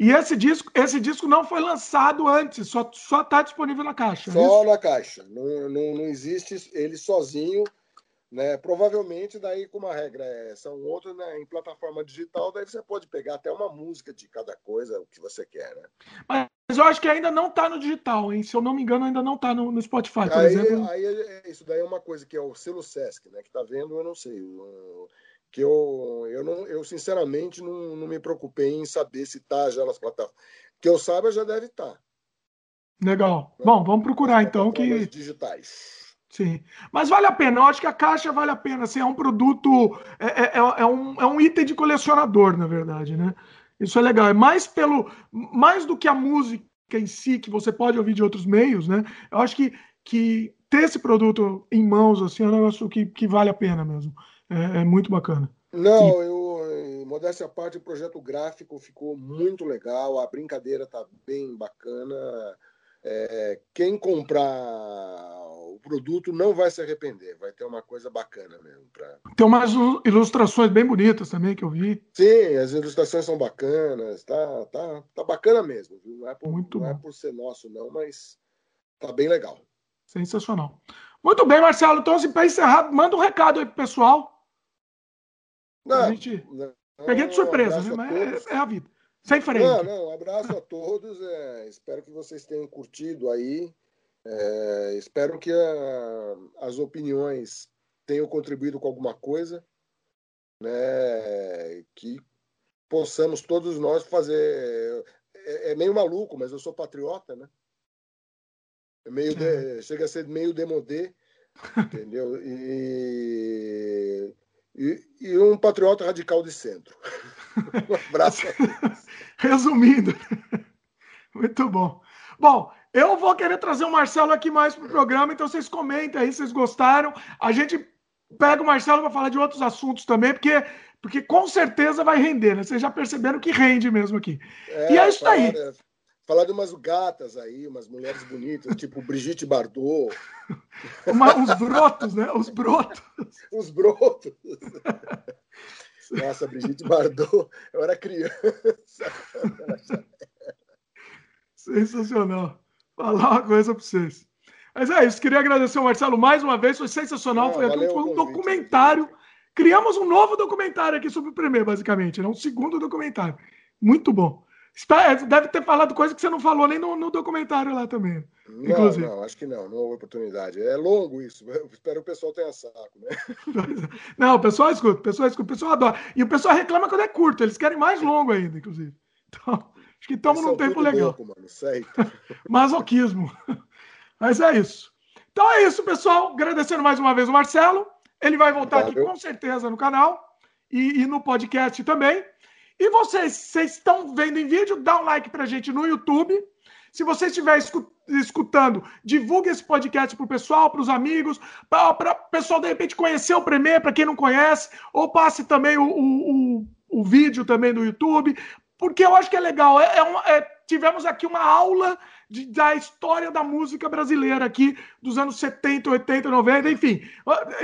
E esse disco, esse disco não foi lançado antes, só está disponível na caixa. É só na caixa. Não, não, não existe ele sozinho né? Provavelmente, daí, como a regra é, são outros, né? em plataforma digital, daí você pode pegar até uma música de cada coisa, o que você quer. Né? Mas eu acho que ainda não está no digital, hein? Se eu não me engano, ainda não está no, no, Spotify, por aí, exemplo. Aí, é, isso daí é uma coisa que é o selo Sesc, né? Que está vendo, eu não sei. que eu, eu, não, eu sinceramente não, não me preocupei em saber se está já nas plataformas. Que eu saiba, já deve estar. Tá. Legal. Né? Bom, vamos procurar então que. Digitais. Sim, mas vale a pena. Eu acho que a caixa vale a pena. Assim, é um produto, é, é, é, é, um, é um item de colecionador, na verdade, né? Isso é legal. É mais pelo, mais do que a música em si que você pode ouvir de outros meios, né? Eu acho que, que ter esse produto em mãos assim é um negócio que, que vale a pena mesmo. É, é muito bacana. Não, eu, modéstia à parte, o projeto gráfico ficou muito legal. A brincadeira tá bem bacana. É, quem comprar o produto não vai se arrepender, vai ter uma coisa bacana mesmo. Pra... Tem umas ilustrações bem bonitas também que eu vi. Sim, as ilustrações são bacanas, tá, tá, tá bacana mesmo. Viu? Não, é por, Muito não é por ser nosso, não, mas tá bem legal. Sensacional. Muito bem, Marcelo. Então, assim, para encerrar, manda um recado aí pro pessoal. Não, a gente... Não, Peguei de surpresa, um mas é, é, a vida. Sem frente. Não, não, um abraço a todos. É, espero que vocês tenham curtido aí. É, espero que a, as opiniões tenham contribuído com alguma coisa, né? Que possamos todos nós fazer. É, é meio maluco, mas eu sou patriota, né? É meio de, chega a ser meio demodê, entendeu? E, e, e, um patriota radical de centro. um abraço. Resumindo, muito bom. Bom, eu vou querer trazer o Marcelo aqui mais para o programa, então vocês comentem aí se vocês gostaram. A gente pega o Marcelo para falar de outros assuntos também, porque, porque com certeza vai render, né? Vocês já perceberam que rende mesmo aqui. É, e é isso aí. Falar de umas gatas aí, umas mulheres bonitas, tipo Brigitte Bardot. Uma, os brotos, né? Os brotos. Os brotos. Nossa, Brigitte Bardot, eu era criança. Sensacional falar uma coisa para vocês. Mas é isso, queria agradecer ao Marcelo mais uma vez, foi sensacional. Ah, foi, foi um documentário. Criamos um novo documentário aqui sobre o Premier, basicamente. Né? Um segundo documentário. Muito bom. Deve ter falado coisa que você não falou nem no, no documentário lá também. Não, inclusive. não, acho que não, não houve oportunidade. É longo isso, espero que o pessoal tenha saco, né? Não, o pessoal escuta, o pessoal escuta, o pessoal adora. E o pessoal reclama quando é curto, eles querem mais longo ainda, inclusive. Então, acho que estamos num tempo legal. Louco, mano, Masoquismo. Mas é isso. Então é isso, pessoal. Agradecendo mais uma vez o Marcelo. Ele vai voltar aqui com certeza no canal e, e no podcast também. E vocês, vocês estão vendo em vídeo, dá um like pra gente no YouTube. Se você estiver escutando, divulgue esse podcast pro pessoal, para os amigos, para o pessoal de repente conhecer o Premier, para quem não conhece, ou passe também o, o, o, o, vídeo também no YouTube, porque eu acho que é legal. É, é, uma, é tivemos aqui uma aula de, da história da música brasileira aqui dos anos 70, 80, 90, enfim.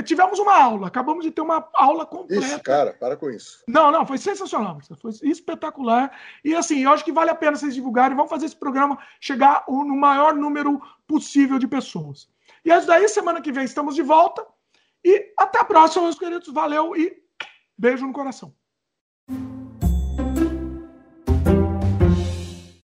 Tivemos uma aula, acabamos de ter uma aula completa. Isso, cara, para com isso. Não, não, foi sensacional, foi espetacular. E assim, eu acho que vale a pena vocês divulgarem, vamos fazer esse programa chegar no maior número possível de pessoas. E é isso daí, semana que vem estamos de volta. E até a próxima, meus queridos. Valeu e beijo no coração.